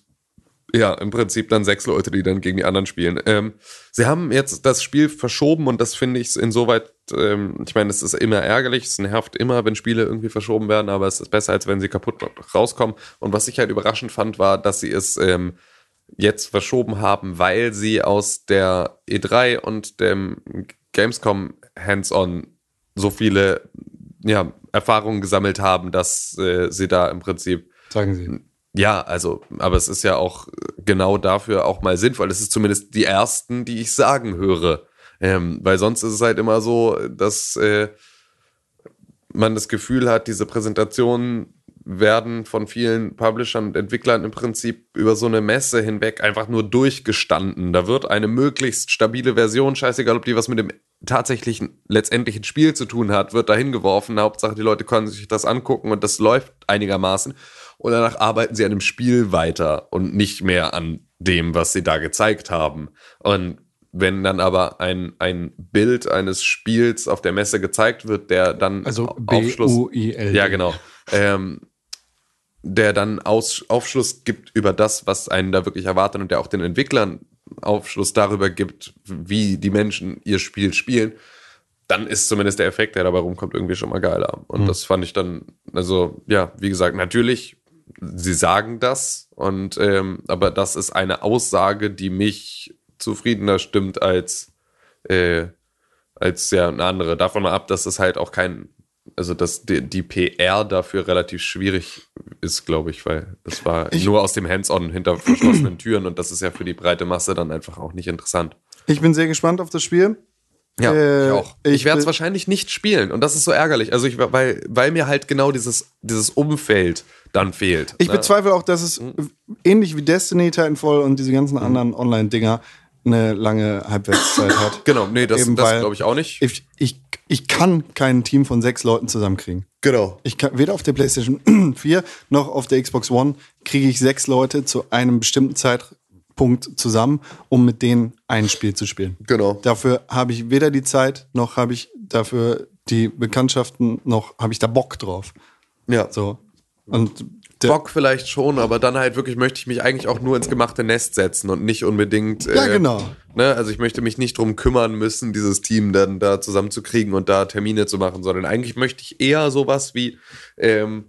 Ja, im Prinzip dann sechs Leute, die dann gegen die anderen spielen. Ähm, sie haben jetzt das Spiel verschoben und das finde ich insoweit, ähm, ich meine, es ist immer ärgerlich, es nervt immer, wenn Spiele irgendwie verschoben werden, aber es ist besser, als wenn sie kaputt rauskommen. Und was ich halt überraschend fand, war, dass sie es ähm, jetzt verschoben haben, weil sie aus der E3 und dem Gamescom Hands-on so viele ja, Erfahrungen gesammelt haben, dass äh, sie da im Prinzip Sagen Sie. ja, also, aber es ist ja auch genau dafür auch mal sinnvoll. Es ist zumindest die ersten, die ich sagen höre. Ähm, weil sonst ist es halt immer so, dass äh, man das Gefühl hat, diese Präsentationen werden von vielen Publishern und Entwicklern im Prinzip über so eine Messe hinweg einfach nur durchgestanden. Da wird eine möglichst stabile Version, scheißegal, ob die was mit dem tatsächlichen, letztendlichen Spiel zu tun hat, wird dahin geworfen. Hauptsache, die Leute können sich das angucken und das läuft einigermaßen. Und danach arbeiten sie an dem Spiel weiter und nicht mehr an dem, was sie da gezeigt haben. Und wenn dann aber ein, ein Bild eines Spiels auf der Messe gezeigt wird, der dann Also Aufschluss, B-U-I-L. ja, genau. Ähm, der dann Aus, Aufschluss gibt über das, was einen da wirklich erwartet und der auch den Entwicklern Aufschluss darüber gibt, wie die Menschen ihr Spiel spielen, dann ist zumindest der Effekt, der dabei rumkommt, irgendwie schon mal geiler. Und das fand ich dann, also ja, wie gesagt, natürlich, sie sagen das und ähm, aber das ist eine Aussage, die mich zufriedener stimmt als äh, als ja eine andere. Davon mal ab, dass es halt auch kein, also dass die, die PR dafür relativ schwierig ist, glaube ich, weil das war nur aus dem Hands-on hinter verschlossenen Türen und das ist ja für die breite Masse dann einfach auch nicht interessant. Ich bin sehr gespannt auf das Spiel. Ja, Äh, ich auch. ich Ich, werde es wahrscheinlich nicht spielen und das ist so ärgerlich. Also ich, weil, weil mir halt genau dieses, dieses Umfeld dann fehlt. Ich ne? bezweifle auch, dass es ähnlich wie Destiny, Titanfall und diese ganzen anderen Online-Dinger eine lange Halbwertszeit hat. Genau, nee, das, Eben das glaube ich auch nicht. Ich, ich, ich kann kein Team von sechs Leuten zusammenkriegen. Genau. Ich kann weder auf der PlayStation 4 noch auf der Xbox One kriege ich sechs Leute zu einem bestimmten Zeitpunkt zusammen, um mit denen ein Spiel zu spielen. Genau. Dafür habe ich weder die Zeit, noch habe ich dafür die Bekanntschaften, noch habe ich da Bock drauf. Ja. So. Und Bock vielleicht schon, aber dann halt wirklich möchte ich mich eigentlich auch nur ins gemachte Nest setzen und nicht unbedingt. Ja, genau. Ne, also ich möchte mich nicht drum kümmern müssen, dieses Team dann da zusammenzukriegen und da Termine zu machen, sondern eigentlich möchte ich eher sowas wie, ähm,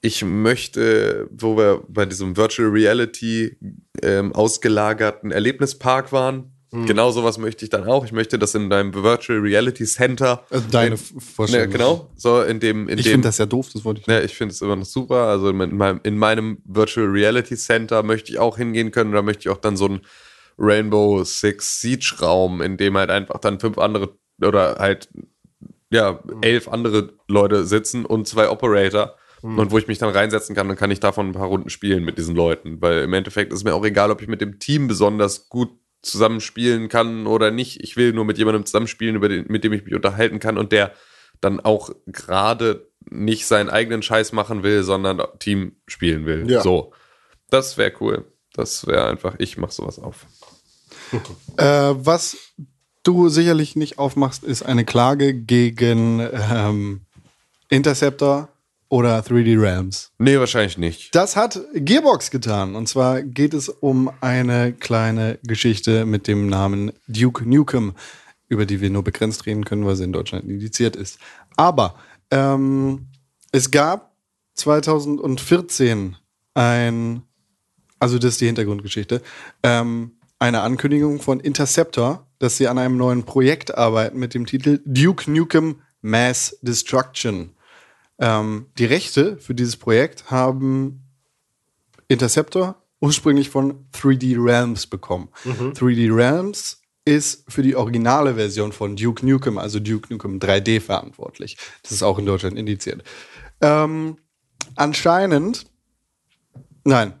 ich möchte, wo wir bei diesem Virtual Reality ähm, ausgelagerten Erlebnispark waren, Mhm. genau sowas möchte ich dann auch. Ich möchte das in deinem Virtual Reality Center. also deine in, Vorstellung. Ne, genau. So in dem, in Ich finde das ja doof, das wollte ich. ja, ich finde es immer noch super. Also in meinem, in meinem Virtual Reality Center möchte ich auch hingehen können. Da möchte ich auch dann so einen Rainbow Six Siege Raum, in dem halt einfach dann fünf andere oder halt ja elf andere Leute sitzen und zwei Operator. Und wo ich mich dann reinsetzen kann, dann kann ich davon ein paar Runden spielen mit diesen Leuten. Weil im Endeffekt ist mir auch egal, ob ich mit dem Team besonders gut zusammenspielen kann oder nicht. Ich will nur mit jemandem zusammenspielen, über den, mit dem ich mich unterhalten kann und der dann auch gerade nicht seinen eigenen Scheiß machen will, sondern Team spielen will. Ja. So. Das wäre cool. Das wäre einfach, ich mach sowas auf. Äh, was du sicherlich nicht aufmachst, ist eine Klage gegen ähm, Interceptor oder 3D Realms. Nee, wahrscheinlich nicht. Das hat Gearbox getan. Und zwar geht es um eine kleine Geschichte mit dem Namen Duke Nukem, über die wir nur begrenzt reden können, weil sie in Deutschland indiziert ist. Aber ähm, es gab 2014 ein, also das ist die Hintergrundgeschichte, ähm, eine Ankündigung von Interceptor, dass sie an einem neuen Projekt arbeiten mit dem Titel Duke Nukem Mass Destruction. Ähm, die Rechte für dieses Projekt haben Interceptor ursprünglich von 3D Realms bekommen. 3D Realms ist für die originale Version von Duke Nukem, also Duke Nukem 3D verantwortlich. Das ist auch in Deutschland indiziert. Ähm, anscheinend, nein,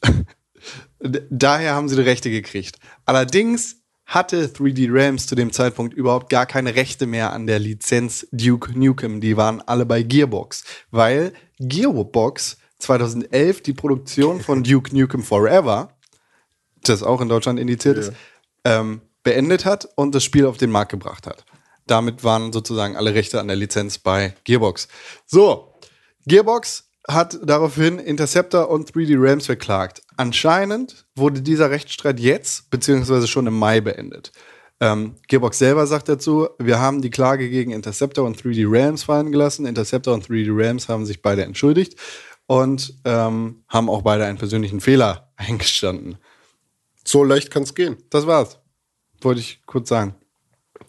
daher haben sie die Rechte gekriegt. Allerdings hatte 3D Realms zu dem Zeitpunkt überhaupt gar keine Rechte mehr an der Lizenz Duke Nukem. Die waren alle bei Gearbox, weil Gearbox 2011 die Produktion von Duke Nukem Forever, das auch in Deutschland indiziert ist, ähm, beendet hat und das Spiel auf den Markt gebracht hat. Damit waren sozusagen alle Rechte an der Lizenz bei Gearbox. So, Gearbox hat daraufhin Interceptor und 3D Rams verklagt. Anscheinend wurde dieser Rechtsstreit jetzt, beziehungsweise schon im Mai beendet. Ähm, Gearbox selber sagt dazu, wir haben die Klage gegen Interceptor und 3D Rams fallen gelassen. Interceptor und 3D Rams haben sich beide entschuldigt und ähm, haben auch beide einen persönlichen Fehler eingestanden. So leicht kann es gehen. Das war's. Wollte ich kurz sagen.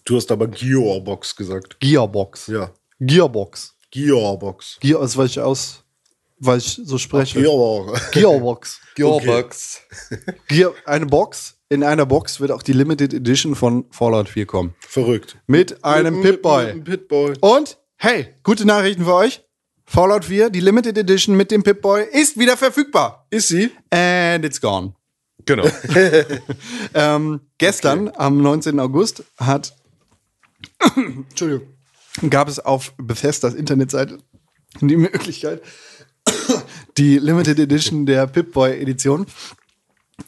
Du hast aber Gearbox gesagt. Gearbox. Ja. Gearbox. Gearbox. Gear weil ich aus, weil ich so spreche. Gearbox. Gearbox. Gearbox. Gear, eine Box. In einer Box wird auch die Limited Edition von Fallout 4 kommen. Verrückt. Mit einem Pip-Boy. einem Pip-Boy. Und, hey, gute Nachrichten für euch. Fallout 4, die Limited Edition mit dem Pip-Boy, ist wieder verfügbar. Ist sie? And it's gone. Genau. Ähm, gestern, am 19. August, hat Entschuldigung, gab es auf Bethesdas Internetseite die Möglichkeit, die Limited Edition der Pip-Boy Edition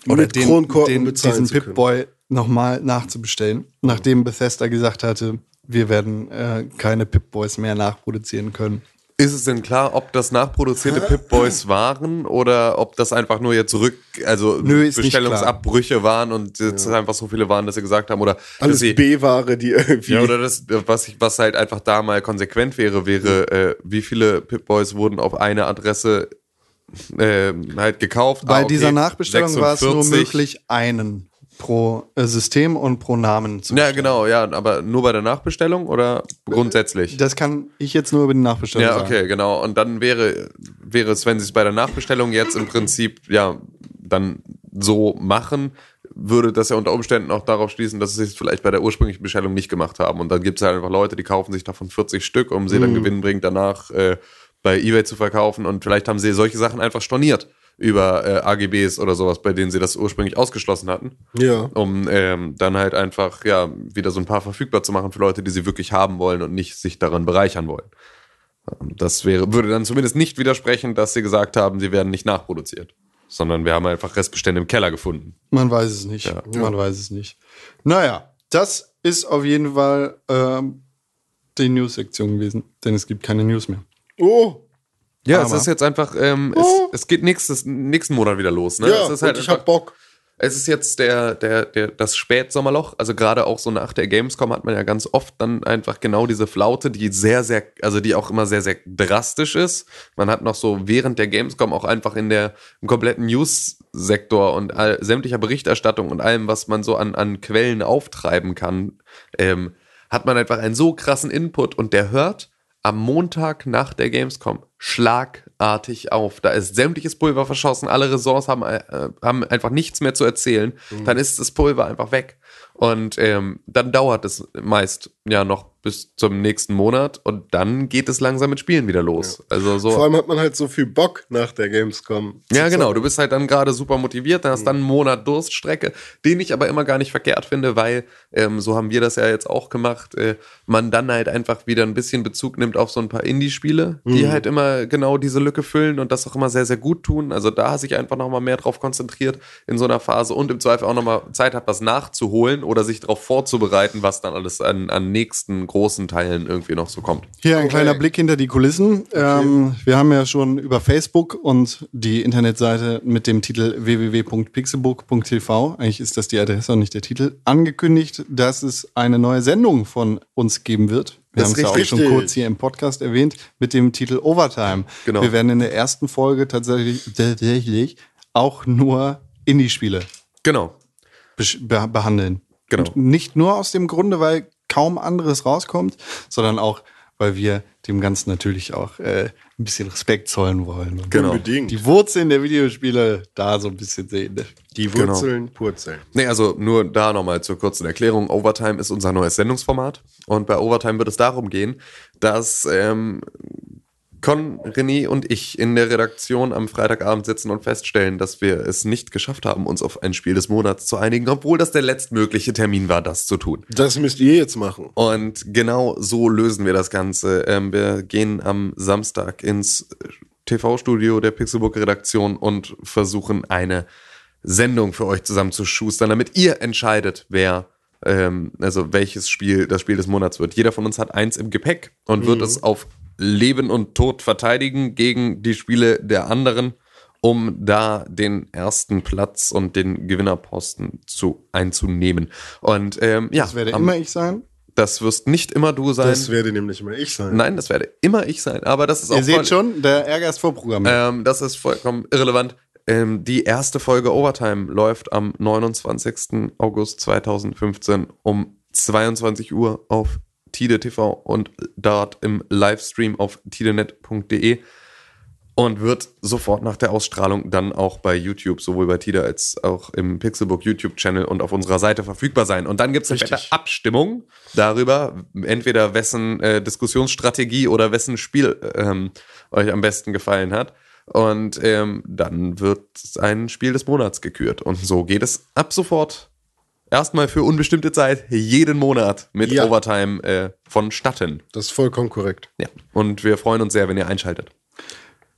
oder Mit den, Kronkorken den, bezahlen diesen. Pip-Boy nochmal nachzubestellen, nachdem Bethesda gesagt hatte, wir werden äh, keine Pip-Boys mehr nachproduzieren können. Ist es denn klar, ob das nachproduzierte Pip-Boys waren oder ob das einfach nur jetzt zurück, also Nö, Bestellungsabbrüche waren und jetzt einfach so viele waren, dass sie gesagt haben oder Alles B-Ware, die irgendwie. ja, oder das, was, ich, was halt einfach da mal konsequent wäre, wäre, äh, wie viele Pip-Boys wurden auf eine Adresse äh, halt gekauft. Bei Ah, okay, dieser Nachbestellung war es nur 46. möglich, einen pro äh, System und pro Namen zu Ja, genau, ja, aber nur bei der Nachbestellung oder grundsätzlich? Das kann ich jetzt nur über die Nachbestellung Ja, sagen. okay, genau. Und dann wäre, wäre es, wenn sie es bei der Nachbestellung jetzt im Prinzip, ja, dann so machen, würde das ja unter Umständen auch darauf schließen, dass sie es vielleicht bei der ursprünglichen Bestellung nicht gemacht haben. Und dann gibt es halt einfach Leute, die kaufen sich davon 40 Stück, um sie dann gewinnbringend danach äh, bei Ebay zu verkaufen. Und vielleicht haben sie solche Sachen einfach storniert über äh, AGBs oder sowas, bei denen sie das ursprünglich ausgeschlossen hatten Ja. um ähm, dann halt einfach ja wieder so ein paar verfügbar zu machen für Leute, die sie wirklich haben wollen und nicht sich daran bereichern wollen. Ähm, Das wäre, würde dann zumindest nicht widersprechen, dass sie gesagt haben, sie werden nicht nachproduziert, sondern wir haben einfach Restbestände im Keller gefunden. Man weiß es nicht. Man weiß es nicht. Naja, das ist auf jeden Fall ähm, die News-Sektion gewesen, denn es gibt keine News mehr. Oh. Ja, Aber- es ist jetzt einfach, ähm, es, es geht nächstes, nächsten Monat wieder los. Ne? Ja, es ist halt und ich einfach- hab Bock. Es ist jetzt der, der, der, das Spätsommerloch. Also gerade auch so nach der Gamescom hat man ja ganz oft dann einfach genau diese Flaute, die sehr, sehr, also die auch immer sehr, sehr drastisch ist. Man hat noch so während der Gamescom auch einfach in der im kompletten News-Sektor und all, sämtlicher Berichterstattung und allem, was man so an, an Quellen auftreiben kann, ähm, hat man einfach einen so krassen Input und der hört am Montag nach der Gamescom schlagartig auf. Da ist sämtliches Pulver verschossen, alle Ressorts haben, äh, haben einfach nichts mehr zu erzählen. Dann ist das Pulver einfach weg. Und ähm, dann dauert es meist ja noch bis zum nächsten Monat und dann geht es langsam mit Spielen wieder los. Also so. Vor allem hat man halt so viel Bock nach der Gamescom. Ja, genau. Du bist halt dann gerade super motiviert, dann hast dann einen Monat Durststrecke, den ich aber immer gar nicht verkehrt finde, weil, ähm, so haben wir das ja jetzt auch gemacht, äh, man dann halt einfach wieder ein bisschen Bezug nimmt auf so ein paar Indie-Spiele, die halt immer genau diese Lücke füllen und das auch immer sehr, sehr gut tun. Also da sich einfach nochmal mehr drauf konzentriert in so einer Phase und im Zweifel auch nochmal Zeit hat, was nachzuholen oder sich darauf vorzubereiten, was dann alles an, an nächsten großen Teilen irgendwie noch so kommt. Hier ein Okay. kleiner Blick hinter die Kulissen. Ähm, wir haben ja schon über Facebook und die Internetseite mit dem Titel www.pixelbook.tv, eigentlich ist das die Adresse und nicht der Titel, angekündigt, dass es eine neue Sendung von uns geben wird. Wir haben es ja auch richtig. schon kurz hier im Podcast erwähnt mit dem Titel Overtime. Genau. Wir werden in der ersten Folge tatsächlich, tatsächlich auch nur Indie-Spiele Genau. be behandeln. Genau. Und nicht nur aus dem Grunde, weil kaum anderes rauskommt, sondern auch, weil wir dem Ganzen natürlich auch äh, ein bisschen Respekt zollen wollen. Und Genau. Unbedingt. Die Wurzeln der Videospiele da so ein bisschen sehen. ne? Die Wurzeln purzeln. Nee, also nur da nochmal zur kurzen Erklärung. Overtime ist unser neues Sendungsformat. Und bei Overtime wird es darum gehen, dass ähm, Con, René und ich in der Redaktion am Freitagabend sitzen und feststellen, dass wir es nicht geschafft haben, uns auf ein Spiel des Monats zu einigen, obwohl das der letztmögliche Termin war, das zu tun. Das müsst ihr jetzt machen. Und genau so lösen wir das Ganze. Ähm, wir gehen am Samstag ins TV-Studio der Pixelbook-Redaktion und versuchen eine Sendung für euch zusammenzuschustern, damit ihr entscheidet, wer, ähm, also welches Spiel das Spiel des Monats wird. Jeder von uns hat eins im Gepäck und wird es auf Leben und Tod verteidigen gegen die Spiele der anderen, um da den ersten Platz und den Gewinnerposten zu einzunehmen. Und ähm, ja, Das werde am- immer ich sein. das wirst nicht immer du sein. Das werde nämlich immer ich sein. Nein, das werde immer ich sein. Aber das ist auch Ihr voll- seht schon, der Ärger ist vorprogrammiert. ähm, das ist vollkommen irrelevant. Ähm, die erste Folge Overtime läuft am 29. August 2015 um 22 Uhr auf Tide TV und dort im Livestream auf tidenet.de und wird sofort nach der Ausstrahlung dann auch bei YouTube, sowohl bei Tide als auch im Pixelbook YouTube-Channel und auf unserer Seite verfügbar sein. Und dann gibt es eine Abstimmung darüber, entweder wessen äh, Diskussionsstrategie oder wessen Spiel ähm, euch am besten gefallen hat. Und ähm, dann wird ein Spiel des Monats gekürt. Und so geht es ab sofort erstmal für unbestimmte Zeit jeden Monat mit Ja. Overtime äh, vonstatten. Das ist vollkommen korrekt. Ja. Und wir freuen uns sehr, wenn ihr einschaltet.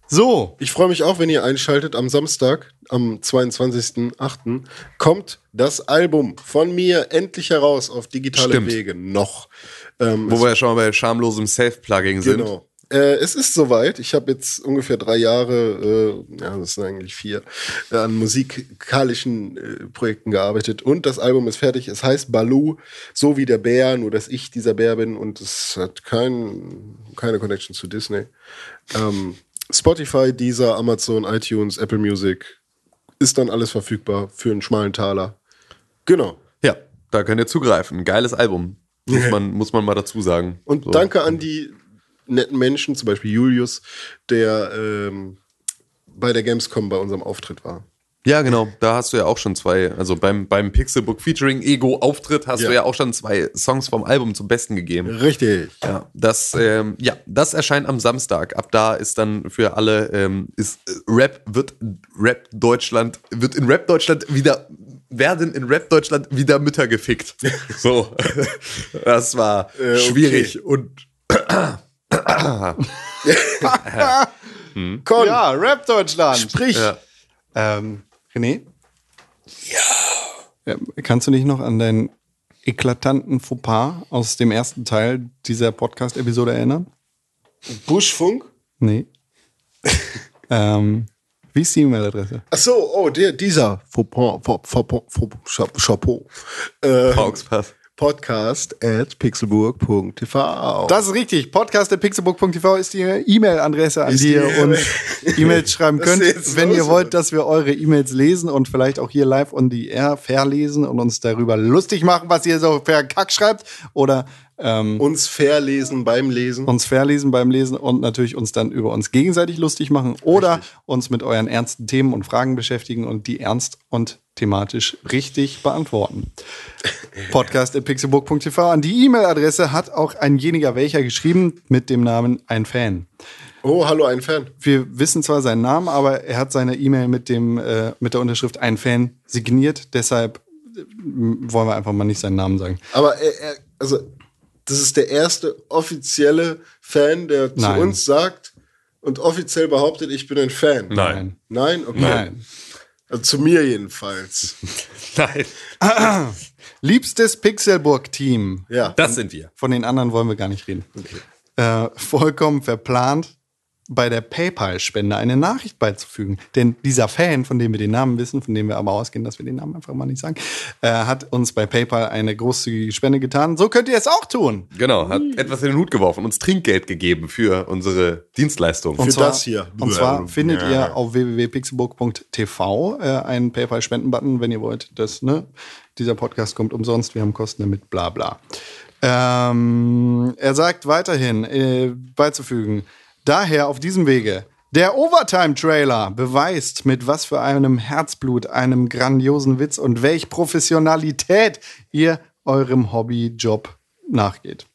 so, Ich freue mich auch, wenn ihr einschaltet. Am Samstag, am 22.08. kommt das Album von mir endlich heraus auf digitale Stimmt. Wege. Noch. Ähm, Wo wir ja schon mal bei schamlosem Self-Plugging sind. Genau. Äh, es ist soweit. Ich habe jetzt ungefähr drei Jahre, äh, ja, das sind eigentlich vier, äh, an musikalischen äh, Projekten gearbeitet und das Album ist fertig. Es heißt Baloo, so wie der Bär, nur dass ich dieser Bär bin und es hat kein, keine Connection zu Disney. Ähm, Spotify, Deezer, Amazon, iTunes, Apple Music ist dann alles verfügbar für einen schmalen Taler. Genau. Ja, da könnt ihr zugreifen. Geiles Album. Muss man, muss man mal dazu sagen. Und So. danke an die netten Menschen, zum Beispiel Julius, der ähm, bei der Gamescom bei unserem Auftritt war. Ja, genau. Da hast du ja auch schon zwei, also beim, beim Pixelbook Featuring Ego Auftritt hast Ja. du ja auch schon zwei Songs vom Album zum Besten gegeben. Richtig. Ja, das, ähm, ja, das erscheint am Samstag. Ab da ist dann für alle, ähm, ist äh, Rap, wird Rap Deutschland, wird in Rap Deutschland wieder, werden in Rap Deutschland wieder Mütter gefickt. So. Das war Äh, okay. schwierig Con, ja, Rap Deutschland. sprich. ja. Ähm, René? Ja. Kannst du dich noch an deinen eklatanten Fauxpas aus dem ersten Teil dieser Podcast-Episode erinnern? Buschfunk. Nee. ähm, wie ist die E-Mail-Adresse? Ach so, oh, der, dieser Fauxpas, Fauxpas, Fauxpas, Chapeau. Äh, Augspass. Podcast at pixelburg.tv. Das ist richtig. Podcast.pixelbook.tv ist die E-Mail-Adresse, an Ist die die ihr uns E-Mails schreiben könnt. Wenn ihr wollt, dass wir eure E-Mails lesen und vielleicht auch hier live on the air verlesen und uns darüber lustig machen, was ihr so für Kack schreibt oder ähm, uns verlesen beim Lesen. uns verlesen beim Lesen und natürlich uns dann über uns gegenseitig lustig machen oder uns mit euren ernsten Themen und Fragen beschäftigen und die ernst und thematisch richtig beantworten. Podcast.pixelburg.tv. An die E-Mail-Adresse hat auch einjeniger welcher geschrieben mit dem Namen ein Fan. Oh, hallo, ein Fan. Wir wissen zwar seinen Namen, aber er hat seine E-Mail mit dem äh, mit der Unterschrift ein Fan signiert. Deshalb äh, wollen wir einfach mal nicht seinen Namen sagen. Aber er, er, also, das ist der erste offizielle Fan, der Nein. zu uns sagt und offiziell behauptet, ich bin ein Fan. Nein. Nein? Okay. Nein. Also zu mir jedenfalls. Nein. Liebstes Pixelburg-Team. Ja. Das sind wir. Von den anderen wollen wir gar nicht reden. Äh, vollkommen verplant, bei der PayPal-Spende eine Nachricht beizufügen. Denn dieser Fan, von dem wir den Namen wissen, von dem wir aber ausgehen, dass wir den Namen einfach mal nicht sagen, äh, hat uns bei PayPal eine großzügige Spende getan. So könnt ihr es auch tun. Genau, hat etwas in den Hut geworfen, uns Trinkgeld gegeben für unsere Dienstleistung. Und Für zwar, das hier. Und zwar findet ihr auf www.pixelburg.tv äh, einen PayPal-Spenden-Button, wenn ihr wollt, dass ne, dieser Podcast kommt umsonst, wir haben Kosten damit, bla bla. Ähm, er sagt weiterhin äh, beizufügen, daher auf diesem Wege, der Overtime-Trailer beweist, mit was für einem Herzblut, einem grandiosen Witz und welch Professionalität ihr eurem Hobbyjob nachgeht.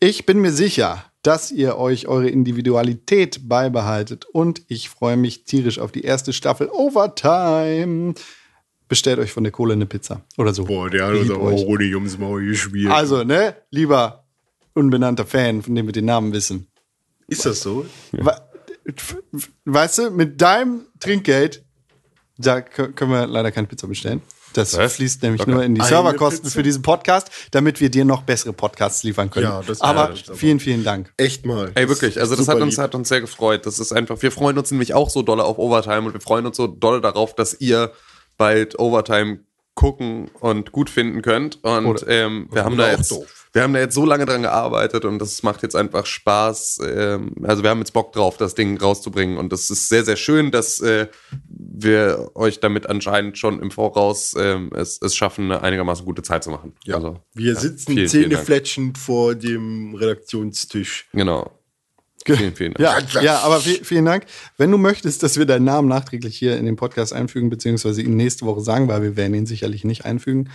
Ich bin mir sicher, dass ihr euch eure Individualität beibehaltet und ich freue mich tierisch auf die erste Staffel Overtime. Bestellt euch von der Kohle eine Pizza oder so. Boah, der hat uns auch ohne ums Maul gespielt. Also, ne, lieber unbenannter Fan, von dem wir den Namen wissen. Ist das so? Wa- Weißt du, mit deinem Trinkgeld, da kö- können wir leider keine Pizza bestellen. Das Was? fließt nämlich Locker. nur in die Serverkosten für diesen Podcast, damit wir dir noch bessere Podcasts liefern können. Ja, das- aber ja, vielen, vielen Dank. Echt mal. Ey, wirklich, also das hat uns, lieb. hat uns sehr gefreut. Das ist einfach, wir freuen uns nämlich auch so doll auf Overtime und wir freuen uns so doll darauf, dass ihr bald Overtime gucken und gut finden könnt. Und Oder- ähm, wir haben da auch jetzt, doof. Wir haben da jetzt so lange dran gearbeitet und das macht jetzt einfach Spaß. Ähm, also wir haben jetzt Bock drauf, das Ding rauszubringen und das ist sehr, sehr schön, dass äh, wir euch damit anscheinend schon im Voraus ähm, es, es schaffen, eine einigermaßen gute Zeit zu machen. Ja. Also, Wir ja, sitzen vielen, vielen zähnefletschend vor dem Redaktionstisch. Genau. Vielen, vielen Dank. Ja, ja, aber vi- vielen Dank. Wenn du möchtest, dass wir deinen Namen nachträglich hier in den Podcast einfügen, beziehungsweise ihn nächste Woche sagen, weil wir werden ihn sicherlich nicht einfügen,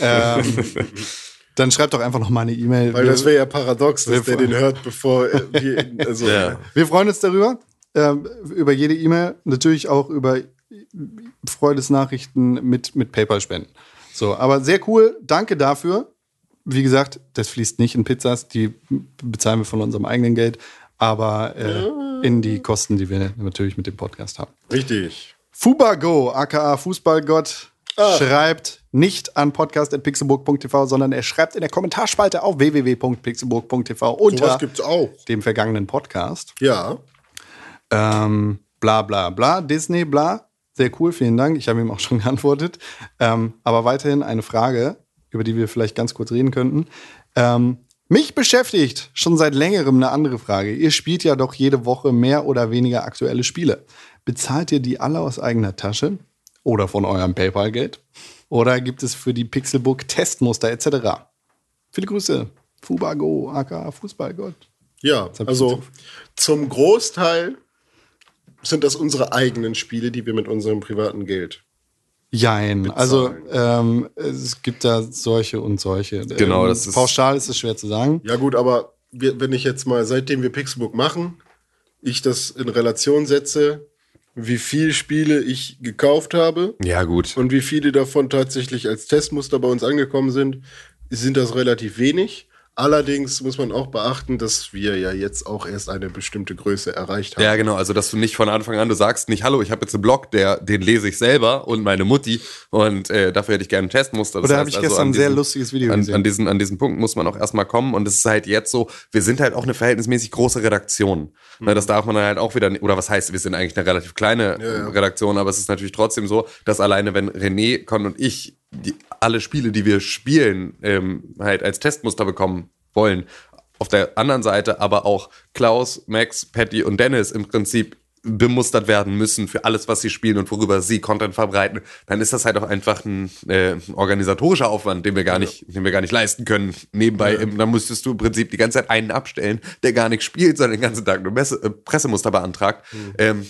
ähm, dann schreib doch einfach noch mal eine E-Mail. Weil Wir- das wäre ja paradox, dass wir- der den hört, bevor äh, wir. Also, Ja. Wir freuen uns darüber, ähm, über jede E-Mail, natürlich auch über Freudesnachrichten mit, mit PayPal-Spenden. So, aber sehr cool, danke dafür. Wie gesagt, das fließt nicht in Pizzas, die bezahlen wir von unserem eigenen Geld, aber äh, in die Kosten, die wir natürlich mit dem Podcast haben. Richtig. Fubago, aka Fußballgott, schreibt nicht an podcast.pixelburg.tv, sondern er schreibt in der Kommentarspalte auf www.pixelburg.tv unter gibt's auch. dem vergangenen Podcast. Ja. Ähm, bla bla bla, Disney, bla. Sehr cool, vielen Dank. Ich habe ihm auch schon geantwortet. Ähm, aber weiterhin eine Frage, über die wir vielleicht ganz kurz reden könnten. Ähm, mich beschäftigt schon seit längerem eine andere Frage. Ihr spielt ja doch jede Woche mehr oder weniger aktuelle Spiele. Bezahlt ihr die alle aus eigener Tasche oder von eurem PayPal-Geld? Oder gibt es für die Pixelbook Testmuster etc.? Viele Grüße. Fubago, aka Fußballgott. Ja, also zum Großteil sind das unsere eigenen Spiele, die wir mit unserem privaten Geld. Jein. Also ähm, es gibt da solche und solche. Genau, ähm, das ist- pauschal ist es schwer zu sagen. Ja, gut, aber wir, wenn ich jetzt mal, seitdem wir Pixelbook machen, ich das in Relation setze, wie viele Spiele ich gekauft habe Ja, gut. und wie viele davon tatsächlich als Testmuster bei uns angekommen sind, sind das relativ wenig. Allerdings muss man auch beachten, dass wir ja jetzt auch erst eine bestimmte Größe erreicht haben. Ja, genau. Also, dass du nicht von Anfang an, du sagst nicht, hallo, ich habe jetzt einen Blog, der, den lese ich selber und meine Mutti und äh, dafür hätte ich gerne ein Testmuster. Das Oder habe ich also, gestern an ein sehr lustiges Video an, gesehen. an, diesen, an diesen Punkt muss man auch erstmal kommen und es ist halt jetzt so, wir sind halt auch eine verhältnismäßig große Redaktion. Ne, das darf man dann halt auch wieder, oder was heißt, wir sind eigentlich eine relativ kleine ja. Redaktion, aber es ist natürlich trotzdem so, dass alleine wenn René, Con und ich die, alle Spiele, die wir spielen, ähm, halt als Testmuster bekommen wollen, auf der anderen Seite aber auch Klaus, Max, Patty und Dennis im Prinzip bemustert werden müssen für alles, was sie spielen und worüber sie Content verbreiten, dann ist das halt auch einfach ein äh, organisatorischer Aufwand, den wir gar nicht, den wir gar nicht leisten können. Nebenbei, ähm, dann müsstest du im Prinzip die ganze Zeit einen abstellen, der gar nicht spielt, sondern den ganzen Tag nur Messe, äh, Pressemuster beantragt. Ähm,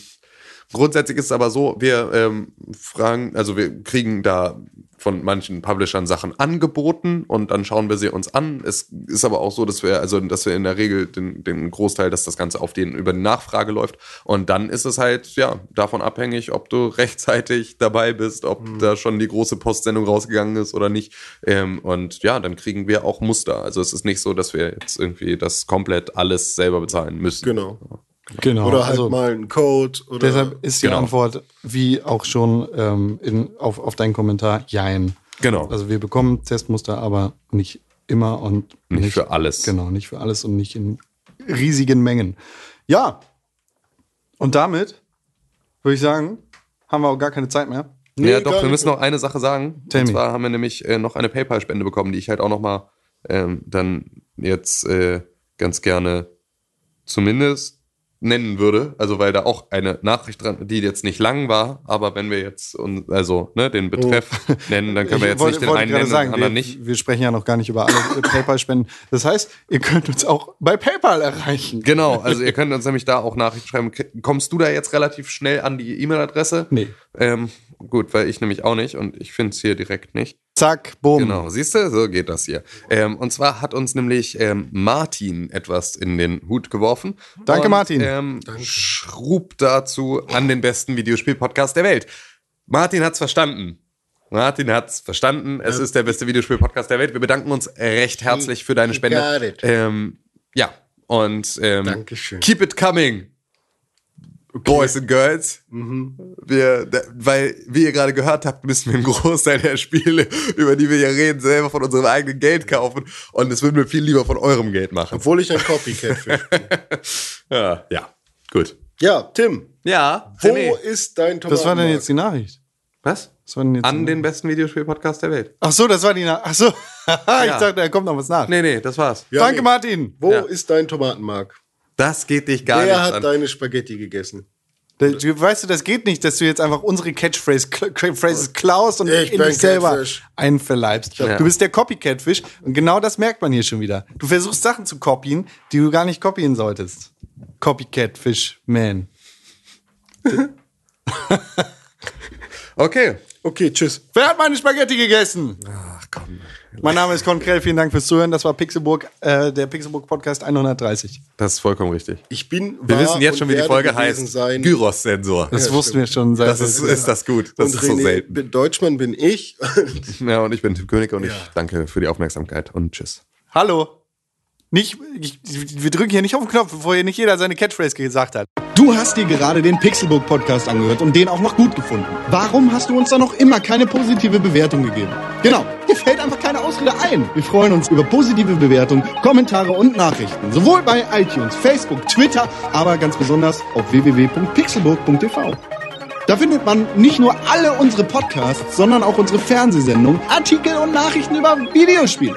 Grundsätzlich ist es aber so, wir ähm, fragen, also wir kriegen da von manchen Publishern Sachen angeboten und dann schauen wir sie uns an. Es ist aber auch so, dass wir, also dass wir in der Regel den, den Großteil, dass das Ganze auf den über die Nachfrage läuft. Und dann ist es halt, ja, davon abhängig, ob du rechtzeitig dabei bist, ob da schon die große Postsendung rausgegangen ist oder nicht. Ähm, und ja, dann kriegen wir auch Muster. Also es ist nicht so, dass wir jetzt irgendwie das komplett alles selber bezahlen müssen. Genau. Genau. Oder halt also, mal ein Code. Oder deshalb ist die Genau. Antwort, wie auch schon ähm, in, auf, auf deinen Kommentar, jein. Genau. Also wir bekommen Testmuster, aber nicht immer und Nicht für alles. Genau, nicht für alles und nicht in riesigen Mengen. Ja. Und damit würde ich sagen, haben wir auch gar keine Zeit mehr. Nee, ja, doch, wir nicht. müssen noch eine Sache sagen. Tell und me. zwar haben wir nämlich äh, noch eine PayPal-Spende bekommen, die ich halt auch noch mal ähm, dann jetzt äh, ganz gerne zumindest nennen würde. Also weil da auch eine Nachricht dran, die jetzt nicht lang war, aber wenn wir jetzt uns, also ne, den Betreff nennen, dann können wir Ich jetzt wollte- nicht den einen nennen und den sagen, anderen wir, nicht. wir sprechen ja noch gar nicht über alle PayPal-Spenden. Das heißt, ihr könnt uns auch bei PayPal erreichen. Genau, also ihr könnt uns nämlich da auch Nachrichten schreiben. Kommst du da jetzt relativ schnell an die E-Mail-Adresse? Nee. Ähm, gut, weil ich nämlich auch nicht und ich finde es hier direkt nicht. Zack, bumm. Genau, siehst du, so geht das hier. Ähm, und zwar hat uns nämlich ähm, Martin etwas in den Hut geworfen. Danke, und, Martin. Ähm, schrub dazu an den besten Videospiel-Podcast der Welt. Martin hat's verstanden. Martin hat's verstanden. Es ist der beste Videospiel-Podcast der Welt. Wir bedanken uns recht herzlich für deine Spende. Ähm, ja, und ähm, Dankeschön. keep it coming. Boys and Girls. Wir, da, weil, wie ihr gerade gehört habt, müssen wir einen Großteil der Spiele, über die wir hier reden, selber von unserem eigenen Geld kaufen. Und das würden wir viel lieber von eurem Geld machen. Obwohl ich ein Copycat bin. Ja, ja. gut. Ja, Tim, Ja, wo Timmy. ist dein Was war denn jetzt die Nachricht? Was? Was war denn jetzt An den besten Videospiel-Podcast der Welt. Ach so, das war die Nachricht. Ach so. ich dachte, da kommt noch was nach. Nee, nee, das war's. Ja, Danke, nee. Martin. Wo Ja. ist dein Tomatenmark? Das geht dich gar Wer nichts hat an. deine Spaghetti gegessen? Weißt du, das geht nicht, dass du jetzt einfach unsere Catchphrase Cl- Phrases klaust und Ich in dich selber Catfish. einverleibst. Ja. Du bist der Copycat-Fisch und genau das merkt man hier schon wieder. Du versuchst Sachen zu copyen, die du gar nicht copyen solltest. Copycat-Fish-Man. Okay. Okay, tschüss. Wer hat meine Spaghetti gegessen? Ach komm. Mein Name ist Konkrell, vielen Dank fürs Zuhören. Das war Pixelburg, äh, der Pixelburg Podcast 130. Das ist vollkommen richtig. Ich bin Wir wissen jetzt schon, wie die Folge heißt. Sein. Gyros-Sensor. Das Ja, wussten stimmt. wir schon seit. Das ist, ist das gut. Das und ist so René, selten. bin- Deutschmann bin ich. Ja, und ich bin Tim König und ich Ja. danke für die Aufmerksamkeit und tschüss. Hallo. Nicht, ich, wir drücken hier nicht auf den Knopf, bevor hier nicht jeder seine Catchphrase gesagt hat. Du hast dir gerade den Pixelbook Podcast angehört und den auch noch gut gefunden. Warum hast du uns da noch immer keine positive Bewertung gegeben? Genau, dir fällt einfach keine Ausrede ein. Wir freuen uns über positive Bewertungen, Kommentare und Nachrichten. Sowohl bei iTunes, Facebook, Twitter, aber ganz besonders auf www.pixelburg.tv. Da findet man nicht nur alle unsere Podcasts, sondern auch unsere Fernsehsendungen, Artikel und Nachrichten über Videospiele.